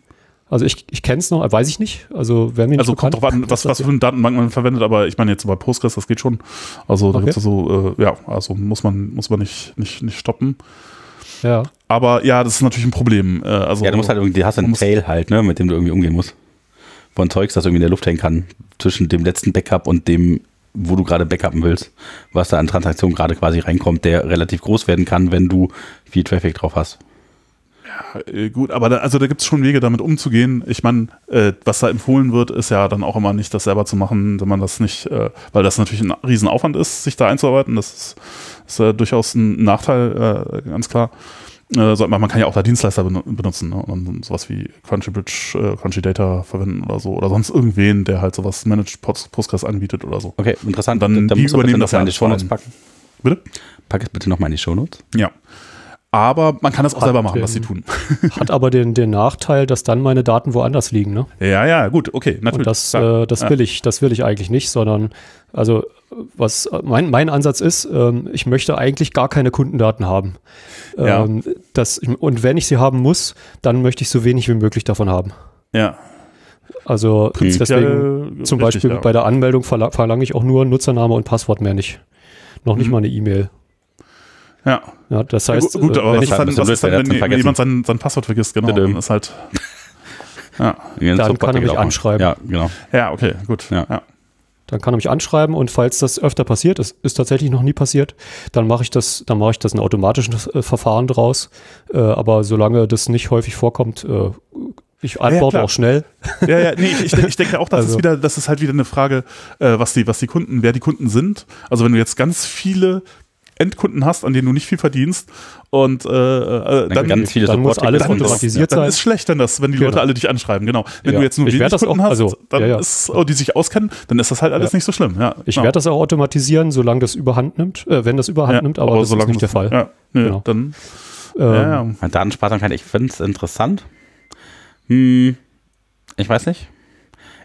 Also ich, ich kenne es noch, weiß ich nicht. Also wer mir nicht Also kommt bekannt, drauf an, was, was für eine Datenbank man verwendet, aber ich meine jetzt bei Postgres, das geht schon. Also da Okay. gibt's ja so, äh, ja, also muss man, muss man nicht, nicht, nicht stoppen. Ja. Aber ja, das ist natürlich ein Problem. Äh, also, Ja, du musst halt irgendwie, du hast man einen Tail halt, ne, mit dem du irgendwie umgehen musst. Von Zeugs, das irgendwie in der Luft hängen kann. Zwischen dem letzten Backup und dem, wo du gerade backuppen willst. Was da an Transaktionen gerade quasi reinkommt, der relativ groß werden kann, wenn du viel Traffic drauf hast. Äh, Gut, aber da, also da gibt es schon Wege, damit umzugehen. Ich meine, äh, was da empfohlen wird, ist ja dann auch immer nicht, das selber zu machen, wenn man das nicht, äh, weil das natürlich ein Riesenaufwand ist, sich da einzuarbeiten. Das ist, ist äh, durchaus ein Nachteil, äh, ganz klar. Äh, man kann ja auch da Dienstleister benu- benutzen ne? und dann sowas wie Crunchybridge, äh, Crunchy Data verwenden oder so. Oder sonst irgendwen, der halt sowas Managed Post Postgres anbietet oder so. Okay, interessant. Dann die musst du bitte übernehmen das ja in die alles Shownotes rein. packen. Bitte? Pack es bitte nochmal in die Shownotes. Ja. Aber man kann das auch Hat selber machen, was sie den- tun. Hat aber den, den Nachteil, dass dann meine Daten woanders liegen. Ne? Ja, ja, gut, okay, natürlich. Und das, äh, das Ja. will ich, das will ich eigentlich nicht, sondern also was mein, mein Ansatz ist, ähm, ich möchte eigentlich gar keine Kundendaten haben. Ja. Ähm, das, und wenn ich sie haben muss, dann möchte ich so wenig wie möglich davon haben. Ja. Also deswegen Ja, zum Beispiel ja. bei der Anmeldung verla verlange ich auch nur Nutzername und Passwort mehr nicht. Noch nicht Mhm. mal eine E-Mail. Ja. Ja, das Ja, heißt, gut, gut, äh, aber wenn was ich, ist dann, was ist dann wenn wenn, jemand sein, sein Passwort vergisst? Genau, Bitte. dann ist halt. Ja, Dann kann er mich anschreiben. Ja, genau. ja okay, gut. Ja. Ja. Dann kann er mich anschreiben und falls das öfter passiert, es ist tatsächlich noch nie passiert, dann mache ich das, dann mache ich das ein automatisches äh, Verfahren draus. Äh, aber solange das nicht häufig vorkommt, äh, ich antworte klar. auch schnell. Ja, ja, nee, ich, ich denke auch, das Also- ist wieder, das ist halt wieder eine Frage, äh, was die, was die Kunden, wer die Kunden sind. Also wenn du jetzt ganz viele Endkunden hast, an denen du nicht viel verdienst und äh, äh, Dann, dann, ganz viele dann muss Support- alles dann, ist, automatisiert dann sein. ist schlecht, wenn das, wenn die Genau. Leute alle dich anschreiben, genau. Wenn Ja. du jetzt nur wenig das auch- Kunden hast, also, dann ja, ja. ist, oh, die sich auskennen, dann ist das halt alles Ja. nicht so schlimm. Ja, Ich genau. werde das auch automatisieren, solange das überhand nimmt, äh, wenn das überhand ja, nimmt, aber, das ist nicht der Fall. Ja, nö, Genau. dann Ähm, ja, ja. Datensparsamkeit, ich finde es interessant. Hm, ich weiß nicht.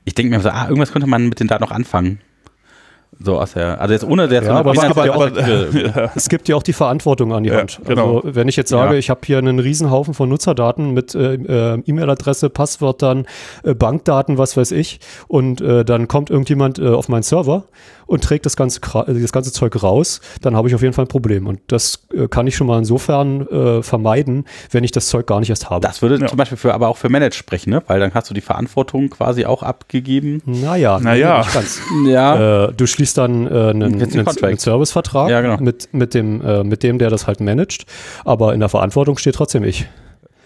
Ich denke mir so, ah, irgendwas könnte man mit den Daten noch anfangen. So aus der, also jetzt ohne der Ja, aber es gibt ja auch- Es gibt ja auch die Verantwortung an die Ja, Hand. genau. Also wenn ich jetzt sage, Ja. ich habe hier einen Riesenhaufen von Nutzerdaten mit äh, äh, E-Mail-Adresse, Passwörtern, äh, Bankdaten, was weiß ich, und äh, dann kommt irgendjemand äh, auf meinen Server und trägt das ganze, äh, das ganze Zeug raus, dann habe ich auf jeden Fall ein Problem. Und das äh, kann ich schon mal insofern äh, vermeiden, wenn ich das Zeug gar nicht erst habe. Das würde Ja. zum Beispiel für, aber auch für Managed sprechen, ne? Weil dann hast du die Verantwortung quasi auch abgegeben. naja, Naja. ganz. Ja. Äh, du schließt dann äh, einen, einen einen Servicevertrag Ja, genau. mit, mit, dem, äh, mit dem, der das halt managt, aber in der Verantwortung steht trotzdem ich.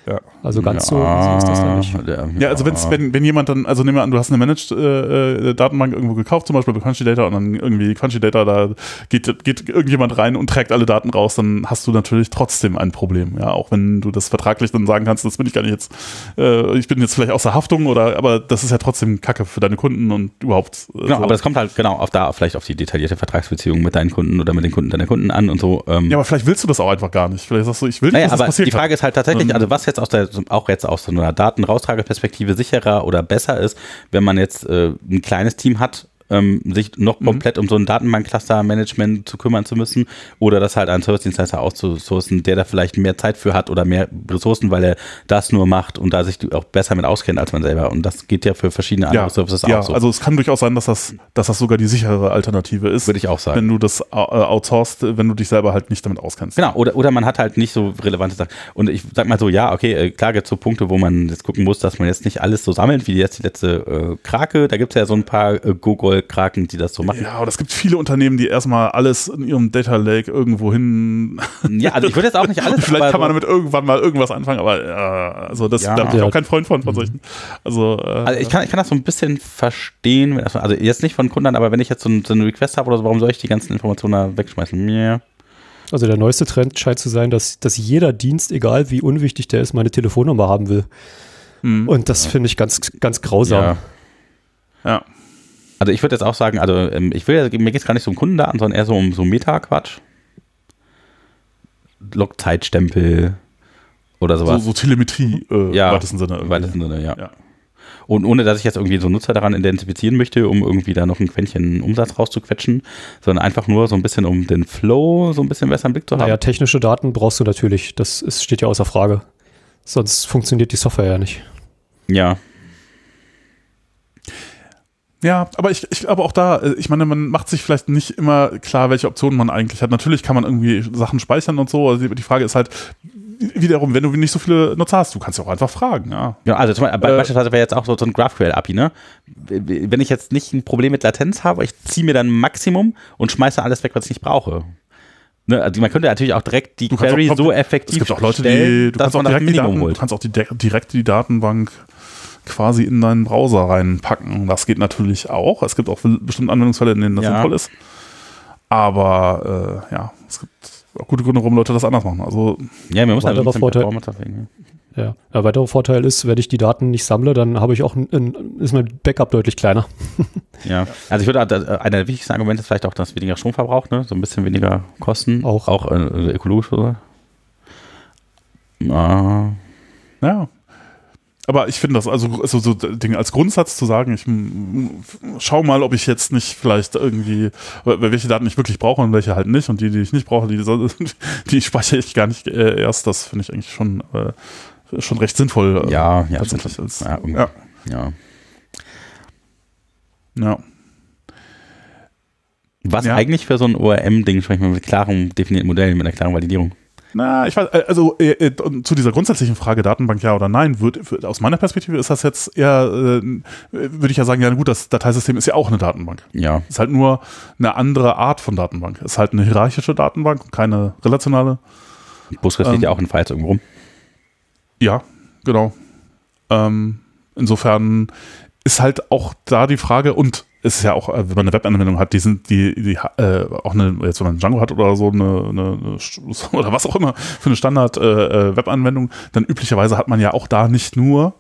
Ja. Also ganz so, so ist das dann nicht. Ja, also wenn's, wenn, wenn jemand dann, also nehmen wir an, du hast eine Managed äh, äh, Datenbank irgendwo gekauft, zum Beispiel bei Crunchy Data und dann irgendwie Crunchy Data, da geht, geht irgendjemand rein und trägt alle Daten raus, dann hast du natürlich trotzdem ein Problem. Ja, auch wenn du das vertraglich dann sagen kannst, das bin ich gar nicht jetzt, äh, ich bin jetzt vielleicht außer Haftung oder, aber das ist ja trotzdem Kacke für deine Kunden und überhaupt. Äh, Genau, so. aber das kommt halt genau auf da vielleicht auf die detaillierte Vertragsbeziehung mit deinen Kunden oder mit den Kunden deiner Kunden an und so. Ähm, ja, aber vielleicht willst du das auch einfach gar nicht. Vielleicht sagst du, ich will nicht, Naja, dass das aber passiert. die Frage ist halt tatsächlich, Ähm. also was jetzt aus der, auch jetzt aus so einer Datenraustrageperspektive sicherer oder besser ist, wenn man jetzt äh, ein kleines Team hat, ähm, sich Mhm. noch komplett um so ein Datenbank-Cluster-Management zu kümmern zu müssen oder das halt einen Service-Dienstleister auszusourcen, der da vielleicht mehr Zeit für hat oder mehr Ressourcen, weil er das nur macht und da sich auch besser mit auskennt als man selber. Und das geht ja für verschiedene andere ja, Services ja auch so. also es kann durchaus sein, dass das, dass das sogar die sichere Alternative ist. würde ich auch sagen. wenn du das äh, outsourcest, wenn du dich selber halt nicht damit auskennst. Genau, oder, oder man hat halt nicht so relevante Sachen. Und ich sag mal so, ja, okay, äh, klar gibt es so Punkte, wo man jetzt gucken muss, dass man jetzt nicht alles so sammelt, wie jetzt die letzte äh, Krake. Da gibt es ja so ein paar äh, Google-Kraken, die das so machen. Ja, aber es gibt viele Unternehmen, die erstmal alles in ihrem Data Lake irgendwo hin. Ja, also ich würde jetzt auch nicht alles. Vielleicht kann man so- damit irgendwann mal irgendwas anfangen, aber äh, also das Ja. da bin ich Ja. auch kein Freund von, von solchen. Also, äh, also ich kann, ich kann das so ein bisschen verstehen, also jetzt nicht von Kunden, aber wenn ich jetzt so, ein, so einen Request habe oder so, warum soll ich die ganzen Informationen da wegschmeißen? Ja. Also der neueste Trend scheint zu sein, dass, dass jeder Dienst, egal wie unwichtig der ist, meine Telefonnummer haben will. hm, Und das finde ich ganz, ganz grausam. ja. ja. Also ich würde jetzt auch sagen, also ähm, ich will, ja- mir geht es gar nicht so um Kundendaten, sondern eher so um so Meta-Quatsch. Log-Zeitstempel oder So, sowas. so Telemetrie äh, Ja, im weitesten Sinne. Im irgendwie. weitesten Sinne, ja. Ja. Und ohne, dass ich jetzt irgendwie so Nutzer daran identifizieren möchte, um irgendwie da noch ein Quäntchen Umsatz rauszuquetschen, sondern einfach nur so ein bisschen, um den Flow so ein bisschen besser im Blick zu haben. Naja, technische Daten brauchst du natürlich. Das ist, steht ja außer Frage. Sonst funktioniert die Software ja nicht. Ja. Ja, aber ich, ich glaube auch da, äh, ich meine, man macht sich vielleicht nicht immer klar, welche Optionen man eigentlich hat. Natürlich kann man irgendwie Sachen speichern und so. Also die Frage ist halt, wiederum, wenn du nicht so viele Nutzer hast, du kannst ja auch einfach fragen, ja. Ja, also zum Beispiel, äh, beispielsweise wäre jetzt auch so, so ein GraphQL-API, ne? Wenn ich jetzt nicht ein Problem mit Latenz habe, ich ziehe mir dann ein Maximum und schmeiße alles weg, was ich nicht brauche. Ne, also man könnte natürlich auch direkt die Query auch, so effektiv Es gibt auch Leute, stellen, die, du kannst auch direkt die Daten, holt. Du kannst auch die, direkt die Datenbank quasi in deinen Browser reinpacken. Das geht natürlich auch. Es gibt auch bestimmte Anwendungsfälle, in denen das ja. sinnvoll ist. Aber äh, ja, es gibt auch gute Gründe, warum Leute das anders machen. Also ja, mir muss ein weiterer Vorteil, ja. ja, weiterer Vorteil ist, wenn ich die Daten nicht sammle, dann habe ich auch ein, ein, ist mein Backup deutlich kleiner. ja, also ich würde äh, einer der wichtigsten Argumente ist vielleicht auch, dass weniger Strom verbraucht, ne? so ein bisschen weniger Kosten, auch, auch äh, ökologisch oder. Ah. Ja, aber ich finde das also, also so Ding als Grundsatz zu sagen, ich schau mal, ob ich jetzt nicht vielleicht irgendwie, welche Daten ich wirklich brauche und welche halt nicht und die, die ich nicht brauche, die, die speichere ich gar nicht äh, erst. Das finde ich eigentlich schon, äh, schon recht sinnvoll. Äh, ja, ja, tatsächlich als, ja, ja. ja. Ja. Was ja. eigentlich für so ein ORM-Ding, sprechen wir mit klaren definierten Modellen, mit einer klaren Validierung? Na, ich weiß, äh, also äh, äh, zu dieser grundsätzlichen Frage Datenbank ja oder nein, wird, aus meiner Perspektive ist das jetzt eher, äh, würde ich ja sagen, ja gut, das Dateisystem ist ja auch eine Datenbank. Ja. Ist halt nur eine andere Art von Datenbank. Ist halt eine hierarchische Datenbank, keine relationale. Postgres ähm, liegt ja auch in Files irgendwo rum. Ja, genau. Ähm, insofern ist halt auch da die Frage und ist ja auch, äh, wenn man eine Webanwendung hat, die sind, die, die äh, auch eine, jetzt wenn man Django hat oder so, eine, eine, oder was auch immer für eine Standard-Webanwendung, äh, äh dann üblicherweise hat man ja auch da nicht nur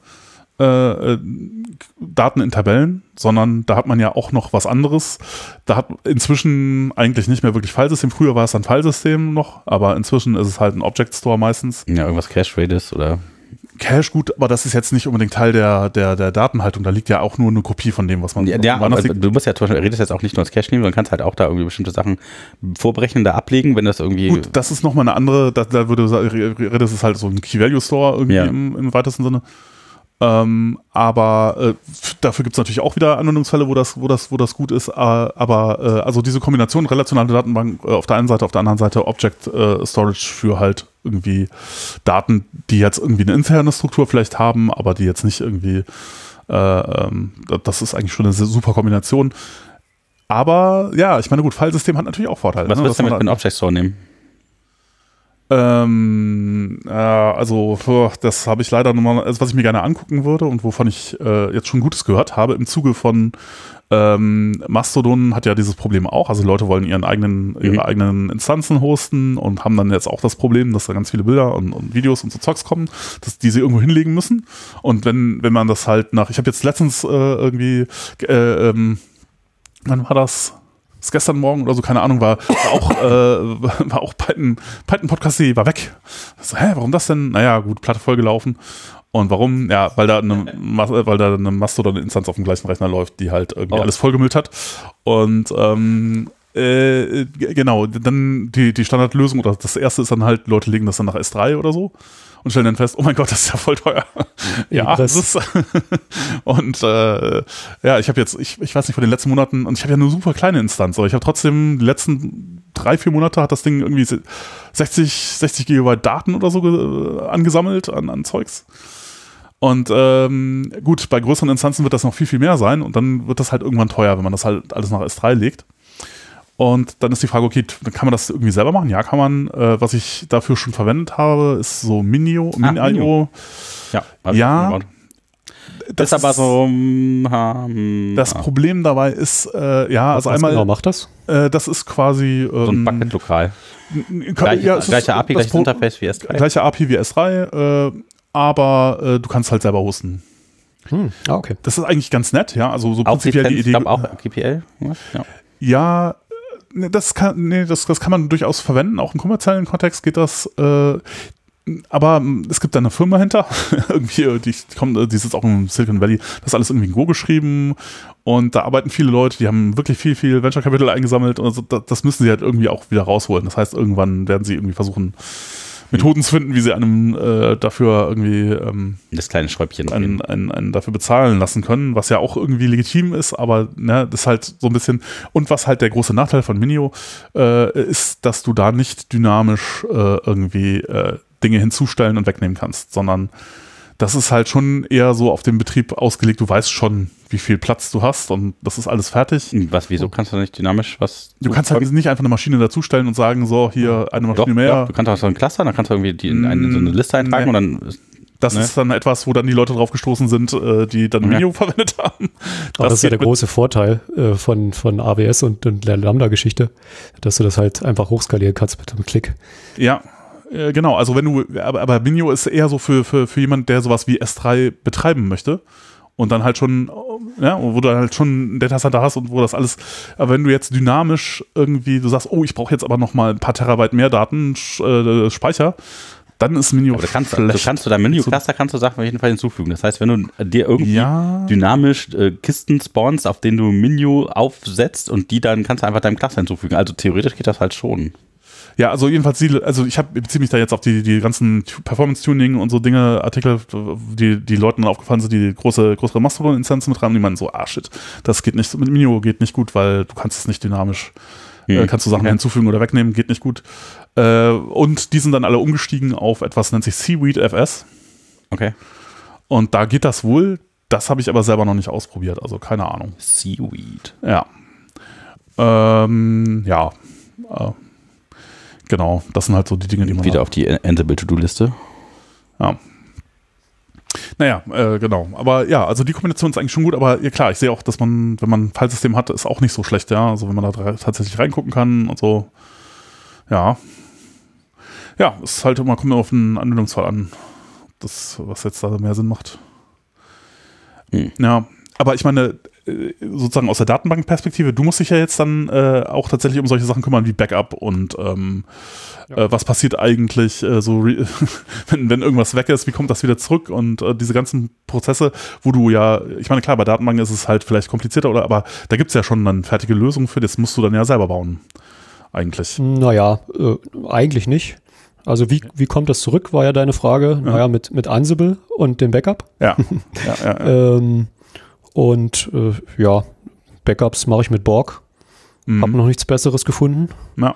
äh, äh, Daten in Tabellen, sondern da hat man ja auch noch was anderes. Da hat inzwischen eigentlich nicht mehr wirklich Filesystem. Früher war es ein Filesystem noch, aber inzwischen ist es halt ein Object Store meistens. Ja, irgendwas Cache-Redis oder Cache gut, aber das ist jetzt nicht unbedingt Teil der, der, der Datenhaltung. Da liegt ja auch nur eine Kopie von dem, was man. Ja, ja aber du musst ja zum Beispiel, redest jetzt auch nicht nur als Cache nehmen, sondern kannst halt auch da irgendwie bestimmte Sachen vorberechnen, da ablegen, wenn das irgendwie. Gut, das ist nochmal eine andere, da, da würde Redis ist halt so ein Key Value Store irgendwie ja. im, im weitesten Sinne. Ähm, aber äh, dafür gibt es natürlich auch wieder Anwendungsfälle, wo das, wo das, wo das gut ist. Äh, aber äh, also diese Kombination relationale Datenbank äh, auf der einen Seite, auf der anderen Seite Object äh, Storage für halt irgendwie Daten, die jetzt irgendwie eine interne Struktur vielleicht haben, aber die jetzt nicht irgendwie äh, ähm, das ist eigentlich schon eine super Kombination. Aber ja, ich meine, gut, Filesystem hat natürlich auch Vorteile. Was ne, würdest du mit einem Object Store nehmen? Ähm, äh, also das habe ich leider nochmal, also was ich mir gerne angucken würde und wovon ich äh, jetzt schon Gutes gehört habe im Zuge von ähm, Mastodon hat ja dieses Problem auch. Also Leute wollen ihren eigenen, mhm. ihre eigenen Instanzen hosten und haben dann jetzt auch das Problem, dass da ganz viele Bilder und, und Videos und so Zeugs kommen, dass die sie irgendwo hinlegen müssen. Und wenn, wenn man das halt nach, ich habe jetzt letztens äh, irgendwie, äh, ähm, wann war das? Ist gestern Morgen oder so, keine Ahnung, war, war auch, äh, war auch Python, Python Podcast, war weg. So, hä, warum das denn? Naja, gut, Platte vollgelaufen. Und warum? Ja, weil da eine, weil da eine Mastodon-Instanz auf dem gleichen Rechner läuft, die halt irgendwie oh. alles vollgemüllt hat. Und ähm, äh, genau, dann die, die Standardlösung oder das erste ist dann halt, Leute legen das dann nach S3 oder so und stellen dann fest, oh mein Gott, das ist ja voll teuer. ja, das ist und äh, ja, ich habe jetzt, ich, ich weiß nicht, vor den letzten Monaten, und ich habe ja eine super kleine Instanz, aber ich habe trotzdem die letzten drei, vier Monate hat das Ding irgendwie 60, 60 Gigabyte Daten oder so äh, angesammelt an, an Zeugs. Und ähm, gut, bei größeren Instanzen wird das noch viel, viel mehr sein und dann wird das halt irgendwann teuer, wenn man das halt alles nach S3 legt. Und dann ist die Frage, okay, kann man das irgendwie selber machen? Ja, kann man. Äh, was ich dafür schon verwendet habe, ist so Minio, ah, Min.io. Ja, ja. Das ist aber so. Um, das ah. Problem dabei ist, äh, ja, was, also einmal. genau macht das? Äh, das ist quasi. Ähm, so ein Bucket-Lokal. Gleich, ja, gleiche API, gleiches Interface wie S3. Gleiche API wie S3, äh, aber äh, du kannst halt selber hosten. Hm, ah, okay. Das ist eigentlich ganz nett, ja. Also so auch prinzipiell die Idee. Ich glaube auch GPL. Ja. ja, Ne, das kann, nee, das, das kann man durchaus verwenden. Auch im kommerziellen Kontext geht das. Äh, aber es gibt da eine Firma hinter, irgendwie, die, kommt, die sitzt auch im Silicon Valley, das ist alles irgendwie in Go geschrieben und da arbeiten viele Leute, die haben wirklich viel, viel Venture Capital eingesammelt und das müssen sie halt irgendwie auch wieder rausholen. Das heißt, irgendwann werden sie irgendwie versuchen, Methoden zu finden, wie sie einem äh, dafür irgendwie ähm, das kleine Schräubchen einen, einen, einen dafür bezahlen lassen können, was ja auch irgendwie legitim ist, aber ne, das ist halt so ein bisschen und was halt der große Nachteil von Minio äh, ist, dass du da nicht dynamisch äh, irgendwie äh, Dinge hinzustellen und wegnehmen kannst, sondern das ist halt schon eher so auf den Betrieb ausgelegt. Du weißt schon, wie viel Platz du hast und das ist alles fertig. Was, wieso kannst du nicht dynamisch was? Du kannst halt nicht einfach eine Maschine dazustellen und sagen, so, hier eine Maschine doch, mehr. Doch, du kannst auch so ein Cluster, dann kannst du irgendwie die in, eine, in so eine Liste eintragen Nee. und dann. Das Ne? ist dann etwas, wo dann die Leute drauf gestoßen sind, äh, die dann Ja. Minio verwendet haben. Aber das, ist ja der große Vorteil äh, von, von AWS und, und der Lambda-Geschichte, dass du das halt einfach hochskalieren kannst mit einem Klick. ja, äh, genau. Also wenn du, aber, aber Minio ist eher so für, für, für jemand, der sowas wie S3 betreiben möchte. Und dann halt schon, äh, ja, wo du halt schon einen Data Center hast und wo das alles, aber wenn du jetzt dynamisch irgendwie, du sagst, oh, ich brauche jetzt aber noch mal ein paar Terabyte mehr Daten, sch- äh, Speicher, dann ist Minio Aber du kannst, du schlecht. kannst du deinem Menü-Cluster kannst du Sachen auf jeden Fall hinzufügen. Das heißt, wenn du dir irgendwie Ja. dynamisch äh, Kisten spawnst, auf denen du Menu aufsetzt und die dann kannst du einfach deinem Cluster hinzufügen. Also theoretisch geht das halt schon. Ja, also jedenfalls, die, also ich hab, beziehe mich da jetzt auf die, die ganzen Tu- Performance-Tuning und so Dinge, Artikel, die, die Leuten dann aufgefallen sind, die große, größere Mastodon-Instanzen mit haben, die meinen so, ah shit, das geht nicht, mit Minio geht nicht gut, weil du kannst es nicht dynamisch, äh, Hm. kannst du Sachen Okay. hinzufügen oder wegnehmen, geht nicht gut. Äh, und die sind dann alle umgestiegen auf etwas, nennt sich Seaweed FS. Okay. Und da geht das wohl, das habe ich aber selber noch nicht ausprobiert, also keine Ahnung. Seaweed. Ja. Ähm, ja. Genau, das sind halt so die Dinge, die man Wieder auf die Ansible-To-Do-Liste. Ja. Naja, äh, genau. Aber ja, also die Kombination ist eigentlich schon gut, aber ja klar, ich sehe auch, dass man, wenn man ein Filesystem hat, ist auch nicht so schlecht, ja. Also wenn man da tatsächlich reingucken kann und so. Ja. Ja, es ist halt immer, kommt immer auf den Anwendungsfall an. Das, was jetzt da mehr Sinn macht. Hm. Ja, aber ich meine, sozusagen aus der Datenbankperspektive, du musst dich ja jetzt dann äh, auch tatsächlich um solche Sachen kümmern wie Backup und ähm, Ja. äh, was passiert eigentlich äh, so, wenn, wenn irgendwas weg ist, wie kommt das wieder zurück und äh, diese ganzen Prozesse, wo du ja, ich meine, klar, bei Datenbanken ist es halt vielleicht komplizierter, oder aber da gibt es ja schon dann fertige Lösungen für, das musst du dann ja selber bauen. Eigentlich. Naja, äh, eigentlich nicht. Also wie, wie kommt das zurück, war ja deine Frage. Naja, mit, mit Ansible und dem Backup. Ja. ja, ja, ja. Ähm, und äh, ja, Backups mache ich mit Borg. Mhm. Hab noch nichts Besseres gefunden. ja.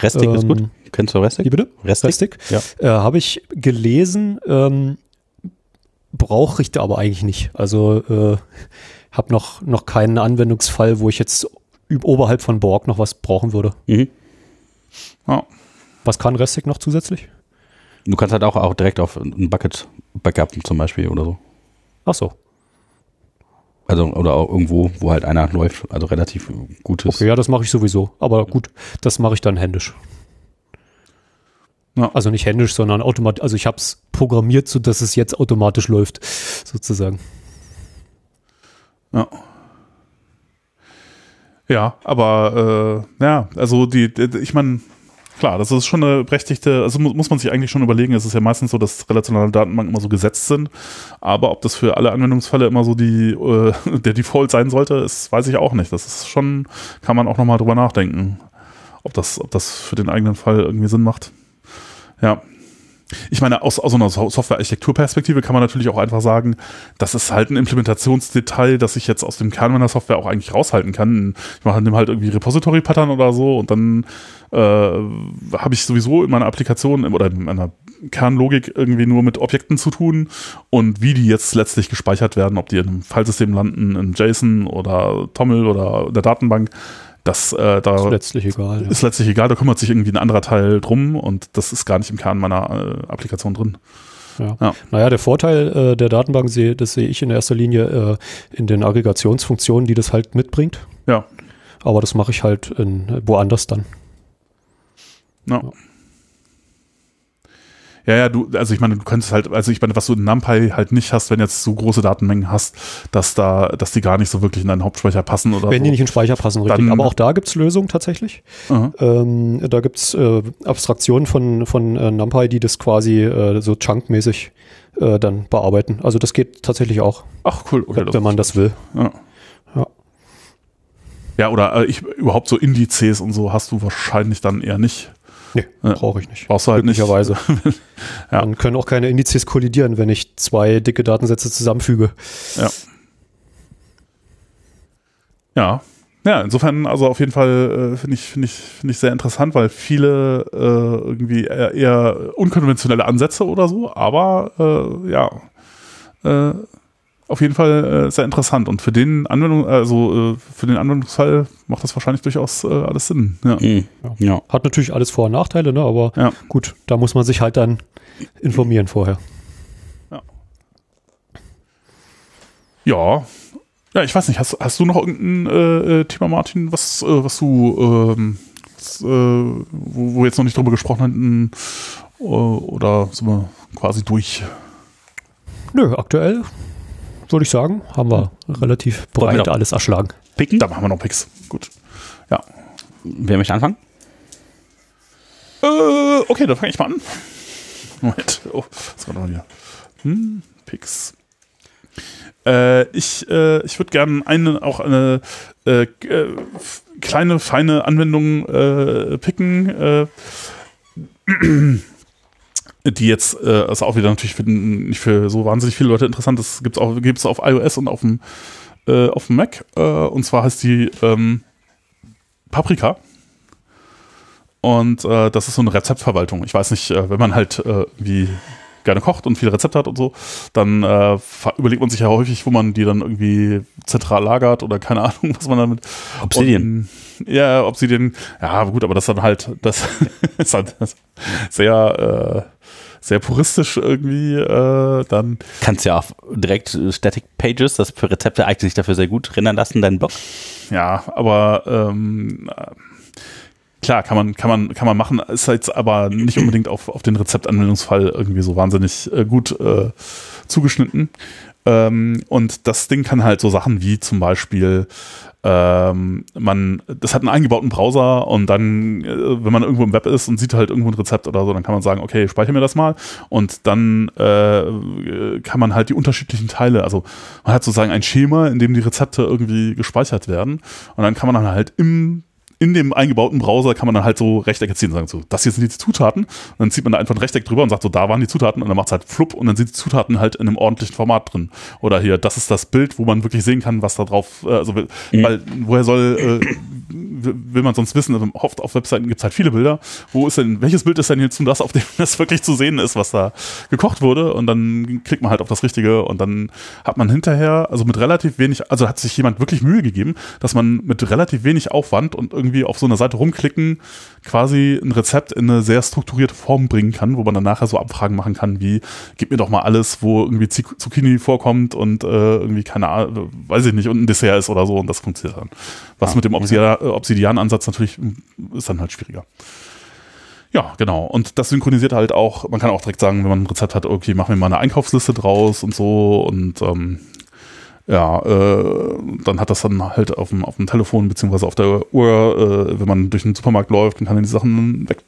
Restig ist Ähm, gut. Kennst du Restig? Wie bitte? Restig? Restig? Ja. Äh, Habe ich gelesen, ähm, brauche ich da aber eigentlich nicht. Also äh, habe noch, noch keinen Anwendungsfall, wo ich jetzt oberhalb von Borg noch was brauchen würde. Mhm. ja. Was kann Restig noch zusätzlich? Du kannst halt auch, auch direkt auf ein Bucket backupen zum Beispiel oder so. Ach so. Also, oder auch irgendwo, wo halt einer läuft, also relativ gutes. Okay, ja, das mache ich sowieso. Aber gut, das mache ich dann händisch. Ja. Also nicht händisch, sondern automatisch. Also ich habe es programmiert, so dass es jetzt automatisch läuft, sozusagen. Ja. Ja, aber äh, ja, also die, die ich meine, klar, das ist schon eine berechtigte, also mu muss man sich eigentlich schon überlegen, es ist ja meistens so, dass relationale Datenbanken immer so gesetzt sind, aber ob das für alle Anwendungsfälle immer so die äh, der Default sein sollte, ist, weiß ich auch nicht. Das ist schon, kann man auch nochmal drüber nachdenken, ob das, ob das für den eigenen Fall irgendwie Sinn macht. Ja. Ich meine, aus, aus einer So- Software-Architekturperspektive kann man natürlich auch einfach sagen, das ist halt ein Implementationsdetail, das ich jetzt aus dem Kern meiner Software auch eigentlich raushalten kann. Ich mache halt irgendwie Repository-Pattern oder so und dann äh, habe ich sowieso in meiner Applikation oder in meiner Kernlogik irgendwie nur mit Objekten zu tun und wie die jetzt letztlich gespeichert werden, ob die in einem Filesystem landen, in JSON oder TOML oder in der Datenbank, das äh, da Ist letztlich egal. Ja. ist letztlich egal, da kümmert sich irgendwie ein anderer Teil drum und das ist gar nicht im Kern meiner äh, Applikation drin. Ja. Ja. Naja, der Vorteil äh, der Datenbank, sehe, das sehe ich in erster Linie äh, in den Aggregationsfunktionen, die das halt mitbringt. Ja. Aber das mache ich halt in, woanders dann. Ja. Ja, ja, du, also ich meine, du könntest halt, also ich meine, was du in NumPy halt nicht hast, wenn jetzt so große Datenmengen hast, dass da, dass die gar nicht so wirklich in deinen Hauptspeicher passen oder Wenn so. die nicht in den Speicher passen, richtig. Dann- Aber auch da gibt es Lösungen tatsächlich. Ähm, da gibt es äh, Abstraktionen von, von äh, NumPy, die das quasi äh, so chunkmäßig äh, dann bearbeiten. Also das geht tatsächlich auch, Ach cool, okay. wenn man das will. Ja. Ja. Ja, oder äh, ich, überhaupt so Indizes und so hast du wahrscheinlich dann eher nicht. Nee, brauche ich nicht. Brauchst du halt nicht. Möglicherweise. ja. Dann können auch keine Indizes kollidieren, wenn ich zwei dicke Datensätze zusammenfüge. Ja. Ja. Ja, insofern, also auf jeden Fall äh, finde ich, finde ich, finde ich sehr interessant, weil viele äh, irgendwie eher, eher unkonventionelle Ansätze oder so, aber äh, ja, äh, auf jeden Fall äh, sehr interessant. Und für den Anwendung, also äh, für den Anwendungsfall macht das wahrscheinlich durchaus äh, alles Sinn. Ja. Mhm. ja. Hat natürlich alles Vor- und Nachteile, ne? aber Ja. gut, da muss man sich halt dann informieren vorher. Ja. Ja, ich weiß nicht, hast, hast du noch irgendein äh, äh, Thema, Martin, was, äh, was du, ähm, was, äh, wo, wo wir jetzt noch nicht drüber gesprochen hatten, äh, oder sind wir quasi durch? Nö, aktuell würde ich sagen, haben wir relativ breit alles erschlagen. Picken? Da machen wir noch Picks. Gut. Ja. Wer möchte anfangen? Äh, okay, dann fange ich mal an. Moment. Oh, das war noch hier. Hm, Picks. Äh, ich äh, ich würde gerne eine, auch eine äh, äh, kleine, feine Anwendung äh, picken, äh, die jetzt, äh, ist auch wieder natürlich für, nicht für so wahnsinnig viele Leute interessant ist, gibt es auch gibt's auf iOS und auf dem, äh, auf dem Mac. Äh, und zwar heißt die ähm, Paprika. Und äh, das ist so eine Rezeptverwaltung. Ich weiß nicht, äh, wenn man halt äh, wie gerne kocht und viele Rezepte hat und so, dann äh, überlegt man sich ja häufig, wo man die dann irgendwie zentral lagert oder keine Ahnung, was man damit. Obsidian. Und, ja, Obsidian. Ja, gut, aber das dann halt, das ist halt sehr, äh, sehr puristisch irgendwie äh, dann. Kannst ja auch direkt äh, Static Pages, das für Rezepte eignet sich dafür sehr gut, rendern lassen, deinen Blog. Ja, aber ähm, äh, klar, kann man, kann man, kann man machen, ist jetzt aber nicht unbedingt auf, auf den Rezeptanwendungsfall irgendwie so wahnsinnig äh, gut äh, zugeschnitten. Ähm, und das Ding kann halt so Sachen wie zum Beispiel ähm, man, das hat einen eingebauten Browser und dann, äh, wenn man irgendwo im Web ist und sieht halt irgendwo ein Rezept oder so, dann kann man sagen, okay, speichere mir das mal. Und dann äh, kann man halt die unterschiedlichen Teile, also man hat sozusagen ein Schema, in dem die Rezepte irgendwie gespeichert werden. Und dann kann man dann halt im in dem eingebauten Browser kann man dann halt so Rechtecke ziehen und sagen so, das hier sind die Zutaten. Und dann zieht man da einfach ein Rechteck drüber und sagt so, da waren die Zutaten und dann macht es halt flupp und dann sind die Zutaten halt in einem ordentlichen Format drin. Oder hier, das ist das Bild, wo man wirklich sehen kann, was da drauf, äh, also weil woher soll, äh, will man sonst wissen, also oft auf Webseiten gibt es halt viele Bilder. Wo ist denn, welches Bild ist denn jetzt nun das, auf dem das wirklich zu sehen ist, was da gekocht wurde? Und dann klickt man halt auf das Richtige und dann hat man hinterher, also mit relativ wenig, also hat sich jemand wirklich Mühe gegeben, dass man mit relativ wenig Aufwand und irgendwie auf so einer Seite rumklicken quasi ein Rezept in eine sehr strukturierte Form bringen kann, wo man dann nachher so Abfragen machen kann, wie gib mir doch mal alles, wo irgendwie Zuc- Zucchini vorkommt und äh, irgendwie keine Ahnung, weiß ich nicht, und ein Dessert ist oder so und das funktioniert dann. Was Ah, mit dem Obsidian- Obsidian-Ansatz natürlich mm, ist dann halt schwieriger. Ja, genau. Und das synchronisiert halt auch, man kann auch direkt sagen, wenn man ein Rezept hat, okay, machen wir mal eine Einkaufsliste draus und so und ähm, ja, äh, dann hat das dann halt auf dem, auf dem Telefon beziehungsweise auf der Uhr, äh, wenn man durch den Supermarkt läuft, dann kann man die Sachen weg,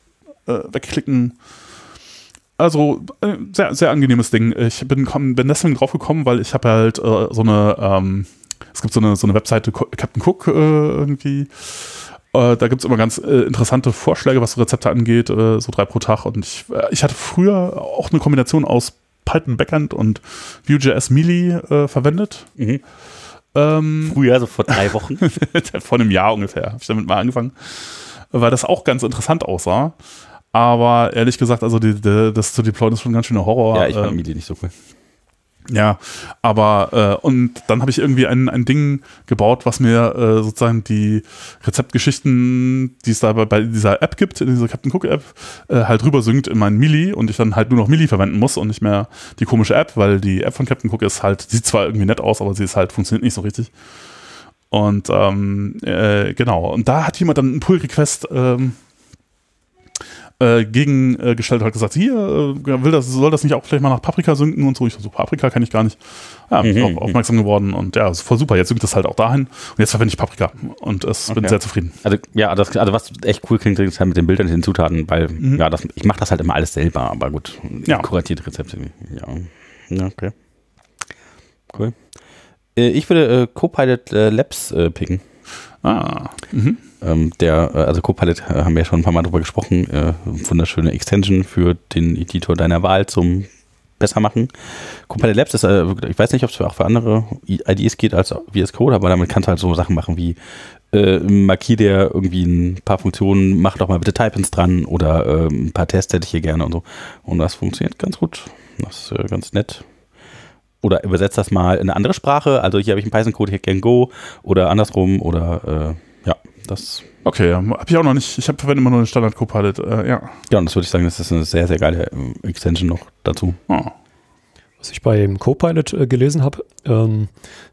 äh, wegklicken. Also äh, sehr, sehr angenehmes Ding. Ich bin, bin deswegen drauf gekommen, weil ich habe halt äh, so eine, ähm, es gibt so eine, so eine Webseite Captain Cook äh, irgendwie. Da gibt es immer ganz interessante Vorschläge, was so Rezepte angeht, so drei pro Tag. Und ich, ich hatte früher auch eine Kombination aus Python Backend und Vue.js Melee äh, verwendet. Mhm. Ähm, Früher, so vor drei Wochen. vor einem Jahr ungefähr habe ich damit mal angefangen, weil das auch ganz interessant aussah. Aber ehrlich gesagt, also die, die, das zu deployen ist schon ganz schön ein Horror. ja, ich fand Ähm, Midi nicht so cool. Ja, aber äh, und dann habe ich irgendwie ein, ein Ding gebaut, was mir äh, sozusagen die Rezeptgeschichten, die es da bei, bei dieser App gibt, in dieser Captain Cook App, äh, halt rüber synkt in mein Mili und ich dann halt nur noch Mili verwenden muss und nicht mehr die komische App, weil die App von Captain Cook ist halt, sieht zwar irgendwie nett aus, aber sie ist halt, funktioniert nicht so richtig. Und ähm, äh, genau, und da hat jemand dann einen Pull-Request ähm, äh, gegengestellt hat gesagt, hier, äh, will das, soll das nicht auch vielleicht mal nach Paprika synken und so. Ich so, Paprika kann ich gar nicht. Ja, bin ich Mhm, auf, aufmerksam geworden und ja, ist voll super. Jetzt synkt das halt auch dahin und jetzt verwende ich Paprika und es bin Okay. sehr zufrieden. Also, ja, das, also was echt cool klingt, ist halt mit den Bildern, den Zutaten, weil, ja, das, ich mache das halt immer alles selber, aber gut. Ja. Kuratierte Rezepte. Ja. ja, okay. Cool. Äh, ich würde äh, Copilot äh, Labs äh, picken. Ah, mhm. Ähm, der, äh, also Copilot äh, haben wir ja schon ein paar Mal drüber gesprochen, äh, wunderschöne Extension für den Editor deiner Wahl zum besser machen. Copilot Labs ist, äh, ich weiß nicht, ob es auch für andere IDEs geht als VS Code, aber damit kannst du halt so Sachen machen wie äh, markier dir irgendwie ein paar Funktionen, mach doch mal bitte Type-ins dran oder äh, ein paar Tests hätte ich hier gerne und so. Und das funktioniert ganz gut. Das ist äh, ganz nett. Oder übersetzt das mal in eine andere Sprache. Also hier habe ich einen Python-Code, hier can Go oder andersrum oder ja, das. Okay, ja, habe ich auch noch nicht. Ich habe verwende immer nur den Standard Copilot, äh, ja. Ja, und das würde ich sagen, das ist eine sehr, sehr geile äh, Extension noch dazu. Oh. Was ich bei Copilot äh, gelesen habe, ähm,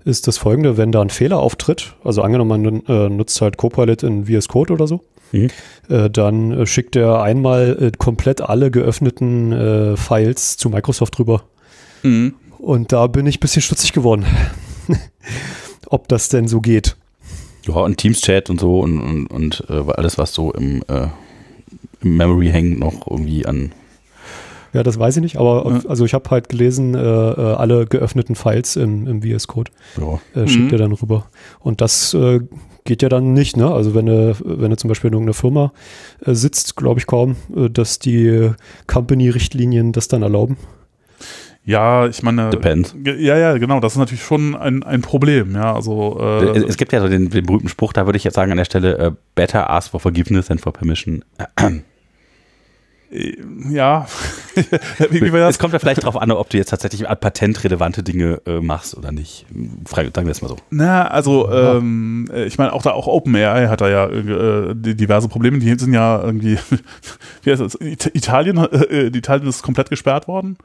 ist das folgende, wenn da ein Fehler auftritt, also angenommen man äh, nutzt halt Copilot in VS Code oder so, mhm. äh, dann äh, schickt er einmal äh, komplett alle geöffneten äh, Files zu Microsoft rüber. Mhm. Und da bin ich ein bisschen stutzig geworden, ob das denn so geht. Ja, und Teams-Chat und so und, und, und alles, was so im, im Memory hängt, noch irgendwie an ja, das weiß ich nicht, aber ja. also ich habe halt gelesen, äh, äh, alle geöffneten Files im, im VS Code ja. äh, schickt mhm. er dann rüber. Und das äh, geht ja dann nicht, ne? Also wenn du, wenn du zum Beispiel in irgendeiner Firma äh, sitzt, glaube ich kaum, äh, dass die Company-Richtlinien das dann erlauben. Ja, ich meine. Depends. Ja, ja, genau. Das ist natürlich schon ein, ein Problem. Ja, also. Äh, es, es, gibt ja so den, den berühmten Spruch, da würde ich jetzt sagen an der Stelle: uh, Better ask for forgiveness than for permission. ja. wie, wie es kommt ja vielleicht darauf an, ob du jetzt tatsächlich patentrelevante Dinge äh, machst oder nicht. Frage, sagen wir es mal so. Na, also ja. ähm, ich meine, auch da auch OpenAI hat da ja äh, diverse Probleme. Die sind ja irgendwie, wie heißt das? Italien, äh, Italien ist komplett gesperrt worden.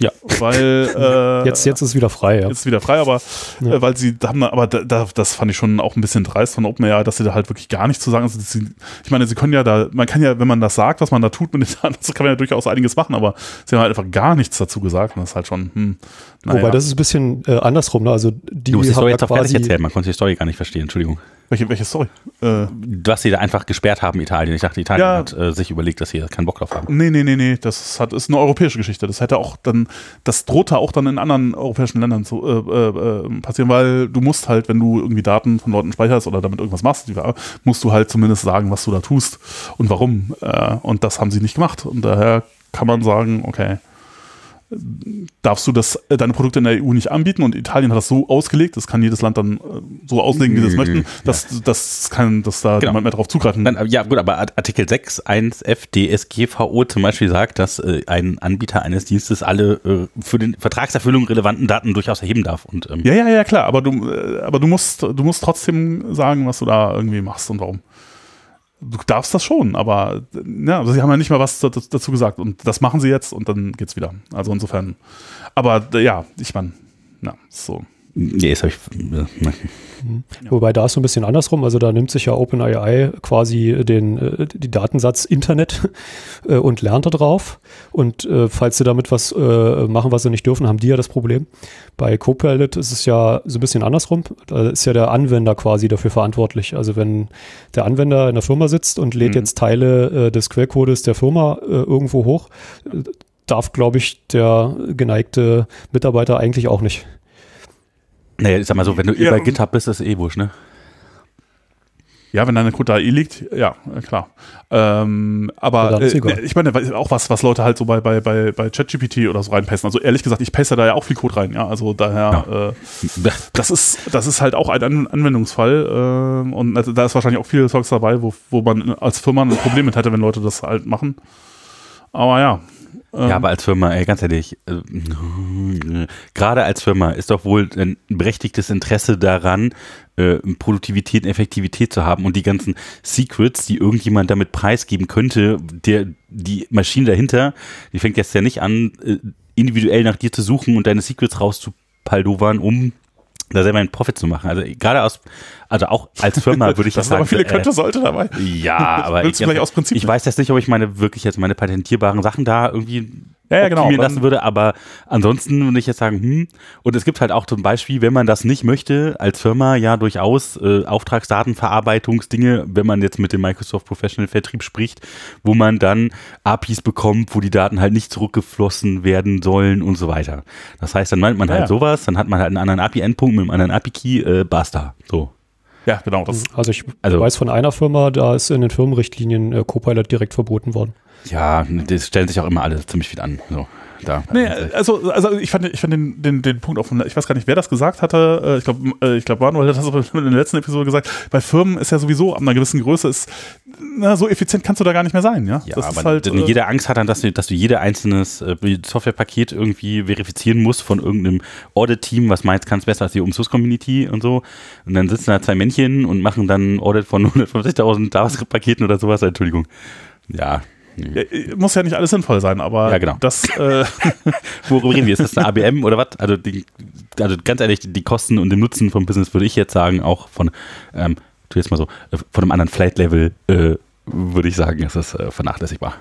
Ja. Weil äh, jetzt, jetzt ist es wieder frei, ja. Jetzt ist wieder frei, aber ja. äh, weil sie haben, aber da, das fand ich schon auch ein bisschen dreist von OpenAI, dass sie da halt wirklich gar nichts zu sagen. Also sie, ich meine, sie können ja da, man kann ja, wenn man das sagt, was man da tut mit den Daten, kann man ja durchaus einiges machen, aber sie haben halt einfach gar nichts dazu gesagt und das ist halt schon, hm, naja. Wobei das ist ein bisschen äh, andersrum, ne? Also die du musst die Story jetzt auch fertig erzählen, man konnte die Story gar nicht verstehen, Entschuldigung. Welche, welche Story? Äh, dass sie da einfach gesperrt haben, Italien. Ich dachte, Italien ja, hat äh, sich überlegt, dass sie keinen Bock drauf haben. Nee, nee, nee, nee. Das hat, ist eine europäische Geschichte. Das hätte auch dann, das drohte auch dann in anderen europäischen Ländern zu äh, äh, äh passieren, weil du musst halt, wenn du irgendwie Daten von Leuten speicherst oder damit irgendwas machst, musst du halt zumindest sagen, was du da tust und warum. Äh, und das haben sie nicht gemacht. Und daher kann man sagen, okay darfst du das, äh, deine Produkte in der EU nicht anbieten und Italien hat das so ausgelegt, das kann jedes Land dann äh, so auslegen, wie sie es möchten, dass, ja. das kann, dass da genau. niemand mehr drauf zugreifen kann. Ja gut, aber Artikel 6.1f DSGVO zum Beispiel sagt, dass äh, ein Anbieter eines Dienstes alle äh, für den Vertragserfüllung relevanten Daten durchaus erheben darf. Und, ähm ja, ja, ja, klar, aber du, äh, aber du musst, du musst trotzdem sagen, was du da irgendwie machst und warum du darfst das schon, aber ja, sie haben ja nicht mal was dazu gesagt und das machen sie jetzt und dann geht's wieder. Also insofern, aber ja, ich meine, ja, so. Nee, das habe ich. Mhm. Wobei da ist so ein bisschen andersrum. Also da nimmt sich ja OpenAI quasi den äh, die Datensatz Internet äh, und lernt da drauf. Und äh, falls sie damit was äh, machen, was sie nicht dürfen, haben die ja das Problem. Bei Copilot ist es ja so ein bisschen andersrum. Da ist ja der Anwender quasi dafür verantwortlich. Also wenn der Anwender in der Firma sitzt und lädt mhm. jetzt Teile äh, des Quellcodes der Firma äh, irgendwo hoch, darf, glaube ich, der geneigte Mitarbeiter eigentlich auch nicht. Naja, ich sag mal so, wenn du ja. über GitHub bist, ist es eh wurscht, ne? Ja, wenn deine Code da eh liegt, ja, klar. Ähm, aber äh, ich meine, auch was, was Leute halt so bei, bei, bei, bei ChatGPT oder so reinpassen. Also ehrlich gesagt, ich paste da ja auch viel Code rein, ja. Also daher, ja. Äh, das ist, das ist halt auch ein An Anwendungsfall. Äh, und da ist wahrscheinlich auch viel Zeugs dabei, wo, wo man als Firma ein Problem mit hätte, wenn Leute das halt machen. Aber ja, ja, ähm. aber als Firma, ey, ganz ehrlich, äh, gerade als Firma ist doch wohl ein berechtigtes Interesse daran, äh, Produktivität und Effektivität zu haben und die ganzen Secrets, die irgendjemand damit preisgeben könnte, der die Maschine dahinter, die fängt jetzt ja nicht an, äh, individuell nach dir zu suchen und deine Secrets rauszupaldovern, um da selber einen Profit zu machen. Also gerade aus, also auch als Firma würde ich das, sagen. Aber viele könnte, äh, sollte dabei. Ja, aber ich, ich weiß jetzt nicht, ob ich meine wirklich jetzt meine patentierbaren Sachen da irgendwie ja, ja, genau, lassen würde, aber ansonsten würde ich jetzt sagen, hm, und es gibt halt auch zum Beispiel, wenn man das nicht möchte, als Firma ja durchaus äh, Auftragsdatenverarbeitungsdinge, wenn man jetzt mit dem Microsoft Professional Vertrieb spricht, wo man dann APIs bekommt, wo die Daten halt nicht zurückgeflossen werden sollen und so weiter. Das heißt, dann meint man ja, halt ja. sowas, dann hat man halt einen anderen API-Endpunkt mit einem anderen API-Key, äh, basta. So. Ja, genau. Das, also ich also, weiß von einer Firma, da ist in den Firmenrichtlinien äh, Copilot direkt verboten worden. Ja, das stellen sich auch immer alle ziemlich viel an. So da. Nee, also, also ich fand, ich fand den, den, den Punkt auch von, ich weiß gar nicht, wer das gesagt hatte. Äh, ich glaube, äh, ich glaube, Manuel hat das in der letzten Episode gesagt. Bei Firmen ist ja sowieso ab einer gewissen Größe ist, na, so effizient kannst du da gar nicht mehr sein, ja. Ja, das aber halt, äh, jede Angst hat dann, dass du, dass du jede einzelnes äh, Softwarepaket irgendwie verifizieren musst von irgendeinem Audit-Team, was meinst, kannst besser als die Open-Source-Community und so. Und dann sitzen da zwei Männchen und machen dann Audit von 150.000 JavaScript-Paketen oder sowas. Entschuldigung. Ja, ja, muss ja nicht alles sinnvoll sein, aber ja, genau. das. Äh Worüber reden wir? Ist das eine ABM oder was? Also, die, also ganz ehrlich, die Kosten und den Nutzen vom Business würde ich jetzt sagen, auch von, ähm, tu jetzt mal so, äh, von einem anderen Flight-Level äh, würde ich sagen, ist das äh, vernachlässigbar.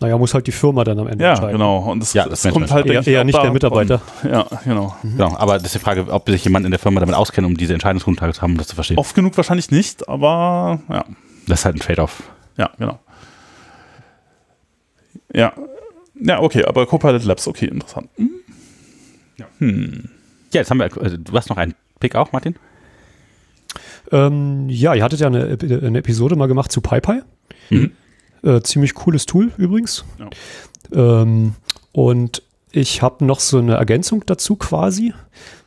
Naja, muss halt die Firma dann am Ende ja, entscheiden. Genau. Und das, ja, das, das kommt halt eher, eher nicht der Mitarbeiter. Von, ja, genau. Mhm. genau. Aber das ist die Frage, ob sich jemand in der Firma damit auskennt, um diese Entscheidungsgrundlage zu haben, um das zu verstehen. Oft genug wahrscheinlich nicht, aber ja. Das ist halt ein Trade-off. Ja, genau. Ja. Ja, okay, aber Copilot Labs, okay, interessant. Hm. Ja. Hm. ja, jetzt haben wir, also du hast noch einen Pick auch, Martin? Ähm, ja, ihr hattet ja eine, eine, Episode mal gemacht zu PyPy. Mhm. Äh, ziemlich cooles Tool übrigens. Ja. Ähm, und ich habe noch so eine Ergänzung dazu quasi.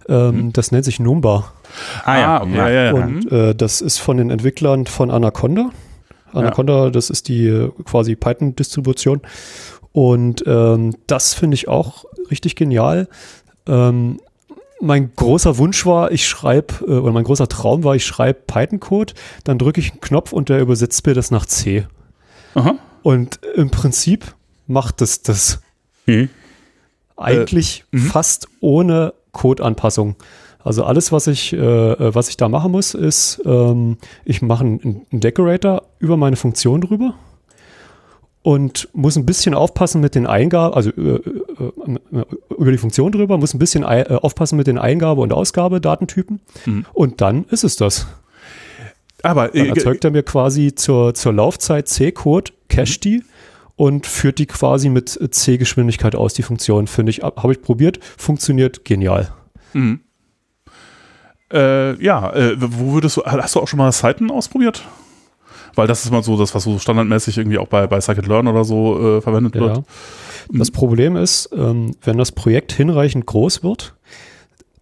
Ähm, mhm. Das nennt sich Numba. Ah ja, okay. ja, ja, ja. Und äh, das ist von den Entwicklern von Anaconda. Anaconda, ja. das ist die äh, quasi Python-Distribution. Und ähm, das finde ich auch richtig genial. Ähm, mein großer Wunsch war, ich schreibe, äh, oder mein großer Traum war, ich schreibe Python-Code, dann drücke ich einen Knopf und der übersetzt mir das nach C. Aha. Und im Prinzip macht es das. Hm. Eigentlich äh, fast ohne Codeanpassung. Also alles, was ich, äh, äh, was ich da machen muss, ist, ähm, ich mache einen, Decorator über meine Funktion drüber und muss ein bisschen aufpassen mit den Eingaben, also äh, äh, über die Funktion drüber, muss ein bisschen äh, aufpassen mit den Eingabe- und Ausgabedatentypen mhm. und dann ist es das. Aber dann erzeugt er mir quasi zur, zur Laufzeit C-Code, cache die und führt die quasi mit C-Geschwindigkeit aus, die Funktion. Finde ich, habe ich probiert, funktioniert genial. Mhm. Äh, ja, äh, wo würdest du, hast du auch schon mal Seiten ausprobiert? Weil das ist mal so das, was so standardmäßig irgendwie auch bei, bei Scikit-Learn oder so äh, verwendet ja. wird. Das Problem ist, ähm, wenn das Projekt hinreichend groß wird,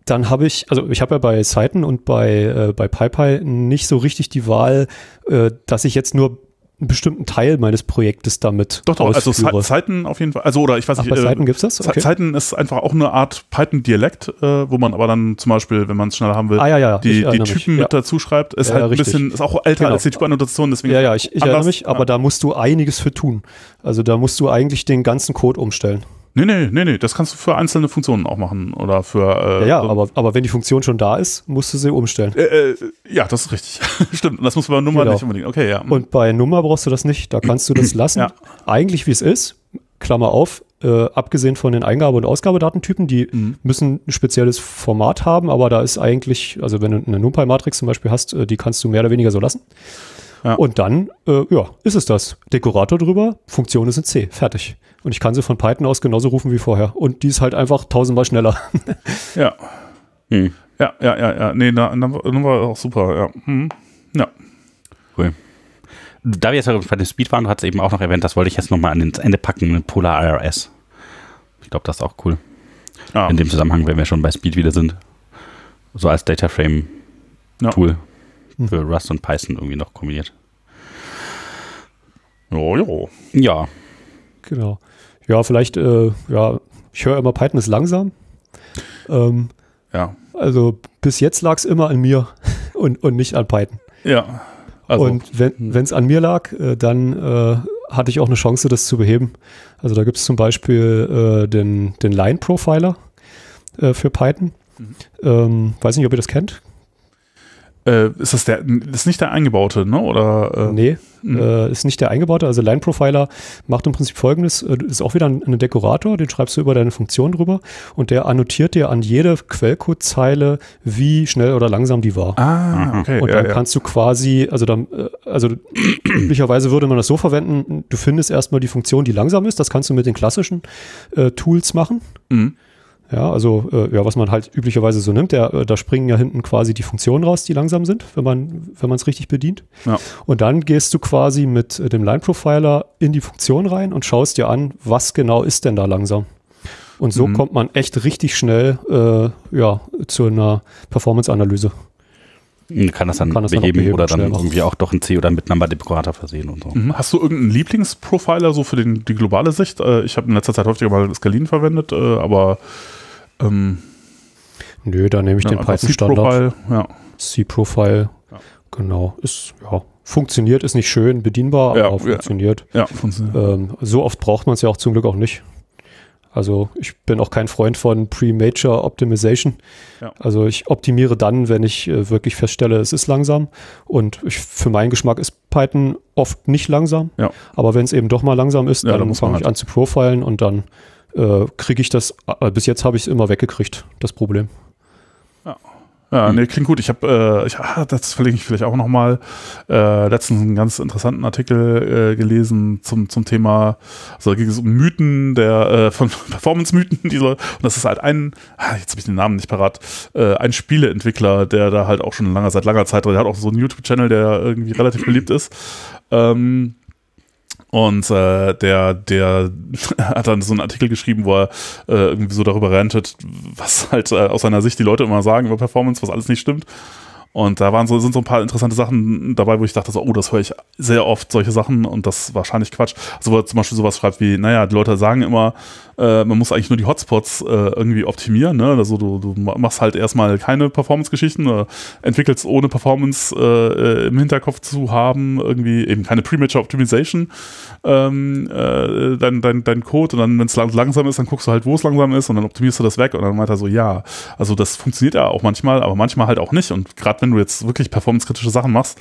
dann habe ich, also ich habe ja bei Seiten und bei, äh, bei PyPy nicht so richtig die Wahl, äh, dass ich jetzt nur einen bestimmten Teil meines Projektes damit Doch, doch, also Zeiten auf jeden Fall. Also, oder ich weiß Ach, nicht. Bei Zeiten äh, gibt es das? Okay. Zeiten ist einfach auch eine Art Python-Dialekt, äh, wo man aber dann zum Beispiel, wenn man es schneller haben will, ah, ja, ja, die, die Typen mich. mit ja. dazu schreibt. Ist ja, halt ein richtig. bisschen, ist auch älter genau. als die Typannotation, deswegen. Ja, ja, ich, ich erinnere mich, aber da musst du einiges für tun. Also da musst du eigentlich den ganzen Code umstellen. Nee, nee, nee, nee, das kannst du für einzelne Funktionen auch machen oder für. Äh, ja, ja so aber, aber wenn die Funktion schon da ist, musst du sie umstellen. Äh, äh, ja, das ist richtig. Stimmt. Das muss man bei Nummer genau. nicht unbedingt. Okay, ja. Und bei Nummer brauchst du das nicht. Da kannst du das lassen. ja. Eigentlich wie es ist. Klammer auf, äh, abgesehen von den Eingabe- und Ausgabedatentypen, die mhm. müssen ein spezielles Format haben, aber da ist eigentlich, also wenn du eine NumPy-Matrix zum Beispiel hast, äh, die kannst du mehr oder weniger so lassen. Ja. Und dann, äh, ja, ist es das. Dekorator drüber, Funktion ist in C, fertig. Und ich kann sie von Python aus genauso rufen wie vorher. Und die ist halt einfach tausendmal schneller. ja. Hm. Ja, ja, ja, ja. Nee, dann, dann war auch super, ja. Hm. Ja. Cool. Da wir jetzt bei dem Speed waren, du hast eben auch noch erwähnt, das wollte ich jetzt nochmal an ins Ende packen, mit Polar IRS. Ich glaube, das ist auch cool. Ah. In dem Zusammenhang, wenn wir schon bei Speed wieder sind. So als Data Frame Tool ja. für Rust und Python irgendwie noch kombiniert. Jo, jo. Ja. Genau. Ja, vielleicht, äh, ja, ich höre immer, Python ist langsam. Ähm, ja. Also bis jetzt lag es immer an mir und, und nicht an Python. Ja. Also, und wenn es hm. an mir lag, äh, dann äh, hatte ich auch eine Chance, das zu beheben. Also da gibt es zum Beispiel äh, den, den Line-Profiler äh, für Python. Mhm. Ähm, weiß nicht, ob ihr das kennt. Äh, ist das der, ist nicht der eingebaute, ne? Oder, äh? Nee, mhm. äh, ist nicht der eingebaute. Also Line Profiler macht im Prinzip folgendes: äh, ist auch wieder ein, ein, Dekorator, den schreibst du über deine Funktion drüber und der annotiert dir an jede Quellcodezeile, wie schnell oder langsam die war. Ah, okay. Und dann ja, kannst du quasi, also dann, äh, also üblicherweise würde man das so verwenden: Du findest erstmal die Funktion, die langsam ist. Das kannst du mit den klassischen äh, Tools machen. Mhm Ja, also äh, ja, was man halt üblicherweise so nimmt, der, äh, da springen ja hinten quasi die Funktionen raus, die langsam sind, wenn man wenn man es richtig bedient. Ja. Und dann gehst du quasi mit äh, dem Line Profiler in die Funktion rein und schaust dir an, was genau ist denn da langsam. Und so Mhm. kommt man echt richtig schnell äh, ja, zu einer Performance-Analyse. Man Kann das dann, Kann das dann auch beheben, beheben, oder dann schnell machen. irgendwie auch doch ein C oder mit Number Dekorator versehen und so. Mhm. Hast du irgendeinen Lieblingsprofiler so für den, die globale Sicht? Äh, ich habe in letzter Zeit häufiger mal Scalin verwendet, äh, aber ähm, Nö, da nehme ich ja, den Python-Standard. C-Profile, Ja. C-Profile. Ja. Genau. Ist, ja, funktioniert, ist nicht schön bedienbar, Ja, aber ja. funktioniert. ja, funktioniert. Ähm, so oft braucht man es ja auch zum Glück auch nicht. Also ich bin auch kein Freund von Pre-Major Optimization. Ja. Also ich optimiere dann, wenn ich äh, wirklich feststelle, es ist langsam. Und ich, für meinen Geschmack ist Python oft nicht langsam. Ja. Aber wenn es eben doch mal langsam ist, Ja, dann dann fange ich halt- an zu profilen und dann äh, kriege ich das, äh, bis jetzt habe ich es immer weggekriegt, das Problem. Ja, nee, klingt gut. Ich habe, äh, ich, ah, das verlinke ich vielleicht auch nochmal, äh, letztens einen ganz interessanten Artikel äh, gelesen zum, zum Thema, also da ging es um Mythen der, äh, von Performance-Mythen, diese, und das ist halt ein, ah, jetzt habe ich den Namen nicht parat, äh, ein Spieleentwickler, der da halt auch schon lange, seit langer Zeit, der hat auch so einen YouTube-Channel, der irgendwie relativ beliebt ist. Ähm, und äh, der, der hat dann so einen Artikel geschrieben, wo er äh, irgendwie so darüber rantet, was halt äh, aus seiner Sicht die Leute immer sagen über Performance, was alles nicht stimmt. Und da waren so, sind so ein paar interessante Sachen dabei, wo ich dachte so, oh, das höre ich sehr oft, solche Sachen und das ist wahrscheinlich Quatsch. Also wo er zum Beispiel sowas schreibt wie, naja, die Leute sagen immer, äh, man muss eigentlich nur die Hotspots äh, irgendwie optimieren. Ne? Also du, du machst halt erstmal keine Performance-Geschichten, äh, entwickelst ohne Performance äh, äh, im Hinterkopf zu haben, irgendwie eben keine Premature Optimization, ähm, äh, dein, dein, dein Code und dann, wenn es lang, langsam ist, dann guckst du halt, wo es langsam ist und dann optimierst du das weg und dann meint er so, ja, also das funktioniert ja auch manchmal, aber manchmal halt auch nicht und gerade wenn du jetzt wirklich performance-kritische Sachen machst,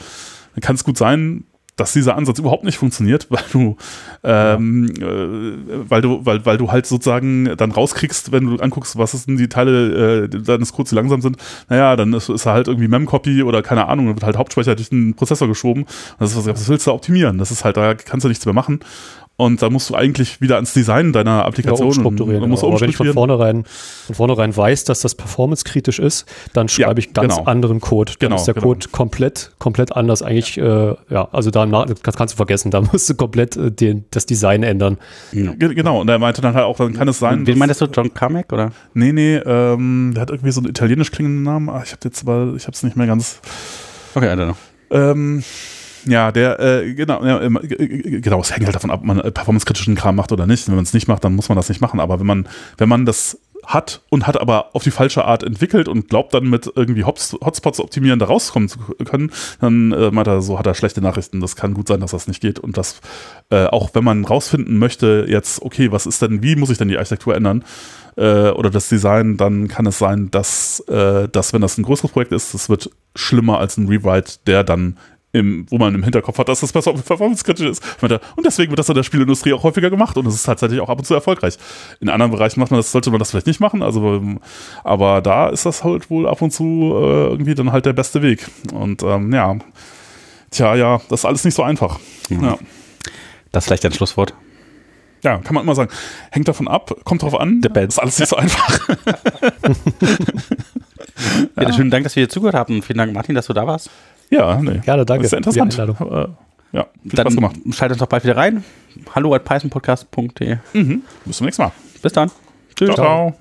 dann kann es gut sein, dass dieser Ansatz überhaupt nicht funktioniert, weil du, ähm, äh, weil du, weil, weil du halt sozusagen dann rauskriegst, wenn du anguckst, was sind die Teile äh, deines Codes, die langsam sind, naja, dann ist, ist halt irgendwie Memcopy oder keine Ahnung, dann wird halt Hauptspeicher durch den Prozessor geschoben. Das, was- das willst du optimieren. Das ist halt, da kannst du nichts mehr machen. Und da musst du eigentlich wieder ans Design deiner Applikation umstrukturieren. und musst genau. Aber wenn ich von vornherein, von vornherein weiß, dass das performancekritisch ist, dann Ja, schreibe ich ganz genau. anderen Code. Dann Genau, ist der genau. Code komplett, komplett anders. Eigentlich, äh, ja, also da das kannst du vergessen. Da musst du komplett äh, den, das Design ändern. Ge- Genau, und er meinte dann halt auch, dann kann es sein. Wen meintest du, John Carmack oder? Nee, nee, ähm, der hat irgendwie so einen italienisch klingenden Namen. Ah, ich habe jetzt aber, ich habe es nicht mehr ganz. Okay, I don't know. Ähm, ja, der, äh, genau, ja, genau, es hängt halt davon ab, ob man äh, performance-kritischen Kram macht oder nicht. Wenn man es nicht macht, dann muss man das nicht machen. Aber wenn man, wenn man das hat und hat aber auf die falsche Art entwickelt und glaubt dann mit irgendwie Hots, Hotspots optimieren da rauskommen zu können, dann äh, meint er, so hat er schlechte Nachrichten. Das kann gut sein, dass das nicht geht und das äh, auch wenn man rausfinden möchte jetzt, okay, was ist denn, wie muss ich denn die Architektur ändern äh, oder das Design, dann kann es sein, dass, äh, dass wenn das ein größeres Projekt ist, das wird schlimmer als ein Rewrite, der dann im, wo man im Hinterkopf hat, dass das besser performancekritisch ist. Und deswegen wird das in der Spielindustrie auch häufiger gemacht und es ist tatsächlich auch ab und zu erfolgreich. In anderen Bereichen macht man das, sollte man das vielleicht nicht machen, also, ähm, aber da ist das halt wohl ab und zu äh, irgendwie dann halt der beste Weg. Und ähm, ja, tja, ja, das ist alles nicht so einfach. Ja. Das ist vielleicht ein Schlusswort. Ja, kann man immer sagen. Hängt davon ab, kommt drauf an. Depends. Ist alles nicht so einfach. Ja. schönen Dank, dass wir hier zugehört haben. Vielen Dank, Martin, dass du da warst. Ja, nee. Gerne, danke Das ist sehr für die interessant. Einladung. Äh, ja, viel Dann Spaß gemacht. schaltet uns doch bald wieder rein. Hallo at pythonpodcast.de. Mhm. Bis zum nächsten Mal. Bis dann. Tschüss. ciao. ciao.